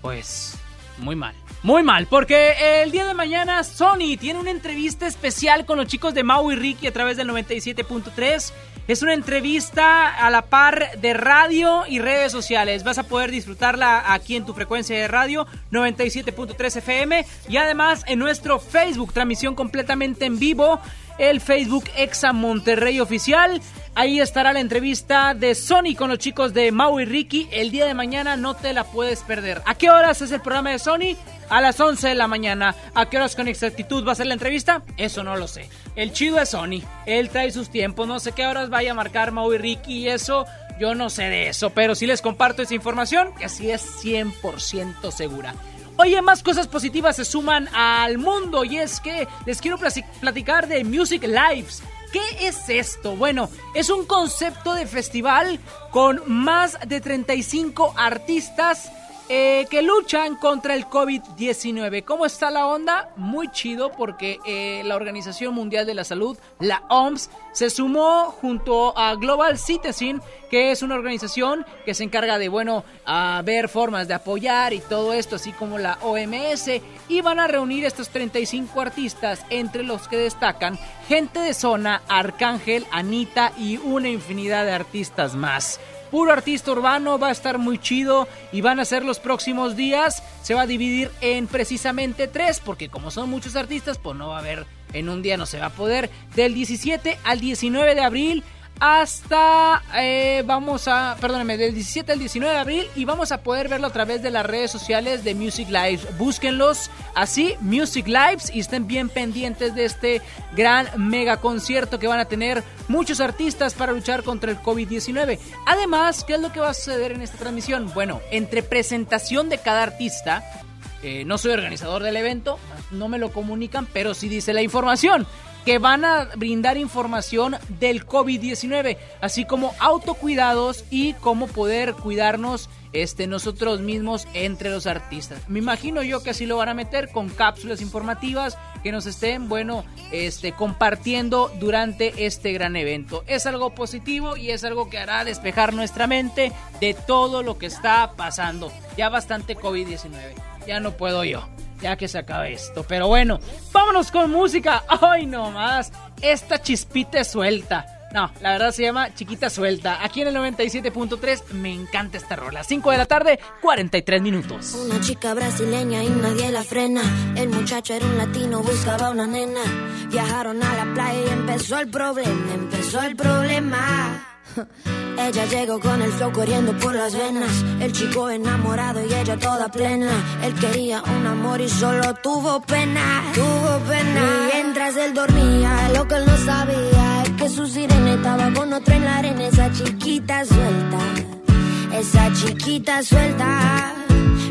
pues muy mal. Muy mal, porque el día de mañana Sony tiene una entrevista especial con los chicos de Mau y Ricky a través del 97.3. Es una entrevista a la par de radio y redes sociales. Vas a poder disfrutarla aquí en tu frecuencia de radio 97.3 FM y además en nuestro Facebook, transmisión completamente en vivo, el Facebook Exa Monterrey Oficial. Ahí estará la entrevista de Sony con los chicos de Mau y Ricky. El día de mañana no te la puedes perder. ¿A qué horas es el programa de Sony? A las 11 de la mañana. ¿A qué horas con exactitud va a ser la entrevista? Eso no lo sé. El chido es Sony. Él trae sus tiempos. No sé qué horas vaya a marcar Mau y Ricky y eso. Yo no sé de eso. Pero sí les comparto esa información que así es 100% segura. Oye, más cosas positivas se suman al mundo y es que les quiero platicar de Music Lives. ¿Qué es esto? Bueno, es un concepto de festival con más de 35 artistas eh, que luchan contra el COVID-19. ¿Cómo está la onda? Muy chido porque eh, la Organización Mundial de la Salud, la OMS, se sumó junto a Global Citizen, que es una organización que se encarga de, bueno, a ver formas de apoyar y todo esto, así como la OMS, y van a reunir estos 35 artistas, entre los que destacan gente de zona, Arcángel, Anita y una infinidad de artistas más puro artista urbano, va a estar muy chido y van a ser los próximos días. Se va a dividir en precisamente tres, porque como son muchos artistas, pues no va a haber, en un día no se va a poder. Del 17 al 19 de abril hasta, eh, vamos a, perdónenme, del 17 al 19 de abril y vamos a poder verlo a través de las redes sociales de Music Lives. Búsquenlos así, Music Lives, y estén bien pendientes de este gran mega concierto que van a tener muchos artistas para luchar contra el COVID-19. Además, ¿qué es lo que va a suceder en esta transmisión? Bueno, entre presentación de cada artista, eh, no soy organizador del evento, no me lo comunican, pero sí dice la información que van a brindar información del COVID-19, así como autocuidados y cómo poder cuidarnos este, nosotros mismos entre los artistas. Me imagino yo que así lo van a meter con cápsulas informativas que nos estén, bueno, este, compartiendo durante este gran evento. Es algo positivo y es algo que hará despejar nuestra mente de todo lo que está pasando. Ya bastante COVID-19. Ya no puedo yo. Ya que se acabe esto. Pero bueno, vámonos con música. Ay, no más. Esta chispita es suelta. No, la verdad se llama Chiquita Suelta. Aquí en el 97.3 me encanta esta rola. 5 de la tarde, 43 minutos. Una chica brasileña y nadie la frena. El muchacho era un latino, buscaba una nena. Viajaron a la playa y empezó el problema, empezó el problema. Ella llegó con el flow corriendo por las venas. El chico enamorado y ella toda plena. Él quería un amor y solo tuvo pena. Tuvo pena. Mientras él dormía, lo que él no sabía es que su sirena estaba con otro en la arena. Esa chiquita suelta. Esa chiquita suelta.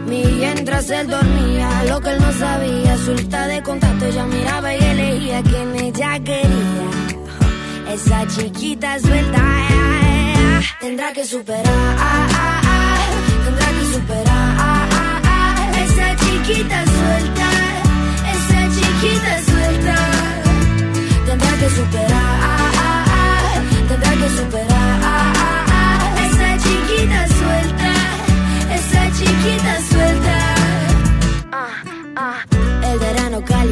Mientras él dormía, lo que él no sabía, suelta de contacto, ella miraba y elegía quien ella quería. Esa chiquita suelta eh, eh, tendrá que superar, ah, ah, ah, tendrá que superar. Esa chiquita suelta, esa chiquita suelta, tendrá que superar, tendrá que superar. Esa chiquita suelta, esa chiquita suelta.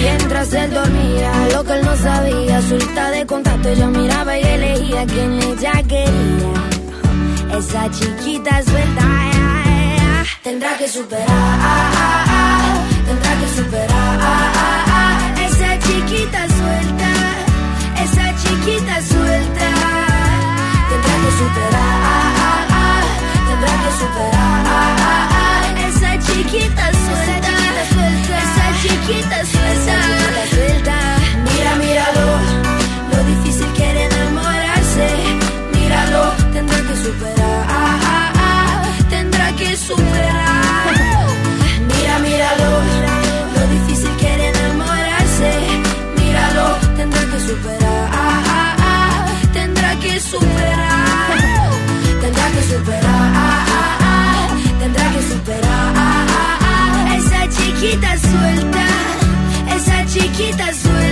Mientras él dormía, lo que él no sabía, suelta de contacto, ella miraba y elegía quien ella quería. Esa chiquita suelta, eh, eh, tendrá que superar, ah, ah, ah, tendrá que superar. Superar. Tendrá que superar, tendrá que superar. Esa chiquita suelta, esa chiquita suelta,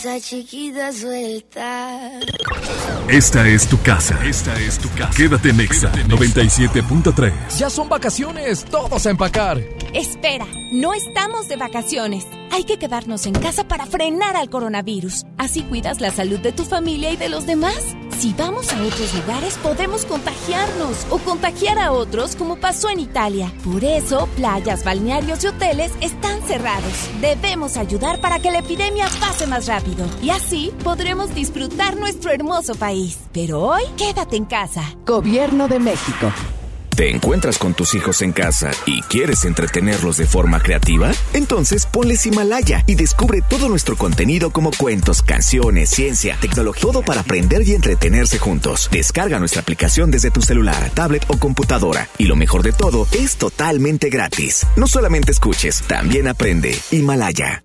esa chiquita suelta. Esta es tu casa. Esta es tu casa. Quédate en Exa 97.3. Ya son vacaciones, todos a empacar. Espera, no estamos de vacaciones. Hay que quedarnos en casa para frenar al coronavirus. Así cuidas la salud de tu familia y de los demás. Si vamos a otros lugares podemos contagiarnos o contagiar a otros como pasó en Italia. Por eso, playas, balnearios y hoteles están cerrados. Debemos ayudar para que la epidemia pase más rápido y así podremos disfrutar nuestro hermoso país. Pero hoy, quédate en casa. Gobierno de México. ¿Te encuentras con tus hijos en casa y quieres entretenerlos de forma creativa? Entonces ponles Himalaya y descubre todo nuestro contenido como cuentos, canciones, ciencia, tecnología, todo para aprender y entretenerse juntos. Descarga nuestra aplicación desde tu celular, tablet o computadora. Y lo mejor de todo, es totalmente gratis. No solamente escuches, también aprende. Himalaya.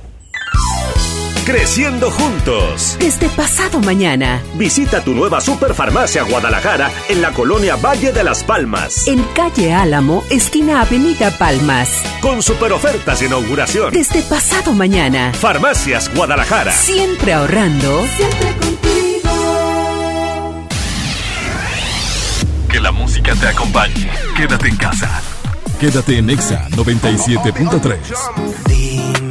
Creciendo juntos. Desde pasado mañana. Visita tu nueva Superfarmacia Guadalajara en la colonia Valle de las Palmas. En calle Álamo, esquina Avenida Palmas. Con super ofertas de inauguración. Desde pasado mañana. Farmacias Guadalajara. Siempre ahorrando. Siempre contigo. Que la música te acompañe. Quédate en casa. Quédate en Exa 97.3.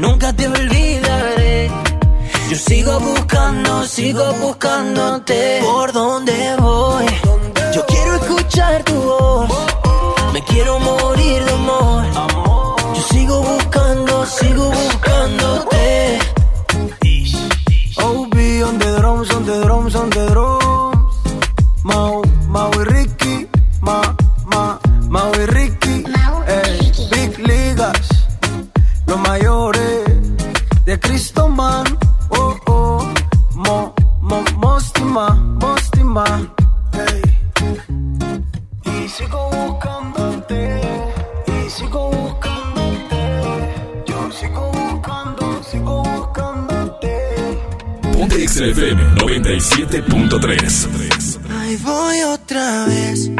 nunca te olvidaré. Yo sigo buscando, sigo buscándote. ¿Por dónde voy? Yo quiero escuchar tu voz. Me quiero morir de amor. Yo sigo buscando, sigo buscándote. OB on the drums, on the drums, on the drums. Mau, Mau y Ricky, Ma, Ma, Mau y Ricky. Ey, Big Ligas, los mayores de Cristo Man. Oh, oh, Mo, Mo, Mostima, Mostima. Ey. Y sigo buscándote, y sigo buscándote. Yo sigo buscando, sigo buscándote. Ponte Exa FM 97.3. Ahí voy otra vez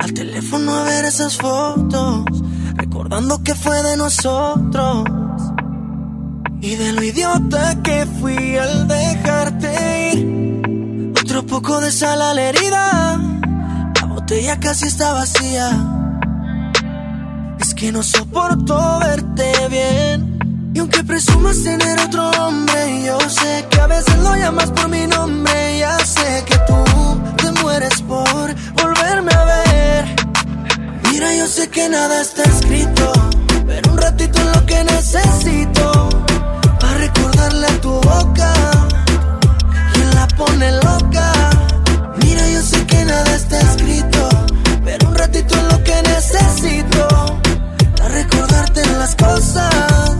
al teléfono a ver esas fotos, recordando que fue de nosotros. Y de lo idiota que fui al dejarte ir. Otro poco de sal a la herida. botella casi está vacía. Es que no soporto verte bien. Y aunque presumas tener otro hombre, yo sé que a veces lo llamas por mi nombre. Ya sé que tú te mueres por volverme a ver. Mira, yo sé que nada está escrito, pero un ratito es lo que necesito. Para a tu boca, quien la pone loca. Mira, yo sé que nada está escrito, pero un ratito es lo que necesito. Para recordarte las cosas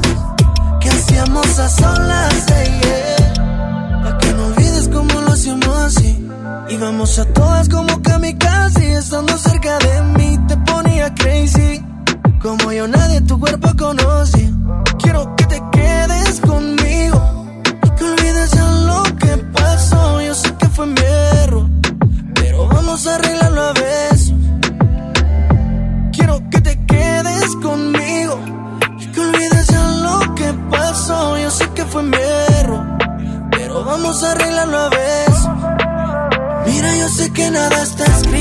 que hacíamos a solas, eh, yeah. Pa' que no olvides cómo lo hacíamos así. Íbamos a todas como kamikaze, estando cerca de mí te ponía crazy. Como yo nadie tu cuerpo conoce. Quiero que te quedes pero vamos a arreglarlo a besos. Quiero que te quedes conmigo y que olvides ya lo que pasó. Yo sé que fue mi error, pero vamos a arreglarlo a besos. Mira, yo sé que nada está escrito,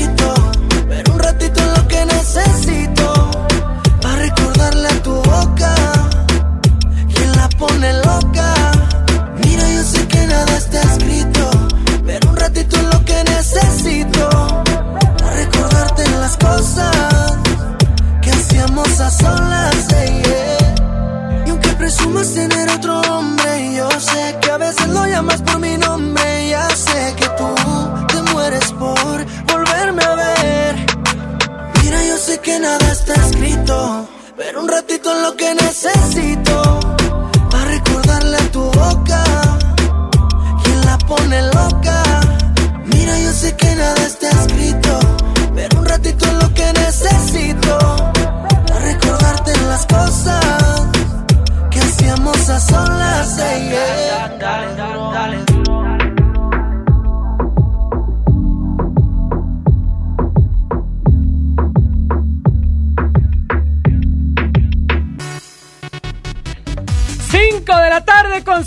es lo que necesito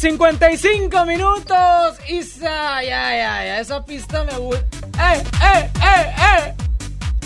55 minutos. Isa, ya, ya, ya. Esa pista me. ¡Eh, eh, eh, eh!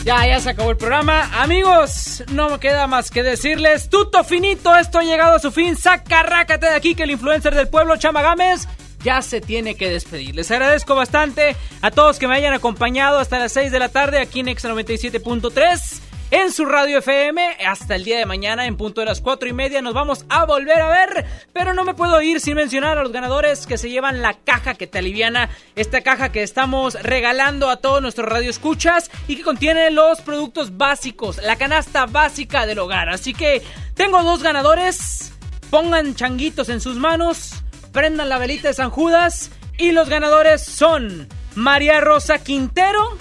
Ya, ya se acabó el programa. Amigos, no me queda más que decirles: Tuto finito, esto ha llegado a su fin. Sacarrácate de aquí que el influencer del pueblo, Chama Gámez, ya se tiene que despedir. Les agradezco bastante a todos que me hayan acompañado hasta las 6 de la tarde aquí en Exa 97.3. En su radio FM, hasta el día de mañana, en punto de las 4 y media, nos vamos a volver a ver. Pero no me puedo ir sin mencionar a los ganadores que se llevan la caja que te aliviana. Esta caja que estamos regalando a todos nuestros radioescuchas y que contiene los productos básicos, la canasta básica del hogar. Así que tengo dos ganadores. Pongan changuitos en sus manos, prendan la velita de San Judas. Y los ganadores son María Rosa Quintero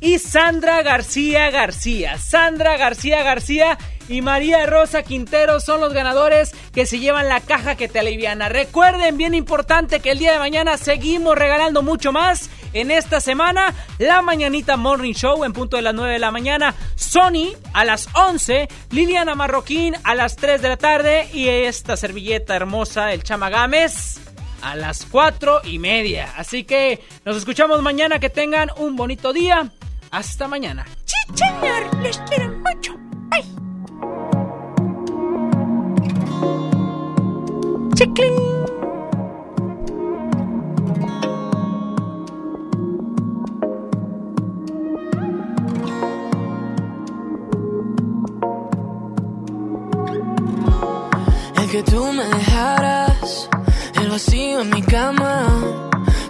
y Sandra García García. Sandra García García y María Rosa Quintero son los ganadores que se llevan la caja que te aliviana. Recuerden, bien importante, que el día de mañana seguimos regalando mucho más. En esta semana, la Mañanita Morning Show en punto de las 9 de la mañana. Sony a las 11. Liliana Marroquín a las 3 de la tarde. Y esta servilleta hermosa, el Chamagames a las 4 y media. Así que nos escuchamos mañana. Que tengan un bonito día. Hasta mañana. Sí, señor, les quiero mucho. Bye. Chiclin. El que tú me dejaras, el vacío en mi cama,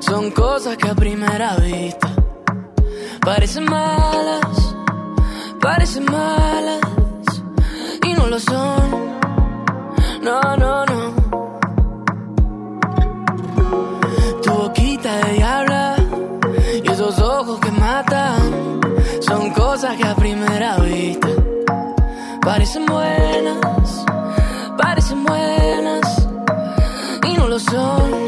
son cosas que a primera vista parecen malas, parecen malas y no lo son. No, no, no. Tu boquita de diabla y esos ojos que matan son cosas que a primera vista parecen buenas, parecen buenas y no lo son.